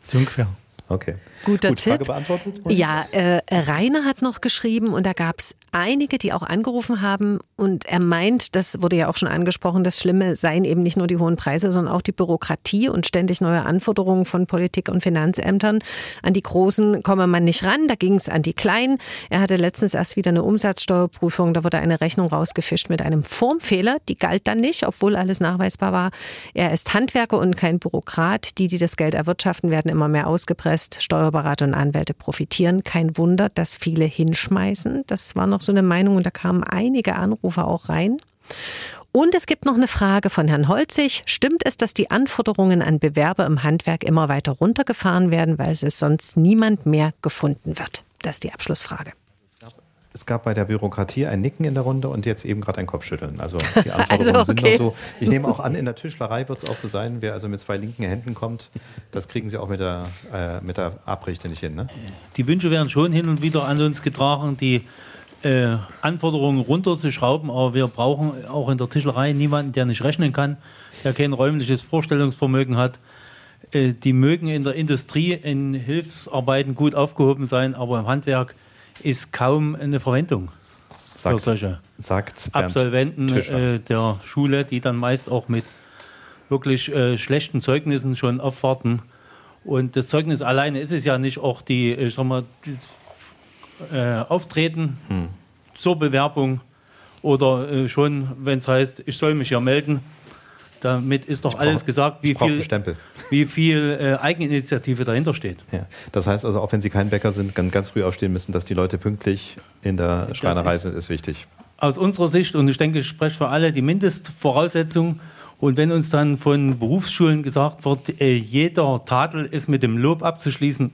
so ungefähr. Okay. Guter Gut, Tipp. Frage beantwortet? Ja, äh, Rainer hat noch geschrieben und da gab es einige, die auch angerufen haben und er meint, das wurde ja auch schon angesprochen, das Schlimme seien eben nicht nur die hohen Preise, sondern auch die Bürokratie und ständig neue Anforderungen von Politik und Finanzämtern. An die Großen komme man nicht ran, da ging es an die Kleinen. Er hatte letztens erst wieder eine Umsatzsteuerprüfung, da wurde eine Rechnung rausgefischt mit einem Formfehler, die galt dann nicht, obwohl alles nachweisbar war. Er ist Handwerker und kein Bürokrat. Die, die das Geld erwirtschaften, werden immer mehr ausgepresst. Steuerberater und Anwälte profitieren. Kein Wunder, dass viele hinschmeißen. Das war noch so eine Meinung und da kamen einige Anrufe auch rein. Und es gibt noch eine Frage von Herrn Holzig. Stimmt es, dass die Anforderungen an Bewerber im Handwerk immer weiter runtergefahren werden, weil es sonst niemand mehr gefunden wird? Das ist die Abschlussfrage. Es gab bei der Bürokratie ein Nicken in der Runde und jetzt eben gerade ein Kopfschütteln. Also die Anforderungen also, okay. sind noch so. Ich nehme auch an, in der Tischlerei wird es auch so sein, wer also mit zwei linken Händen kommt, das kriegen sie auch mit der, äh, mit der Abrichte nicht hin. Ne? Die Wünsche werden schon hin und wieder an uns getragen, die äh, Anforderungen runterzuschrauben, aber wir brauchen auch in der Tischlerei niemanden, der nicht rechnen kann, der kein räumliches Vorstellungsvermögen hat. Äh, die mögen in der Industrie in Hilfsarbeiten gut aufgehoben sein, aber im Handwerk ist kaum eine Verwendung sagt, für solche sagt Absolventen äh, der Schule, die dann meist auch mit wirklich äh, schlechten Zeugnissen schon aufwarten. Und das Zeugnis alleine ist es ja nicht, auch die, ich sag mal, das, äh, Auftreten hm. zur Bewerbung oder äh, schon, wenn es heißt, ich soll mich ja melden, damit ist doch brauch, alles gesagt, wie viel, wie viel äh, Eigeninitiative dahinter steht. Ja. Das heißt also, auch wenn Sie kein Bäcker sind, ganz, ganz früh aufstehen müssen, dass die Leute pünktlich in der Schreinerei sind, ist wichtig. Aus unserer Sicht, und ich denke, ich spreche für alle, die Mindestvoraussetzung. Und wenn uns dann von Berufsschulen gesagt wird, äh, jeder Tadel ist mit dem Lob abzuschließen,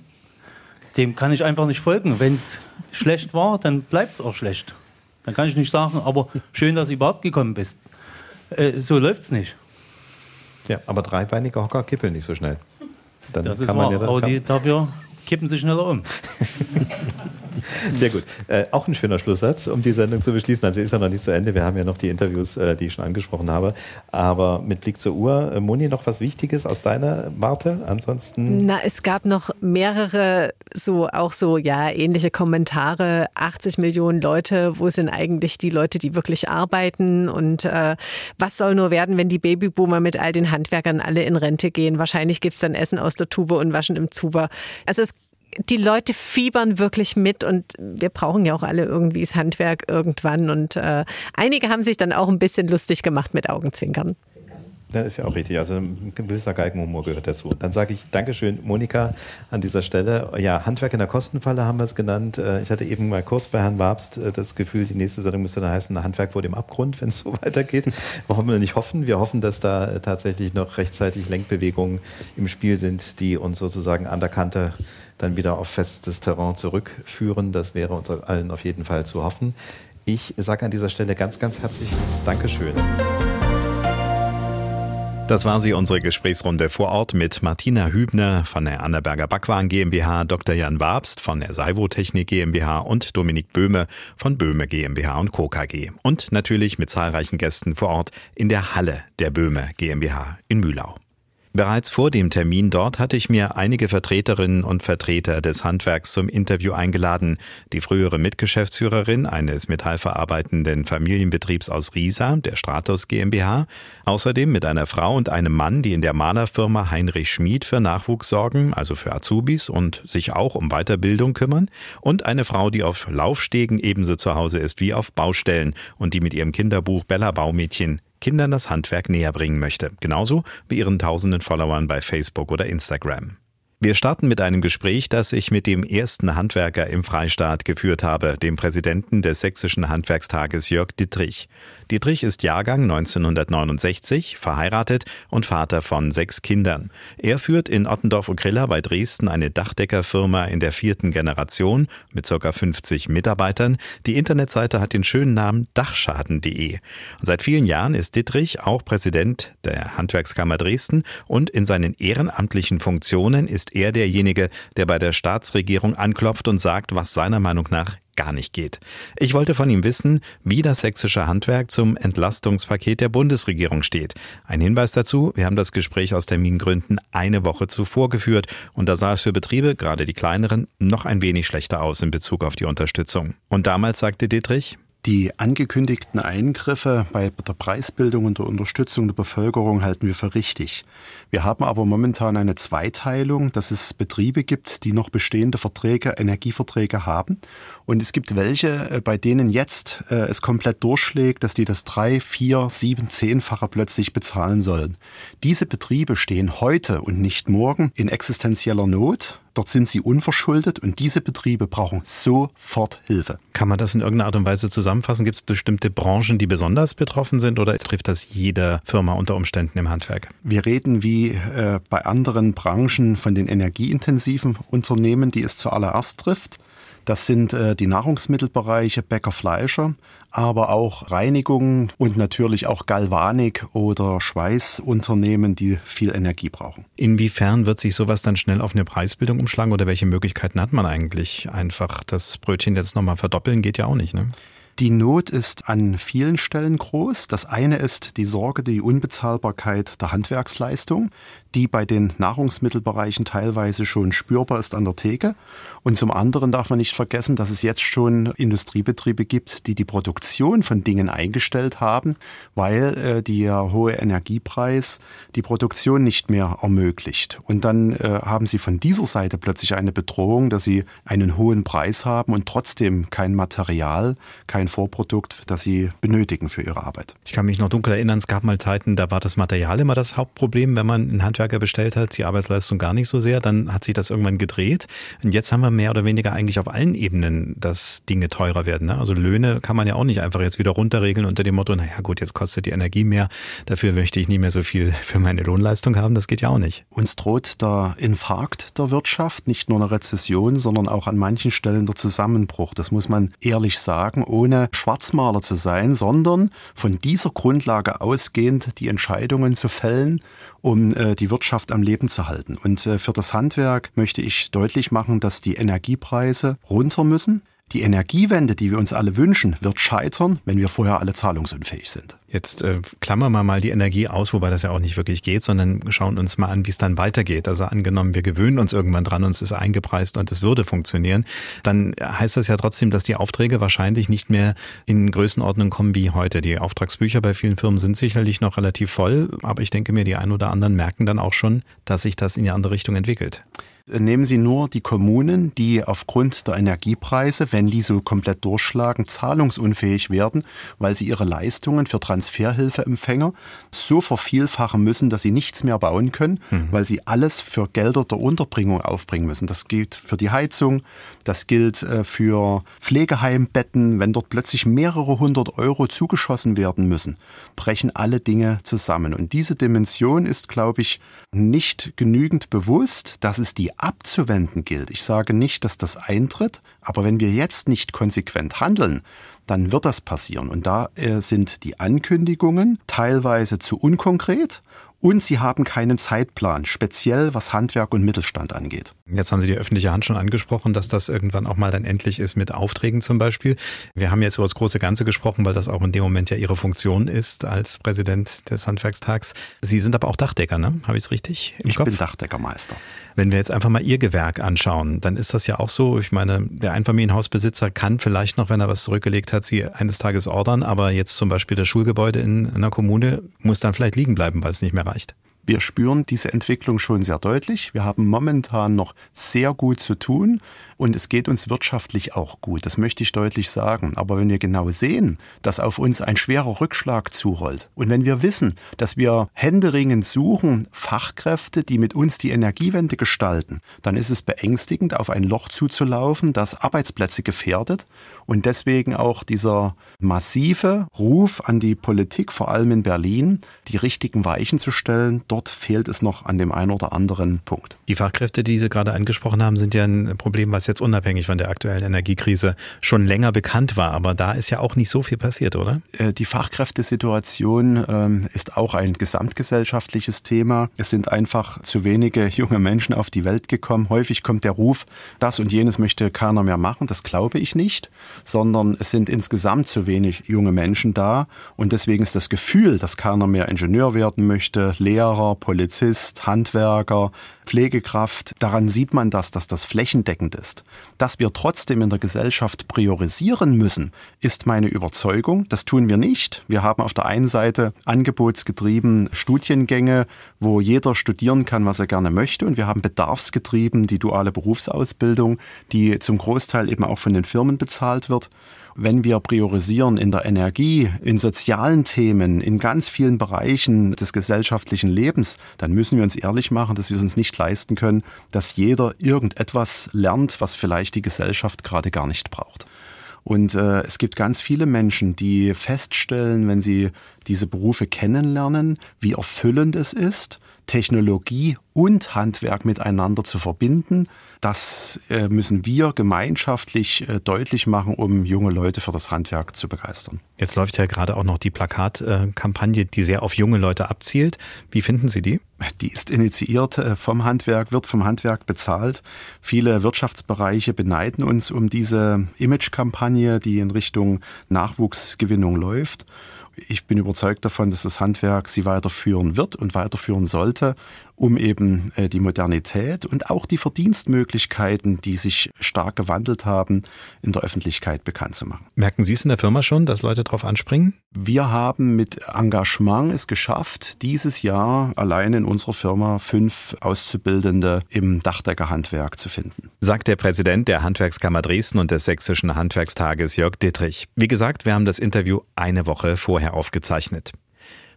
dem kann ich einfach nicht folgen. Wenn es schlecht war, dann bleibt es auch schlecht. Dann kann ich nicht sagen, aber schön, dass du überhaupt gekommen bist. Äh, so läuft es nicht. Ja, aber dreibeinige Hocker kippeln nicht so schnell. Dann das ist kann man wahr, ja, aber die dafür kippen sie schneller um. Sehr gut. Äh, auch ein schöner Schlusssatz, um die Sendung zu beschließen. Also ist ja noch nicht zu Ende. Wir haben ja noch die Interviews, äh, die ich schon angesprochen habe. Aber mit Blick zur Uhr, äh, Moni, noch was Wichtiges aus deiner Warte? Ansonsten. Na, es gab noch mehrere, so auch so, ja, ähnliche Kommentare. 80 Millionen Leute, wo sind eigentlich die Leute, die wirklich arbeiten? Und äh, was soll nur werden, wenn die Babyboomer mit all den Handwerkern alle in Rente gehen? Wahrscheinlich gibt es dann Essen aus der Tube und Waschen im Zuber. Also es die Leute fiebern wirklich mit und wir brauchen ja auch alle irgendwie das Handwerk irgendwann. Und äh, einige haben sich dann auch ein bisschen lustig gemacht mit Augenzwinkern. Das ist ja auch richtig. Also ein gewisser Galgenhumor gehört dazu. Dann sage ich Dankeschön, Monika, an dieser Stelle. Ja, Handwerk in der Kostenfalle haben wir es genannt. Äh, ich hatte eben mal kurz bei Herrn Wabst äh, das Gefühl, die nächste Sendung müsste dann heißen Handwerk vor dem Abgrund, wenn es so weitergeht. Warum wir nicht hoffen? Wir hoffen, dass da äh, tatsächlich noch rechtzeitig Lenkbewegungen im Spiel sind, die uns sozusagen an der Kante dann wieder auf festes Terrain zurückführen. Das wäre uns allen auf jeden Fall zu hoffen. Ich sage an dieser Stelle ganz, ganz herzliches Dankeschön. Das war sie, unsere Gesprächsrunde vor Ort mit Martina Hübner von der Annaberger Backwaren GmbH, Dr. Jan Wabst von der Saivo Technik GmbH und Dominik Böhme von Böhme GmbH und Co. KG. Und natürlich mit zahlreichen Gästen vor Ort in der Halle der Böhme GmbH in Mühlau. Bereits vor dem Termin dort hatte ich mir einige Vertreterinnen und Vertreter des Handwerks zum Interview eingeladen. Die frühere Mitgeschäftsführerin eines metallverarbeitenden Familienbetriebs aus Riesa, der Stratos GmbH, außerdem mit einer Frau und einem Mann, die in der Malerfirma Heinrich Schmid für Nachwuchs sorgen, also für Azubis und sich auch um Weiterbildung kümmern, und eine Frau, die auf Laufstegen ebenso zu Hause ist wie auf Baustellen und die mit ihrem Kinderbuch Bella Baumädchen Kindern das Handwerk näher bringen möchte, genauso wie ihren tausenden Followern bei Facebook oder Instagram. Wir starten mit einem Gespräch, das ich mit dem ersten Handwerker im Freistaat geführt habe, dem Präsidenten des Sächsischen Handwerkstages Jörg Dittrich. Dietrich ist Jahrgang 1969, verheiratet und Vater von sechs Kindern. Er führt in Ottendorf-Okrilla bei Dresden eine Dachdeckerfirma in der vierten Generation mit ca. 50 Mitarbeitern. Die Internetseite hat den schönen Namen dachschaden.de. Seit vielen Jahren ist Dietrich auch Präsident der Handwerkskammer Dresden und in seinen ehrenamtlichen Funktionen ist er derjenige, der bei der Staatsregierung anklopft und sagt, was seiner Meinung nach gar nicht geht. Ich wollte von ihm wissen, wie das sächsische Handwerk zum Entlastungspaket der Bundesregierung steht. Ein Hinweis dazu, wir haben das Gespräch aus Termingründen eine Woche zuvor geführt und da sah es für Betriebe, gerade die kleineren, noch ein wenig schlechter aus in Bezug auf die Unterstützung. Und damals sagte Dietrich, die angekündigten Eingriffe bei der Preisbildung und der Unterstützung der Bevölkerung halten wir für richtig. Wir haben aber momentan eine Zweiteilung, dass es Betriebe gibt, die noch bestehende Verträge, Energieverträge haben. Und es gibt welche, äh, bei denen jetzt äh, es komplett durchschlägt, dass die das drei, vier, sieben, zehnfache plötzlich bezahlen sollen. Diese Betriebe stehen heute und nicht morgen in existenzieller Not Dort sind sie unverschuldet und diese Betriebe brauchen sofort Hilfe. Kann man das in irgendeiner Art und Weise zusammenfassen? Gibt es bestimmte Branchen, die besonders betroffen sind oder trifft das jede Firma unter Umständen im Handwerk? Wir reden wie äh, bei anderen Branchen von den energieintensiven Unternehmen, die es zuallererst trifft. Das sind äh, die Nahrungsmittelbereiche Bäcker, Fleischer, aber auch Reinigung und natürlich auch Galvanik oder Schweißunternehmen, die viel Energie brauchen. Inwiefern wird sich sowas dann schnell auf eine Preisbildung umschlagen oder welche Möglichkeiten hat man eigentlich? Einfach das Brötchen jetzt nochmal verdoppeln geht ja auch nicht, ne? Die Not ist an vielen Stellen groß. Das eine ist die Sorge, die Unbezahlbarkeit der Handwerksleistung die bei den Nahrungsmittelbereichen teilweise schon spürbar ist an der Theke. Und zum anderen darf man nicht vergessen, dass es jetzt schon Industriebetriebe gibt, die die Produktion von Dingen eingestellt haben, weil äh, der hohe Energiepreis die Produktion nicht mehr ermöglicht. Und dann äh, haben sie von dieser Seite plötzlich eine Bedrohung, dass sie einen hohen Preis haben und trotzdem kein Material, kein Vorprodukt, das sie benötigen für ihre Arbeit. Ich kann mich noch dunkel erinnern, es gab mal Zeiten, da war das Material immer das Hauptproblem, wenn man in Handwerk Handwerker bestellt hat, die Arbeitsleistung gar nicht so sehr. Dann hat sich das irgendwann gedreht. Und jetzt haben wir mehr oder weniger eigentlich auf allen Ebenen, dass Dinge teurer werden. Ne? Also Löhne kann man ja auch nicht einfach jetzt wieder runterregeln unter dem Motto, naja gut, jetzt kostet die Energie mehr, dafür möchte ich nicht mehr so viel für meine Lohnleistung haben. Das geht ja auch nicht. Uns droht der Infarkt der Wirtschaft, nicht nur eine Rezession, sondern auch an manchen Stellen der Zusammenbruch. Das muss man ehrlich sagen, ohne Schwarzmaler zu sein, sondern von dieser Grundlage ausgehend die Entscheidungen zu fällen um äh, die Wirtschaft am Leben zu halten. Und äh, für das Handwerk möchte ich deutlich machen, dass die Energiepreise runter müssen. Die Energiewende, die wir uns alle wünschen, wird scheitern, wenn wir vorher alle zahlungsunfähig sind. Jetzt äh, klammern wir mal die Energie aus, wobei das ja auch nicht wirklich geht, sondern schauen uns mal an, wie es dann weitergeht. Also angenommen, wir gewöhnen uns irgendwann dran, uns ist eingepreist und es würde funktionieren, dann heißt das ja trotzdem, dass die Aufträge wahrscheinlich nicht mehr in Größenordnung kommen wie heute. Die Auftragsbücher bei vielen Firmen sind sicherlich noch relativ voll, aber ich denke mir, die ein oder anderen merken dann auch schon, dass sich das in die andere Richtung entwickelt. Nehmen Sie nur die Kommunen, die aufgrund der Energiepreise, wenn die so komplett durchschlagen, zahlungsunfähig werden, weil sie ihre Leistungen für Transferhilfeempfänger so vervielfachen müssen, dass sie nichts mehr bauen können, mhm. weil sie alles für Gelder der Unterbringung aufbringen müssen. Das gilt für die Heizung, das gilt äh, für Pflegeheimbetten. Wenn dort plötzlich mehrere hundert Euro zugeschossen werden müssen, brechen alle Dinge zusammen. Und diese Dimension ist, glaube ich, nicht genügend bewusst, dass es die abzuwenden gilt. Ich sage nicht, dass das eintritt, aber wenn wir jetzt nicht konsequent handeln, dann wird das passieren. Und da äh, sind die Ankündigungen teilweise zu unkonkret und sie haben keinen Zeitplan, speziell was Handwerk und Mittelstand angeht. Jetzt haben Sie die öffentliche Hand schon angesprochen, dass das irgendwann auch mal dann endlich ist mit Aufträgen zum Beispiel. Wir haben jetzt über das große Ganze gesprochen, weil das auch in dem Moment ja Ihre Funktion ist als Präsident des Handwerkstags. Sie sind aber auch Dachdecker, ne? Habe ich es richtig im ich Kopf? Ich bin Dachdeckermeister. Wenn wir jetzt einfach mal Ihr Gewerk anschauen, dann ist das ja auch so. Ich meine, der Einfamilienhausbesitzer kann vielleicht noch, wenn er was zurückgelegt hat, Sie eines Tages ordern, aber jetzt zum Beispiel das Schulgebäude in einer Kommune muss dann vielleicht liegen bleiben, weil es nicht mehr erreicht. Wir spüren diese Entwicklung schon sehr deutlich. Wir haben momentan noch sehr gut zu tun und es geht uns wirtschaftlich auch gut. Das möchte ich deutlich sagen. Aber wenn wir genau sehen, dass auf uns ein schwerer Rückschlag zurollt und wenn wir wissen, dass wir händeringend suchen Fachkräfte, die mit uns die Energiewende gestalten, dann ist es beängstigend, auf ein Loch zuzulaufen, das Arbeitsplätze gefährdet und deswegen auch dieser massive Ruf an die Politik, vor allem in Berlin, die richtigen Weichen zu stellen, dort fehlt es noch an dem einen oder anderen Punkt. Die Fachkräfte, die Sie gerade angesprochen haben, sind ja ein Problem, was jetzt unabhängig von der aktuellen Energiekrise schon länger bekannt war. Aber da ist ja auch nicht so viel passiert, oder? Äh, die Fachkräftesituation ähm, ist auch ein gesamtgesellschaftliches Thema. Es sind einfach zu wenige junge Menschen auf die Welt gekommen. Häufig kommt der Ruf, das und jenes möchte keiner mehr machen. Das glaube ich nicht, sondern es sind insgesamt zu wenig junge Menschen da. Und deswegen ist das Gefühl, dass keiner mehr Ingenieur werden möchte, Lehrer, Lehrer, Polizist, Handwerker, Pflegekraft. Daran sieht man das, dass das flächendeckend ist. Dass wir trotzdem in der Gesellschaft priorisieren müssen, ist meine Überzeugung. Das tun wir nicht. Wir haben auf der einen Seite angebotsgetrieben Studiengänge, wo jeder studieren kann, was er gerne möchte. Und wir haben bedarfsgetrieben die duale Berufsausbildung, die zum Großteil eben auch von den Firmen bezahlt wird wenn wir priorisieren in der Energie, in sozialen Themen, in ganz vielen Bereichen des gesellschaftlichen Lebens, dann müssen wir uns ehrlich machen, dass wir es uns nicht leisten können, dass jeder irgendetwas lernt, was vielleicht die Gesellschaft gerade gar nicht braucht. Und äh, es gibt ganz viele Menschen, die feststellen, wenn sie diese Berufe kennenlernen, wie erfüllend es ist, Technologie und Handwerk miteinander zu verbinden. Das äh, müssen wir gemeinschaftlich äh, deutlich machen, um junge Leute für das Handwerk zu begeistern. Jetzt läuft ja gerade auch noch die Plakatkampagne, die sehr auf junge Leute abzielt. Wie finden Sie die? Die ist initiiert äh, vom Handwerk, wird vom Handwerk bezahlt. Viele Wirtschaftsbereiche beneiden uns um diese Imagekampagne, die in Richtung Nachwuchsgewinnung läuft. Ich bin überzeugt davon, dass das Handwerk sie weiterführen wird und weiterführen sollte um eben äh, die Modernität und auch die Verdienstmöglichkeiten, die sich stark gewandelt haben, in der Öffentlichkeit bekannt zu machen. Merken Sie es in der Firma schon, dass Leute darauf anspringen? Wir haben mit Engagement es geschafft, dieses Jahr allein in unserer Firma fünf Auszubildende im Dachdeckerhandwerk zu finden. Sagt der Präsident der Handwerkskammer Dresden und des Sächsischen Handwerkstages Jörg Dittrich. Wie gesagt, wir haben das Interview eine Woche vorher aufgezeichnet.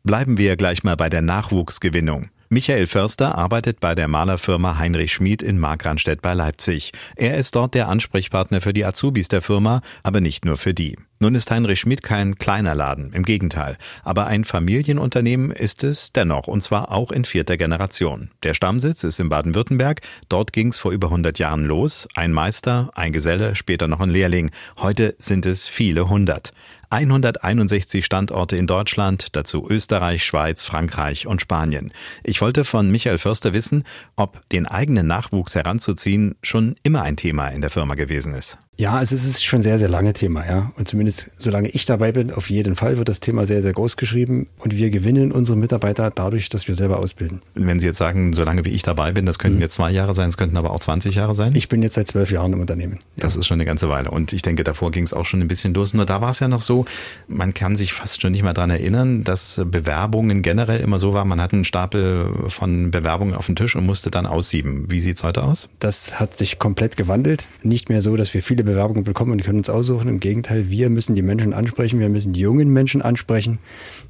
Bleiben wir gleich mal bei der Nachwuchsgewinnung. Michael Förster arbeitet bei der Malerfirma Heinrich Schmid in Markranstädt bei Leipzig. Er ist dort der Ansprechpartner für die Azubis der Firma, aber nicht nur für die. Nun ist Heinrich Schmid kein kleiner Laden, im Gegenteil. Aber ein Familienunternehmen ist es dennoch, und zwar auch in vierter Generation. Der Stammsitz ist in Baden-Württemberg. Dort ging es vor über 100 Jahren los. Ein Meister, ein Geselle, später noch ein Lehrling. Heute sind es viele hundert. 161 Standorte in Deutschland, dazu Österreich, Schweiz, Frankreich und Spanien. Ich wollte von Michael Förster wissen, ob den eigenen Nachwuchs heranzuziehen schon immer ein Thema in der Firma gewesen ist. Ja, also es ist schon sehr, sehr lange Thema, ja. Und zumindest solange ich dabei bin, auf jeden Fall wird das Thema sehr, sehr groß geschrieben und wir gewinnen unsere Mitarbeiter dadurch, dass wir selber ausbilden. Wenn Sie jetzt sagen, solange wie ich dabei bin, das könnten mhm. jetzt zwei Jahre sein, es könnten aber auch 20 Jahre sein? Ich bin jetzt seit zwölf Jahren im Unternehmen. Das ist schon eine ganze Weile. Und ich denke, davor ging es auch schon ein bisschen los. Nur da war es ja noch so, man kann sich fast schon nicht mehr dran erinnern, dass Bewerbungen generell immer so waren, man hat einen Stapel von Bewerbungen auf den Tisch und musste dann aussieben. Wie sieht es heute aus? Das hat sich komplett gewandelt. Nicht mehr so, dass wir viele Bewerbungen bekommen und können uns aussuchen. Im Gegenteil, wir müssen die Menschen ansprechen, wir müssen die jungen Menschen ansprechen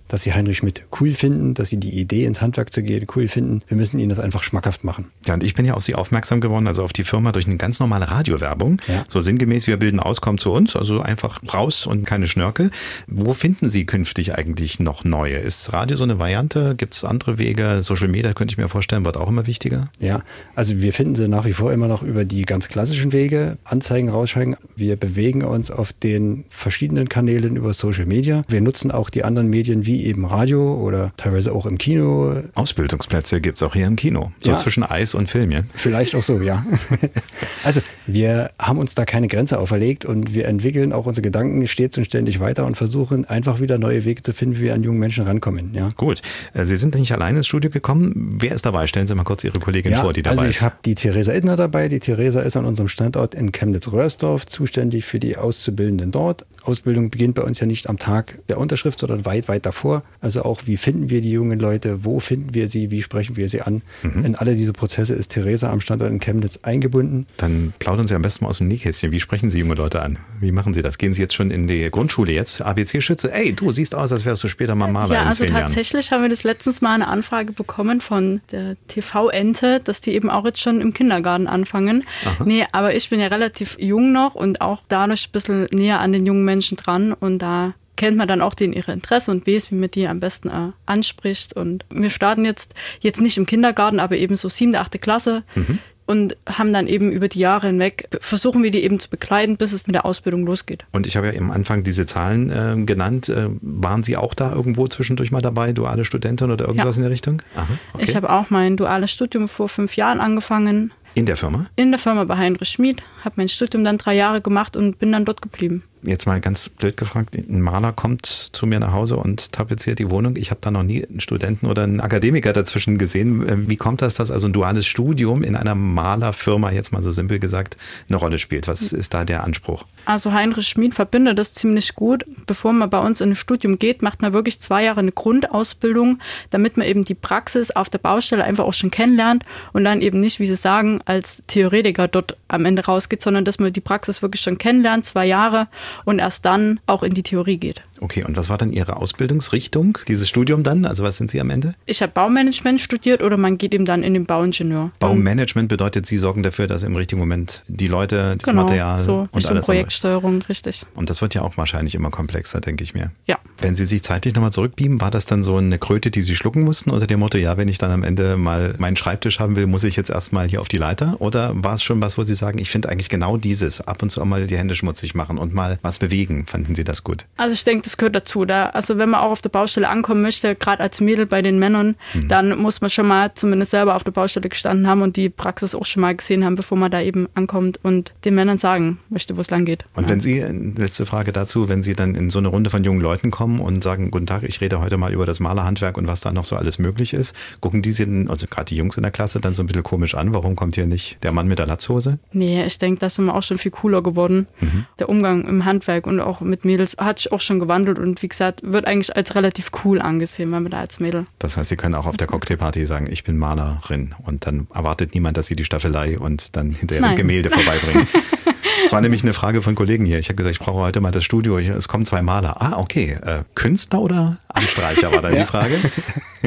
dass sie Heinrich Schmidt cool finden, dass sie die Idee ins Handwerk zu gehen cool finden. Wir müssen ihnen das einfach schmackhaft machen. Ja, und ich bin ja auf Sie aufmerksam geworden, also auf die Firma durch eine ganz normale Radiowerbung. Ja. So sinngemäß, wir bilden aus, kommt zu uns, also einfach raus und keine Schnörkel. Wo finden Sie künftig eigentlich noch neue? Ist Radio so eine Variante? Gibt es andere Wege? Social Media könnte ich mir vorstellen, wird auch immer wichtiger? Ja, also wir finden sie nach wie vor immer noch über die ganz klassischen Wege, Anzeigen rausschreiben. Wir bewegen uns auf den verschiedenen Kanälen über Social Media. Wir nutzen auch die anderen Medien wie wie eben Radio oder teilweise auch im Kino. Ausbildungsplätze gibt es auch hier im Kino, so ja. zwischen Eis und Film, ja? Vielleicht auch so, ja. also wir haben uns da keine Grenze auferlegt und wir entwickeln auch unsere Gedanken stets und ständig weiter und versuchen einfach wieder neue Wege zu finden, wie wir an jungen Menschen rankommen. Ja. Gut, äh, Sie sind nicht alleine ins Studio gekommen. Wer ist dabei? Stellen Sie mal kurz Ihre Kollegin ja, vor, die dabei also ist. ich habe die Theresa Edner dabei. Die Theresa ist an unserem Standort in Chemnitz-Röhrsdorf zuständig für die Auszubildenden dort. Ausbildung beginnt bei uns ja nicht am Tag der Unterschrift, sondern weit, weit davor vor. Also auch, wie finden wir die jungen Leute, wo finden wir sie, wie sprechen wir sie an. Mhm. In alle diese Prozesse ist Theresa am Standort in Chemnitz eingebunden. Dann plaudern Sie am besten mal aus dem Nähkästchen. Wie sprechen Sie junge Leute an? Wie machen Sie das? Gehen Sie jetzt schon in die Grundschule jetzt? ABC-Schütze? Ey, du siehst aus, als wärst du später mal Maler ja, in also zehn tatsächlich haben wir das letztens mal eine Anfrage bekommen von der TV-Ente, dass die eben auch jetzt schon im Kindergarten anfangen. Aha. Nee, aber ich bin ja relativ jung noch und auch dadurch ein bisschen näher an den jungen Menschen dran und da kennt man dann auch den ihre Interesse und weiß, wie man die am besten äh, anspricht. Und wir starten jetzt, jetzt nicht im Kindergarten, aber eben so siebte, achte Klasse. Mhm. Und haben dann eben über die Jahre hinweg, versuchen wir die eben zu begleiten, bis es mit der Ausbildung losgeht. Und ich habe ja am Anfang diese Zahlen äh, genannt. Äh, waren Sie auch da irgendwo zwischendurch mal dabei, duale Studentin oder irgendwas ja. in der Richtung? Aha, okay. Ich habe auch mein duales Studium vor fünf Jahren angefangen. In der Firma? In der Firma bei Heinrich Schmid, habe mein Studium dann drei Jahre gemacht und bin dann dort geblieben jetzt mal ganz blöd gefragt, ein Maler kommt zu mir nach Hause und tapeziert die Wohnung. Ich habe da noch nie einen Studenten oder einen Akademiker dazwischen gesehen. Äh, wie kommt das, dass also ein duales Studium in einer Malerfirma, jetzt mal so simpel gesagt, eine Rolle spielt? Was ist da der Anspruch? Also Heinrich Schmid verbindet das ziemlich gut. Bevor man bei uns in ein Studium geht, macht man wirklich zwei Jahre eine Grundausbildung, damit man eben die Praxis auf der Baustelle einfach auch schon kennenlernt und dann eben nicht, wie Sie sagen, als Theoretiker dort am Ende rausgeht, sondern dass man die Praxis wirklich schon kennenlernt, zwei Jahre und erst dann auch in die Theorie geht. Okay, und was war dann Ihre Ausbildungsrichtung, dieses Studium dann? Also was sind Sie am Ende? Ich habe Baumanagement studiert oder man geht eben dann in den Bauingenieur. Baumanagement bedeutet, Sie sorgen dafür, dass im richtigen Moment die Leute, das genau, Material so, und alles Projektsteuerung, richtig. Und das wird ja auch wahrscheinlich immer komplexer, denke ich mir. Ja. Wenn Sie sich zeitlich nochmal zurückbeamen, war das dann so eine Kröte, die Sie schlucken mussten unter dem Motto, ja, wenn ich dann am Ende mal meinen Schreibtisch haben will, muss ich jetzt erstmal hier auf die Leiter? Oder war es schon was, wo Sie sagen, ich finde eigentlich genau dieses, ab und zu auch mal die Hände schmutzig machen und mal was bewegen? Fanden Sie das gut? Also ich denke, das gehört dazu. Da, also wenn man auch auf der Baustelle ankommen möchte, gerade als Mädel bei den Männern, mhm. dann muss man schon mal zumindest selber auf der Baustelle gestanden haben und die Praxis auch schon mal gesehen haben, bevor man da eben ankommt und den Männern sagen möchte, wo es lang geht. Und ja. wenn Sie, letzte Frage dazu, wenn Sie dann in so eine Runde von jungen Leuten kommen und sagen, guten Tag, ich rede heute mal über das Malerhandwerk und was da noch so alles möglich ist, gucken die Sie, also gerade die Jungs in der Klasse, dann so ein bisschen komisch an, warum kommt hier nicht der Mann mit der Latzhose? Nee, ich denke, das ist immer auch schon viel cooler geworden. Mhm. Der Umgang im Handwerk und auch mit Mädels hat sich auch schon gewandelt und wie gesagt, wird eigentlich als relativ cool angesehen, wenn man da als Mädel. Das heißt, Sie können auch auf der Cocktailparty sagen, ich bin Malerin und dann erwartet niemand, dass Sie die Staffelei und dann hinterher Nein. das Gemälde vorbeibringen. Es war nämlich eine Frage von Kollegen hier. Ich habe gesagt, ich brauche heute mal das Studio. Ich, es kommen zwei Maler. Ah, okay. Äh, Künstler oder Anstreicher war dann ja. die Frage.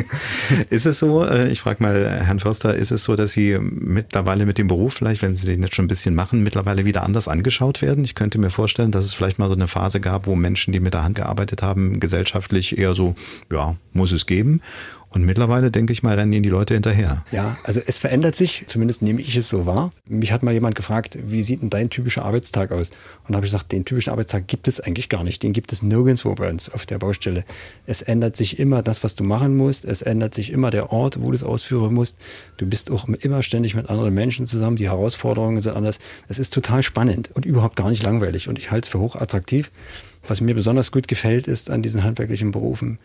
ist es so, äh, ich frage mal Herrn Förster, ist es so, dass Sie mittlerweile mit dem Beruf, vielleicht, wenn Sie den jetzt schon ein bisschen machen, mittlerweile wieder anders angeschaut werden? Ich könnte mir vorstellen, dass es vielleicht mal so eine Phase gab, wo Menschen, die mit der Hand gearbeitet haben, gesellschaftlich eher so, ja, muss es geben. Und mittlerweile, denke ich mal, rennen ihnen die Leute hinterher. Ja, also es verändert sich, zumindest nehme ich es so wahr. Mich hat mal jemand gefragt, wie sieht denn dein typischer Arbeitstag aus? Und da habe ich gesagt, den typischen Arbeitstag gibt es eigentlich gar nicht. Den gibt es nirgendwo bei uns auf der Baustelle. Es ändert sich immer das, was du machen musst. Es ändert sich immer der Ort, wo du es ausführen musst. Du bist auch immer ständig mit anderen Menschen zusammen. Die Herausforderungen sind anders. Es ist total spannend und überhaupt gar nicht langweilig. Und ich halte es für hochattraktiv. Was mir besonders gut gefällt, ist an diesen handwerklichen Berufen,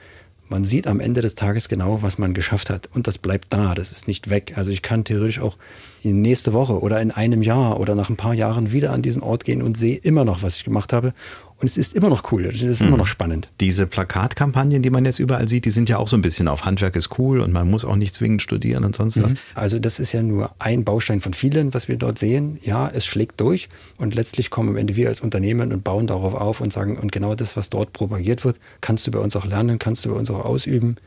man sieht am Ende des Tages genau, was man geschafft hat. Und das bleibt da, das ist nicht weg. Also ich kann theoretisch auch in nächste Woche oder in einem Jahr oder nach ein paar Jahren wieder an diesen Ort gehen und sehe immer noch, was ich gemacht habe. Und es ist immer noch cool, es ist mhm. immer noch spannend. Diese Plakatkampagnen, die man jetzt überall sieht, die sind ja auch so ein bisschen auf Handwerk ist cool und man muss auch nicht zwingend studieren und sonst mhm. was. Also das ist ja nur ein Baustein von vielen, was wir dort sehen. Ja, es schlägt durch und letztlich kommen am Ende wir als Unternehmen und bauen darauf auf und sagen, und genau das, was dort propagiert wird, kannst du bei uns auch lernen, kannst du bei uns auch ausüben.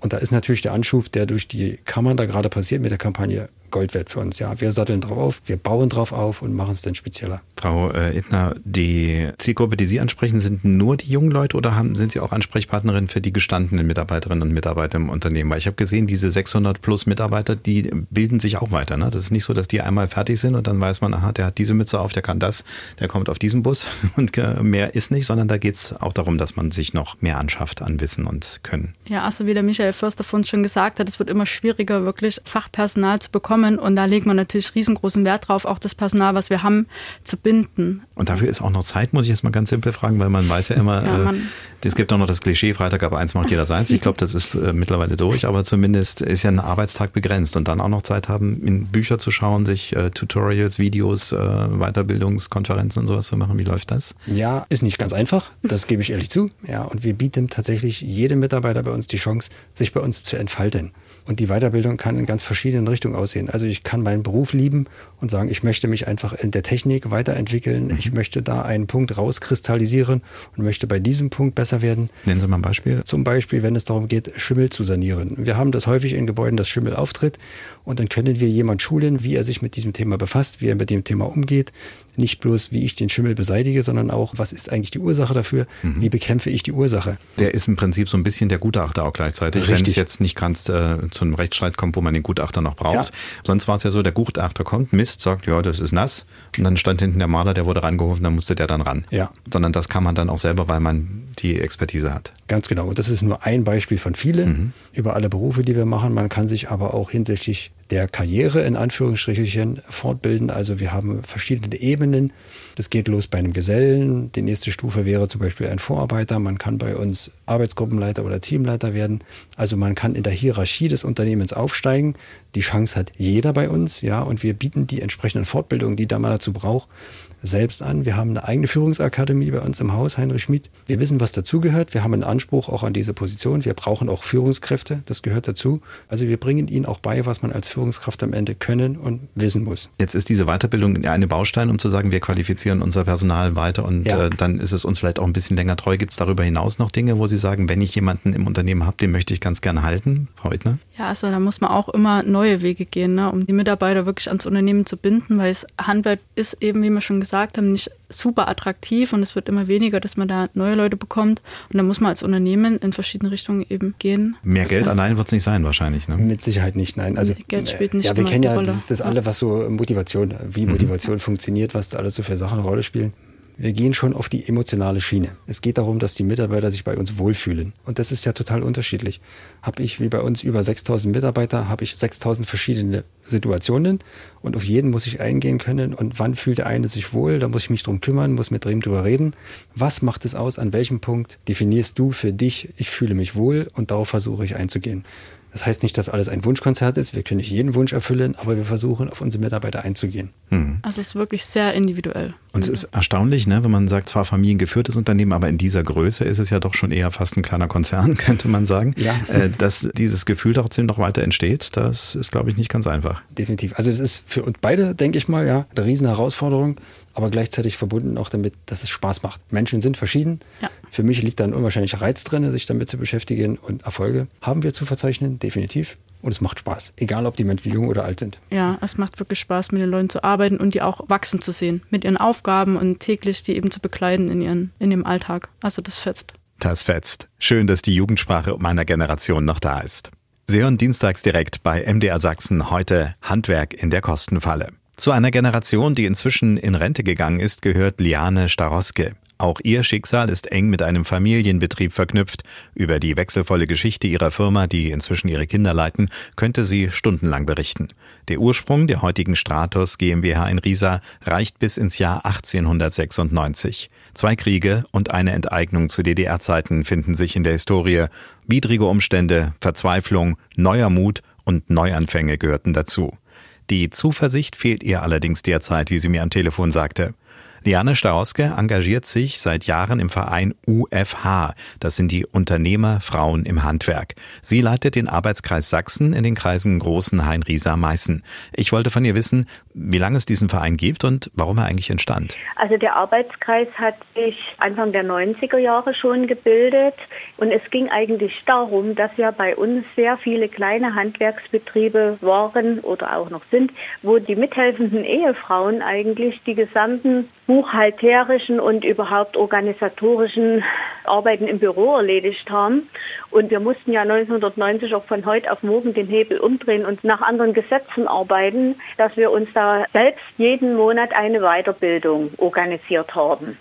Und da ist natürlich der Anschub, der durch die Kammern da gerade passiert mit der Kampagne, Gold wert für uns. Ja, wir satteln drauf auf, wir bauen drauf auf und machen es dann spezieller. Frau äh, Ittner, die Zielgruppe, die Sie ansprechen, sind nur die jungen Leute oder haben, sind Sie auch Ansprechpartnerin für die gestandenen Mitarbeiterinnen und Mitarbeiter im Unternehmen? Weil ich habe gesehen, diese 600 plus Mitarbeiter, die bilden sich auch weiter. Ne? Das ist nicht so, dass die einmal fertig sind und dann weiß man, aha, der hat diese Mütze auf, der kann das, der kommt auf diesen Bus und äh, mehr ist nicht, sondern da geht es auch darum, dass man sich noch mehr anschafft an Wissen und Können. Ja, also wie der Michael Förster von schon gesagt hat, es wird immer schwieriger, wirklich Fachpersonal zu bekommen kommen. Und da legt man natürlich riesengroßen Wert drauf, auch das Personal, was wir haben, zu binden. Und dafür ist auch noch Zeit, muss ich jetzt mal ganz simpel fragen, weil man weiß ja immer, ja, äh, es gibt auch noch das Klischee, Freitag aber eins macht jeder seins. Ich glaube, das ist äh, mittlerweile durch, aber zumindest ist ja ein Arbeitstag begrenzt und dann auch noch Zeit haben, in Bücher zu schauen, sich äh, Tutorials, Videos, äh, Weiterbildungskonferenzen und sowas zu machen. Wie läuft das? Ja, ist nicht ganz einfach, das gebe ich ehrlich zu. Ja, und wir bieten tatsächlich jedem Mitarbeiter bei uns die Chance, sich bei uns zu entfalten. Und die Weiterbildung kann in ganz verschiedenen Richtungen aussehen. Also ich kann meinen Beruf lieben und sagen, ich möchte mich einfach in der Technik weiterentwickeln. Mhm. Ich möchte da einen Punkt rauskristallisieren und möchte bei diesem Punkt besser werden. Nennen Sie mal ein Beispiel. Zum Beispiel, wenn es darum geht, Schimmel zu sanieren. Wir haben das häufig in Gebäuden, dass Schimmel auftritt. Und dann können wir jemand schulen, wie er sich mit diesem Thema befasst, wie er mit dem Thema umgeht, nicht bloß, wie ich den Schimmel beseitige, sondern auch, was ist eigentlich die Ursache dafür? Mhm. Wie bekämpfe ich die Ursache? Der ist im Prinzip so ein bisschen der Gutachter auch gleichzeitig, Richtig. wenn es jetzt nicht ganz äh, zu einem Rechtsstreit kommt, wo man den Gutachter noch braucht. Ja. Sonst war es ja so, der Gutachter kommt, misst, sagt, ja, das ist nass. Und dann stand hinten der Maler, der wurde rangerufen, dann musste der dann ran. Ja. Sondern das kann man dann auch selber, weil man die Expertise hat. Ganz genau. Und das ist nur ein Beispiel von vielen mhm. über alle Berufe, die wir machen. Man kann sich aber auch hinsichtlich der Karriere in Anführungsstrichen fortbilden. Also wir haben verschiedene Ebenen. Das geht los bei einem Gesellen. Die nächste Stufe wäre zum Beispiel ein Vorarbeiter. Man kann bei uns Arbeitsgruppenleiter oder Teamleiter werden. Also man kann in der Hierarchie des Unternehmens aufsteigen. Die Chance hat jeder bei uns, ja, und wir bieten die entsprechenden Fortbildungen, die da mal dazu braucht, selbst an. Wir haben eine eigene Führungsakademie bei uns im Haus, Heinrich Schmid. Wir wissen, was dazugehört. Wir haben einen Anspruch auch an diese Position. Wir brauchen auch Führungskräfte. Das gehört dazu. Also wir bringen ihnen auch bei, was man als Führungskraft am Ende können und wissen muss. Jetzt ist diese Weiterbildung eine Baustein, um zu sagen, wir qualifizieren unser Personal weiter und ja. äh, dann ist es uns vielleicht auch ein bisschen länger treu. Gibt es darüber hinaus noch Dinge, wo Sie sagen, wenn ich jemanden im Unternehmen habe, den möchte ich ganz gerne halten? Frau Eutner? Ja, also da muss man auch immer neue Wege gehen, ne, um die Mitarbeiter wirklich ans Unternehmen zu binden, weil das Handwerk ist eben, wie wir schon gesagt haben, nicht super attraktiv und es wird immer weniger, dass man da neue Leute bekommt. Und da muss man als Unternehmen in verschiedene Richtungen eben gehen. Mehr Geld allein wird es nicht sein, wahrscheinlich. Ne? Mit Sicherheit nicht, nein. Also, Geld spielt nicht Ja, wir kennen ja das, das alle, was so Motivation, wie mhm. Motivation mhm. funktioniert, was da alles so für Sachen eine Rolle spielen wir gehen schon auf die emotionale Schiene. Es geht darum, dass die Mitarbeiter sich bei uns wohlfühlen. Und das ist ja total unterschiedlich. Habe ich wie bei uns über 6000 Mitarbeiter, habe ich 6000 verschiedene Situationen und auf jeden muss ich eingehen können. Und wann fühlt der eine sich wohl? Da muss ich mich drum kümmern, muss mit dem drüber reden. Was macht es aus? An welchem Punkt definierst du für dich, ich fühle mich wohl und darauf versuche ich einzugehen. Das heißt nicht, dass alles ein Wunschkonzert ist. Wir können nicht jeden Wunsch erfüllen, aber wir versuchen, auf unsere Mitarbeiter einzugehen. Mhm. Also es ist wirklich sehr individuell. Und es ist erstaunlich, ne, wenn man sagt, zwar familiengeführtes Unternehmen, aber in dieser Größe ist es ja doch schon eher fast ein kleiner Konzern, könnte man sagen. Ja. Äh, dass dieses Gefühl trotzdem noch weiter entsteht, das ist, glaube ich, nicht ganz einfach. Definitiv. Also es ist für uns beide, denke ich mal, ja, eine riesen Herausforderung, aber gleichzeitig verbunden auch damit, dass es Spaß macht. Menschen sind verschieden. Ja. Für mich liegt da ein unwahrscheinlicher Reiz drin, sich damit zu beschäftigen und Erfolge haben wir zu verzeichnen, definitiv. Und es macht Spaß, egal ob die Menschen jung oder alt sind. Ja, es macht wirklich Spaß, mit den Leuten zu arbeiten und die auch wachsen zu sehen, mit ihren Aufgaben und täglich die eben zu bekleiden in, ihren, in ihrem Alltag. Also das fetzt. Das fetzt. Schön, dass die Jugendsprache meiner Generation noch da ist. Sie hören dienstags direkt bei MDR Sachsen heute Handwerk in der Kostenfalle. Zu einer Generation, die inzwischen in Rente gegangen ist, gehört Liane Staroske. Auch ihr Schicksal ist eng mit einem Familienbetrieb verknüpft. Über die wechselvolle Geschichte ihrer Firma, die inzwischen ihre Kinder leiten, könnte sie stundenlang berichten. Der Ursprung der heutigen Stratos GmbH in Riesa reicht bis ins Jahr 1896. Zwei Kriege und eine Enteignung zu DDR-Zeiten finden sich in der Historie. Widrige Umstände, Verzweiflung, neuer Mut und Neuanfänge gehörten dazu. Die Zuversicht fehlt ihr allerdings derzeit, wie sie mir am Telefon sagte. Liane Staroske engagiert sich seit Jahren im Verein UFH. Das sind die Unternehmer Frauen im Handwerk. Sie leitet den Arbeitskreis Sachsen in den Kreisen Großen Hain, Riesa, Meißen. Ich wollte von ihr wissen, wie lange es diesen Verein gibt und warum er eigentlich entstand. Also der Arbeitskreis hat sich Anfang der 90er Jahre schon gebildet und es ging eigentlich darum, dass ja bei uns sehr viele kleine Handwerksbetriebe waren oder auch noch sind, wo die mithelfenden Ehefrauen eigentlich die gesamten buchhalterischen und überhaupt organisatorischen Arbeiten im Büro erledigt haben. Und wir mussten ja 1990 auch von heute auf morgen den Hebel umdrehen und nach anderen Gesetzen arbeiten, dass wir uns da selbst jeden Monat eine Weiterbildung organisiert haben.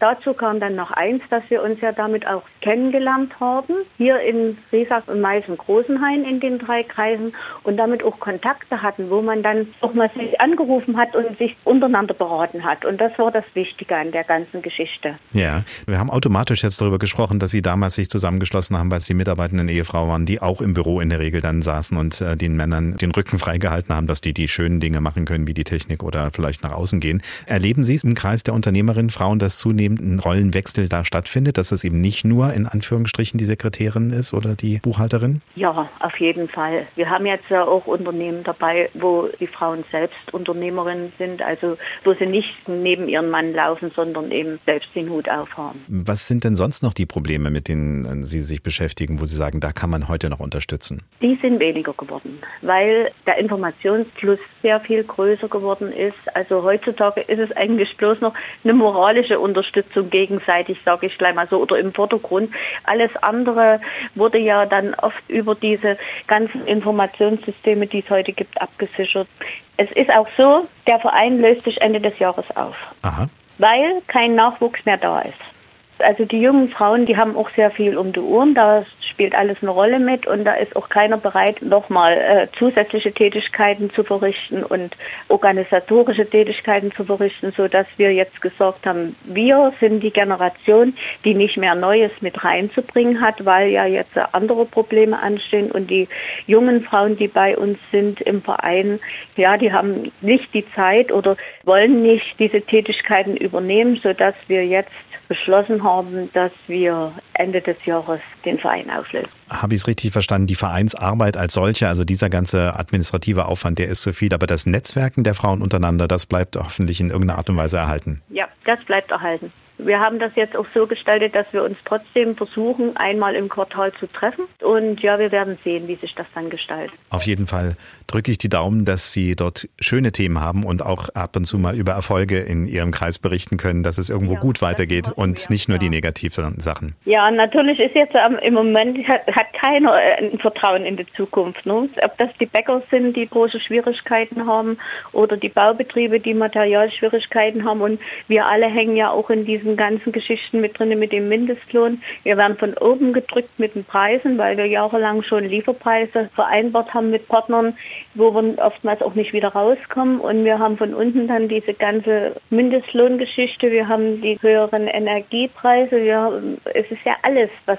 Dazu kam dann noch eins, dass wir uns ja damit auch kennengelernt haben, hier in Riesach und Meißen-Großenhain in den drei Kreisen und damit auch Kontakte hatten, wo man dann auch mal sich angerufen hat und sich untereinander beraten hat. Und das war das Wichtige an der ganzen Geschichte. Ja, wir haben automatisch jetzt darüber gesprochen, dass Sie damals sich zusammengeschlossen haben, weil Sie mitarbeitenden Ehefrau waren, die auch im Büro in der Regel dann saßen und äh, den Männern den Rücken freigehalten haben, dass die die schönen Dinge machen können, wie die Technik oder vielleicht nach außen gehen. Erleben Sie es im Kreis der Unternehmerinnen Frauen, dass zunehmend ein Rollenwechsel da stattfindet, dass es eben nicht nur in Anführungsstrichen die Sekretärin ist oder die Buchhalterin? Ja, auf jeden Fall. Wir haben jetzt ja auch Unternehmen dabei, wo die Frauen selbst Unternehmerinnen sind, also wo sie nicht neben ihrem Mann laufen, sondern eben selbst den Hut aufhaben. Was sind denn sonst noch die Probleme, mit denen Sie sich beschäftigen, wo Sie sagen, da kann man heute noch unterstützen? Die sind weniger geworden, weil der Informationsfluss sehr viel größer geworden ist. Also heutzutage ist es eigentlich bloß noch eine moralische Unterstützung gegenseitig, sage ich gleich mal so, oder im Vordergrund. Alles andere wurde ja dann oft über diese ganzen Informationssysteme, die es heute gibt, abgesichert. Es ist auch so, der Verein löst sich Ende des Jahres auf, Aha. weil kein Nachwuchs mehr da ist. Also die jungen Frauen, die haben auch sehr viel um die Ohren, da spielt alles eine Rolle mit. Und da ist auch keiner bereit, nochmal äh, zusätzliche Tätigkeiten zu verrichten und organisatorische Tätigkeiten zu verrichten, so dass wir jetzt gesagt haben, wir sind die Generation, die nicht mehr Neues mit reinzubringen hat, weil ja jetzt andere Probleme anstehen. Und die jungen Frauen, die bei uns sind im Verein, ja, die haben nicht die Zeit oder wollen nicht diese Tätigkeiten übernehmen, so dass wir jetzt beschlossen haben, dass wir Ende des Jahres den Verein auflösen. Habe ich es richtig verstanden? Die Vereinsarbeit als solche, also dieser ganze administrative Aufwand, der ist zu viel, aber das Netzwerken der Frauen untereinander, das bleibt hoffentlich in irgendeiner Art und Weise erhalten. Ja, das bleibt erhalten. Wir haben das jetzt auch so gestaltet, dass wir uns trotzdem versuchen, einmal im Quartal zu treffen. Und ja, wir werden sehen, wie sich das dann gestaltet. Auf jeden Fall drücke ich die Daumen, dass Sie dort schöne Themen haben und auch ab und zu mal über Erfolge in Ihrem Kreis berichten können, dass es irgendwo ja, gut weitergeht und nicht nur ja. die negativen Sachen. Ja, natürlich ist jetzt ähm, im Moment hat, hat keiner äh, ein Vertrauen in die Zukunft. Ne? Ob das die Bäcker sind, die große Schwierigkeiten haben oder die Baubetriebe, die Materialschwierigkeiten haben. Und wir alle hängen ja auch in diesen ganzen Geschichten mit drin, mit dem Mindestlohn. Wir werden von oben gedrückt mit den Preisen, weil wir jahrelang schon Lieferpreise vereinbart haben mit Partnern, wo wir oftmals auch nicht wieder rauskommen. Und wir haben von unten dann diese ganze Mindestlohngeschichte. Wir haben die höheren Energiepreise. Wir, es ist ja alles, was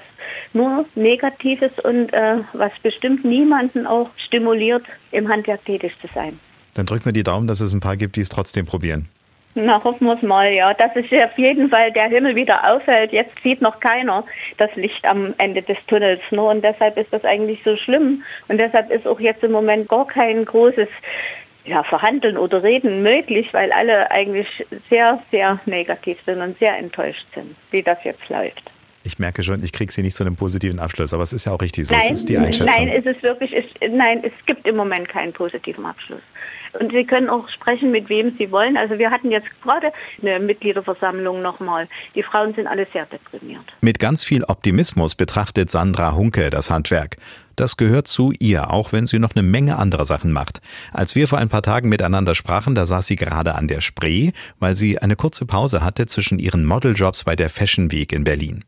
nur negativ ist und äh, was bestimmt niemanden auch stimuliert, im Handwerk tätig zu sein. Dann drücken wir die Daumen, dass es ein paar gibt, die es trotzdem probieren. Na, hoffen wir es mal, ja. Dass sich auf jeden Fall der Himmel wieder aufhält. Jetzt sieht noch keiner das Licht am Ende des Tunnels. Ne? Und deshalb ist das eigentlich so schlimm. Und deshalb ist auch jetzt im Moment gar kein großes ja, Verhandeln oder Reden möglich, weil alle eigentlich sehr, sehr negativ sind und sehr enttäuscht sind, wie das jetzt läuft. Ich merke schon, ich kriege sie nicht zu einem positiven Abschluss, aber es ist ja auch richtig so. Nein, es ist die Einschätzung. Nein, ist es wirklich, ist, nein, es gibt im Moment keinen positiven Abschluss. Und Sie können auch sprechen, mit wem Sie wollen. Also wir hatten jetzt gerade eine Mitgliederversammlung nochmal. Die Frauen sind alle sehr deprimiert. Mit ganz viel Optimismus betrachtet Sandra Hunke das Handwerk. das gehört zu ihr, auch wenn sie noch eine Menge andere Sachen macht. Als wir vor ein paar Tagen miteinander sprachen, da saß sie gerade an der Spree, weil sie eine kurze Pause hatte zwischen ihren Modeljobs bei der Fashion Week in Berlin.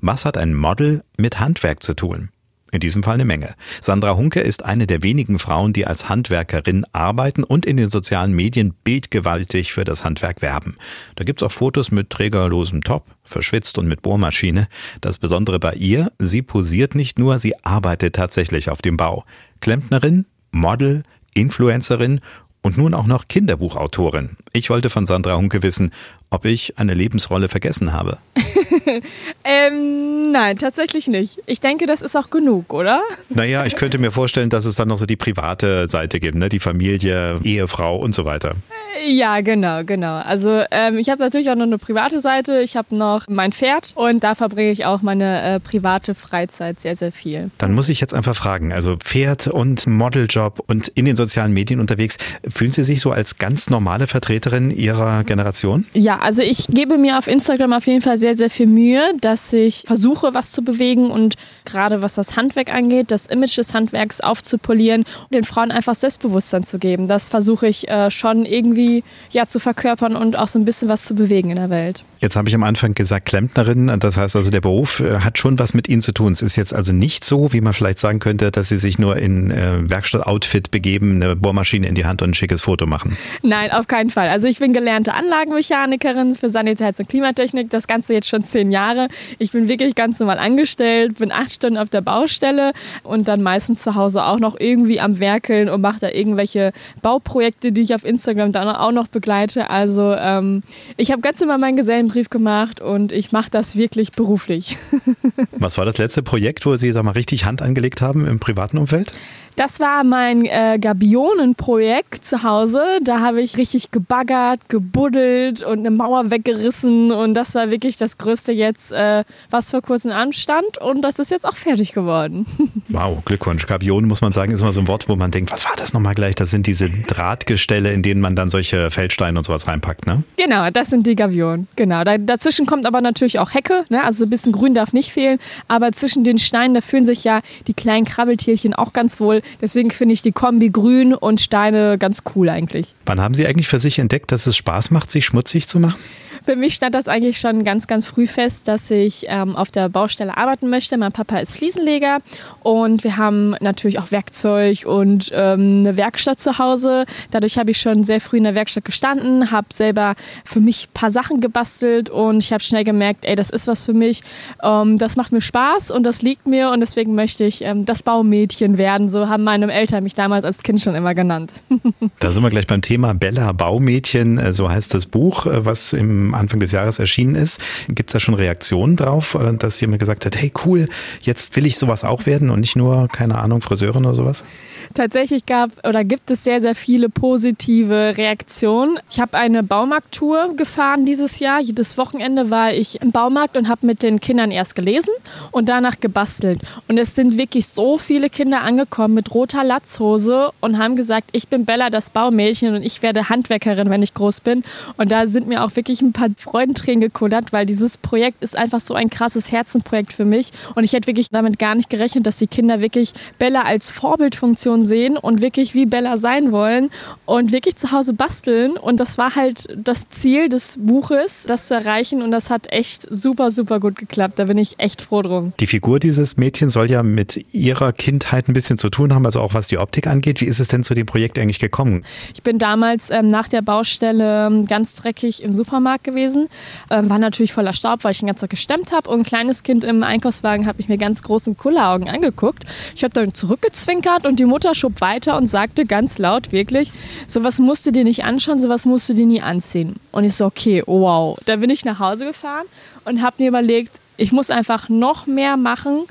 Was hat ein Model mit Handwerk zu tun? In diesem Fall eine Menge. Sandra Hunke ist eine der wenigen Frauen, die als Handwerkerin arbeiten und in den sozialen Medien bildgewaltig für das Handwerk werben. Da gibt's auch Fotos mit trägerlosem Top, verschwitzt und mit Bohrmaschine. Das Besondere bei ihr, sie posiert nicht nur, sie arbeitet tatsächlich auf dem Bau. Klempnerin, Model, Influencerin und nun auch noch Kinderbuchautorin. Ich wollte von Sandra Hunke wissen, ob ich eine Lebensrolle vergessen habe. ähm, nein, tatsächlich nicht. Ich denke, das ist auch genug, oder? Naja, ich könnte mir vorstellen, dass es dann noch so die private Seite gibt, ne? die Familie, Ehefrau und so weiter. Ja, genau, genau. Also ähm, ich habe natürlich auch noch eine private Seite. Ich habe noch mein Pferd und da verbringe ich auch meine äh, private Freizeit sehr, sehr viel. Dann muss ich jetzt einfach fragen, also Pferd und Modeljob und in den sozialen Medien unterwegs, fühlen Sie sich so als ganz normale Vertreterin Ihrer Generation? Ja, also ich gebe mir auf Instagram auf jeden Fall sehr, sehr viel Mühe, dass ich versuche, was zu bewegen und gerade was das Handwerk angeht, das Image des Handwerks aufzupolieren und den Frauen einfach Selbstbewusstsein zu geben. Das versuche ich äh, schon irgendwie irgendwie ja, zu verkörpern und auch so ein bisschen was zu bewegen in der Welt. Jetzt habe ich am Anfang gesagt Klempnerin, das heißt also der Beruf äh, hat schon was mit Ihnen zu tun. Es ist jetzt also nicht so, wie man vielleicht sagen könnte, dass Sie sich nur in äh, Werkstattoutfit begeben, eine Bohrmaschine in die Hand und ein schickes Foto machen. Nein, auf keinen Fall. Also ich bin gelernte Anlagenmechanikerin für Sanitäts- und Klimatechnik, das Ganze jetzt schon zehn Jahre. Ich bin wirklich ganz normal angestellt, bin acht Stunden auf der Baustelle und dann meistens zu Hause auch noch irgendwie am Werkeln und mache da irgendwelche Bauprojekte, die ich auf Instagram dann auch noch begleite. Also ähm, ich habe ganz immer meinen Gesellenbrief gemacht und ich mache das wirklich beruflich. Was war das letzte Projekt, wo Sie sag mal, richtig Hand angelegt haben im privaten Umfeld? Das war mein äh, Gabionenprojekt zu Hause. Da habe ich richtig gebaggert, gebuddelt und eine Mauer weggerissen. Und das war wirklich das Größte jetzt, äh, was vor kurzem anstand. Und das ist jetzt auch fertig geworden. Wow, Glückwunsch. Gabionen, muss man sagen, ist immer so ein Wort, wo man denkt, was war das nochmal gleich? Das sind diese Drahtgestelle, in denen man dann solche Feldsteine und sowas reinpackt, ne? Genau, das sind die Gabionen. Genau. Da, dazwischen kommt aber natürlich auch Hecke. Ne? Also ein bisschen Grün darf nicht fehlen. Aber zwischen den Steinen, da fühlen sich ja die kleinen Krabbeltierchen auch ganz wohl. Deswegen finde ich die Kombi Grün und Steine ganz cool eigentlich. Wann haben Sie eigentlich für sich entdeckt, dass es Spaß macht, sich schmutzig zu machen? Für mich stand das eigentlich schon ganz, ganz früh fest, dass ich ähm, auf der Baustelle arbeiten möchte. Mein Papa ist Fliesenleger und wir haben natürlich auch Werkzeug und ähm, eine Werkstatt zu Hause. Dadurch habe ich schon sehr früh in der Werkstatt gestanden, habe selber für mich ein paar Sachen gebastelt und ich habe schnell gemerkt, ey, das ist was für mich. Ähm, das macht mir Spaß und das liegt mir und deswegen möchte ich ähm, das Baumädchen werden. So haben meine Eltern mich damals als Kind schon immer genannt. da sind wir gleich beim Thema Bella Baumädchen. Äh, so heißt das Buch, äh, was im Anfang des Jahres erschienen ist. Gibt es da schon Reaktionen drauf, äh, dass jemand gesagt hat, hey cool, jetzt will ich sowas auch werden und nicht nur, keine Ahnung, Friseurin oder sowas? Tatsächlich gab oder gibt es sehr, sehr viele positive Reaktionen. Ich habe eine Baumarkttour gefahren dieses Jahr. Jedes Wochenende war ich im Baumarkt und habe mit den Kindern erst gelesen und danach gebastelt. Und es sind wirklich so viele Kinder angekommen mit roter Latzhose und haben gesagt, ich bin Bella, das Baumädchen und ich werde Handwerkerin, wenn ich groß bin. Und da sind mir auch wirklich ein paar Freudentränen gekullert, weil dieses Projekt ist einfach so ein krasses Herzenprojekt für mich. Und ich hätte wirklich damit gar nicht gerechnet, dass die Kinder wirklich Bella als Vorbildfunktion sehen und wirklich wie Bella sein wollen und wirklich zu Hause basteln. Und das war halt das Ziel des Buches, das zu erreichen. Und das hat echt super, super gut geklappt. Da bin ich echt froh drum. Die Figur dieses Mädchens soll ja mit ihrer Kindheit ein bisschen zu tun haben, also auch was die Optik angeht. Wie ist es denn zu dem Projekt eigentlich gekommen? Ich bin damals ähm, nach der Baustelle ähm, ganz dreckig im Supermarkt gewesen gewesen. Ähm, war natürlich voller Staub, weil ich den ganzen Tag gestemmt habe. Und ein kleines Kind im Einkaufswagen hat mich mir ganz großen Kulleraugen angeguckt. Ich habe dann zurückgezwinkert und die Mutter schob weiter und sagte ganz laut wirklich, sowas musst du dir nicht anschauen, sowas musst du dir nie anziehen. Und ich so, okay, wow. Da bin ich nach Hause gefahren und habe mir überlegt, ich muss einfach noch mehr machen,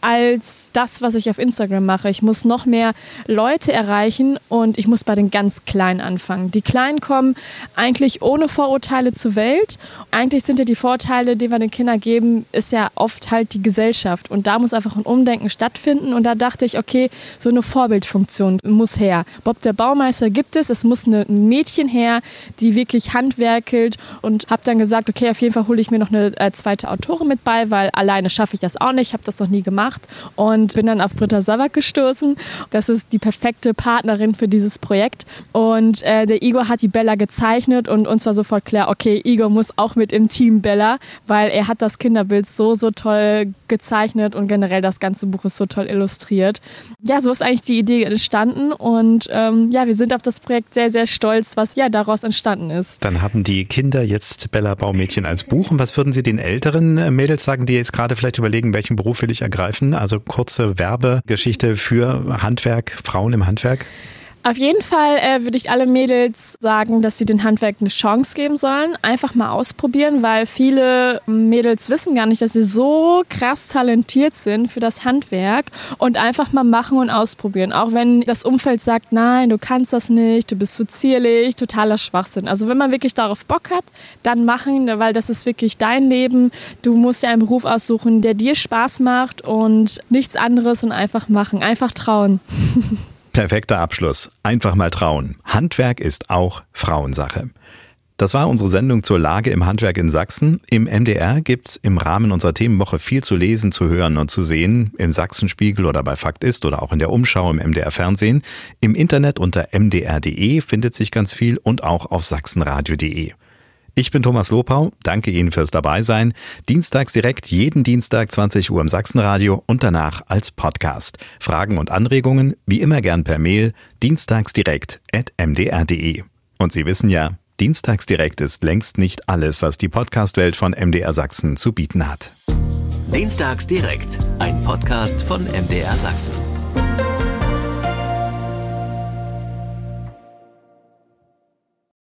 als das, was ich auf Instagram mache. Ich muss noch mehr Leute erreichen und ich muss bei den ganz Kleinen anfangen. Die Kleinen kommen eigentlich ohne Vorurteile zur Welt. Eigentlich sind ja die Vorteile, die wir den Kindern geben, ist ja oft halt die Gesellschaft. Und da muss einfach ein Umdenken stattfinden. Und da dachte ich, okay, so eine Vorbildfunktion muss her. Bob der Baumeister gibt es. Es muss ein Mädchen her, die wirklich handwerkelt. Und habe dann gesagt, okay, auf jeden Fall hole ich mir noch eine äh, zweite Autorin mit bei, weil alleine schaffe ich das auch nicht. Ich habe das noch nie gemacht gemacht und bin dann auf Britta Savak gestoßen. Das ist die perfekte Partnerin für dieses Projekt. Und äh, der Igor hat die Bella gezeichnet und uns war sofort klar, okay, Igor muss auch mit im Team Bella, weil er hat das Kinderbild so, so toll gezeichnet und generell das ganze Buch ist so toll illustriert. Ja, so ist eigentlich die Idee entstanden und ähm, ja, wir sind auf das Projekt sehr, sehr stolz, was ja daraus entstanden ist. Dann haben die Kinder jetzt Bella Baumädchen als Buch. Und was würden Sie den älteren äh, Mädels sagen, die jetzt gerade vielleicht überlegen, welchen Beruf will ich ergreifen? Also kurze Werbegeschichte für Handwerk, Frauen im Handwerk? Auf jeden Fall äh, würde ich alle Mädels sagen, dass sie den Handwerk eine Chance geben sollen. Einfach mal ausprobieren, weil viele Mädels wissen gar nicht, dass sie so krass talentiert sind für das Handwerk und einfach mal machen und ausprobieren. Auch wenn das Umfeld sagt, nein, du kannst das nicht, du bist zu zierlich, totaler Schwachsinn. Also wenn man wirklich darauf Bock hat, dann machen, weil das ist wirklich dein Leben. Du musst dir einen Beruf aussuchen, der dir Spaß macht und nichts anderes und einfach machen, einfach trauen. Perfekter Abschluss. Einfach mal trauen. Handwerk ist auch Frauensache. Das war unsere Sendung zur Lage im Handwerk in Sachsen. Im MDR gibt's im Rahmen unserer Themenwoche viel zu lesen, zu hören und zu sehen. Im Sachsenspiegel oder bei Fakt ist oder auch in der Umschau im MDR Fernsehen. Im Internet unter mdr.de findet sich ganz viel und auch auf sachsenradio.de. Ich bin Thomas Lopau, danke Ihnen fürs Dabeisein. Dienstags direkt jeden Dienstag 20 Uhr im Sachsenradio und danach als Podcast. Fragen und Anregungen wie immer gern per Mail dienstagsdirekt@mdr.de. Und Sie wissen ja, Dienstagsdirekt ist längst nicht alles, was die Podcastwelt von MDR Sachsen zu bieten hat. Dienstagsdirekt, ein Podcast von MDR Sachsen.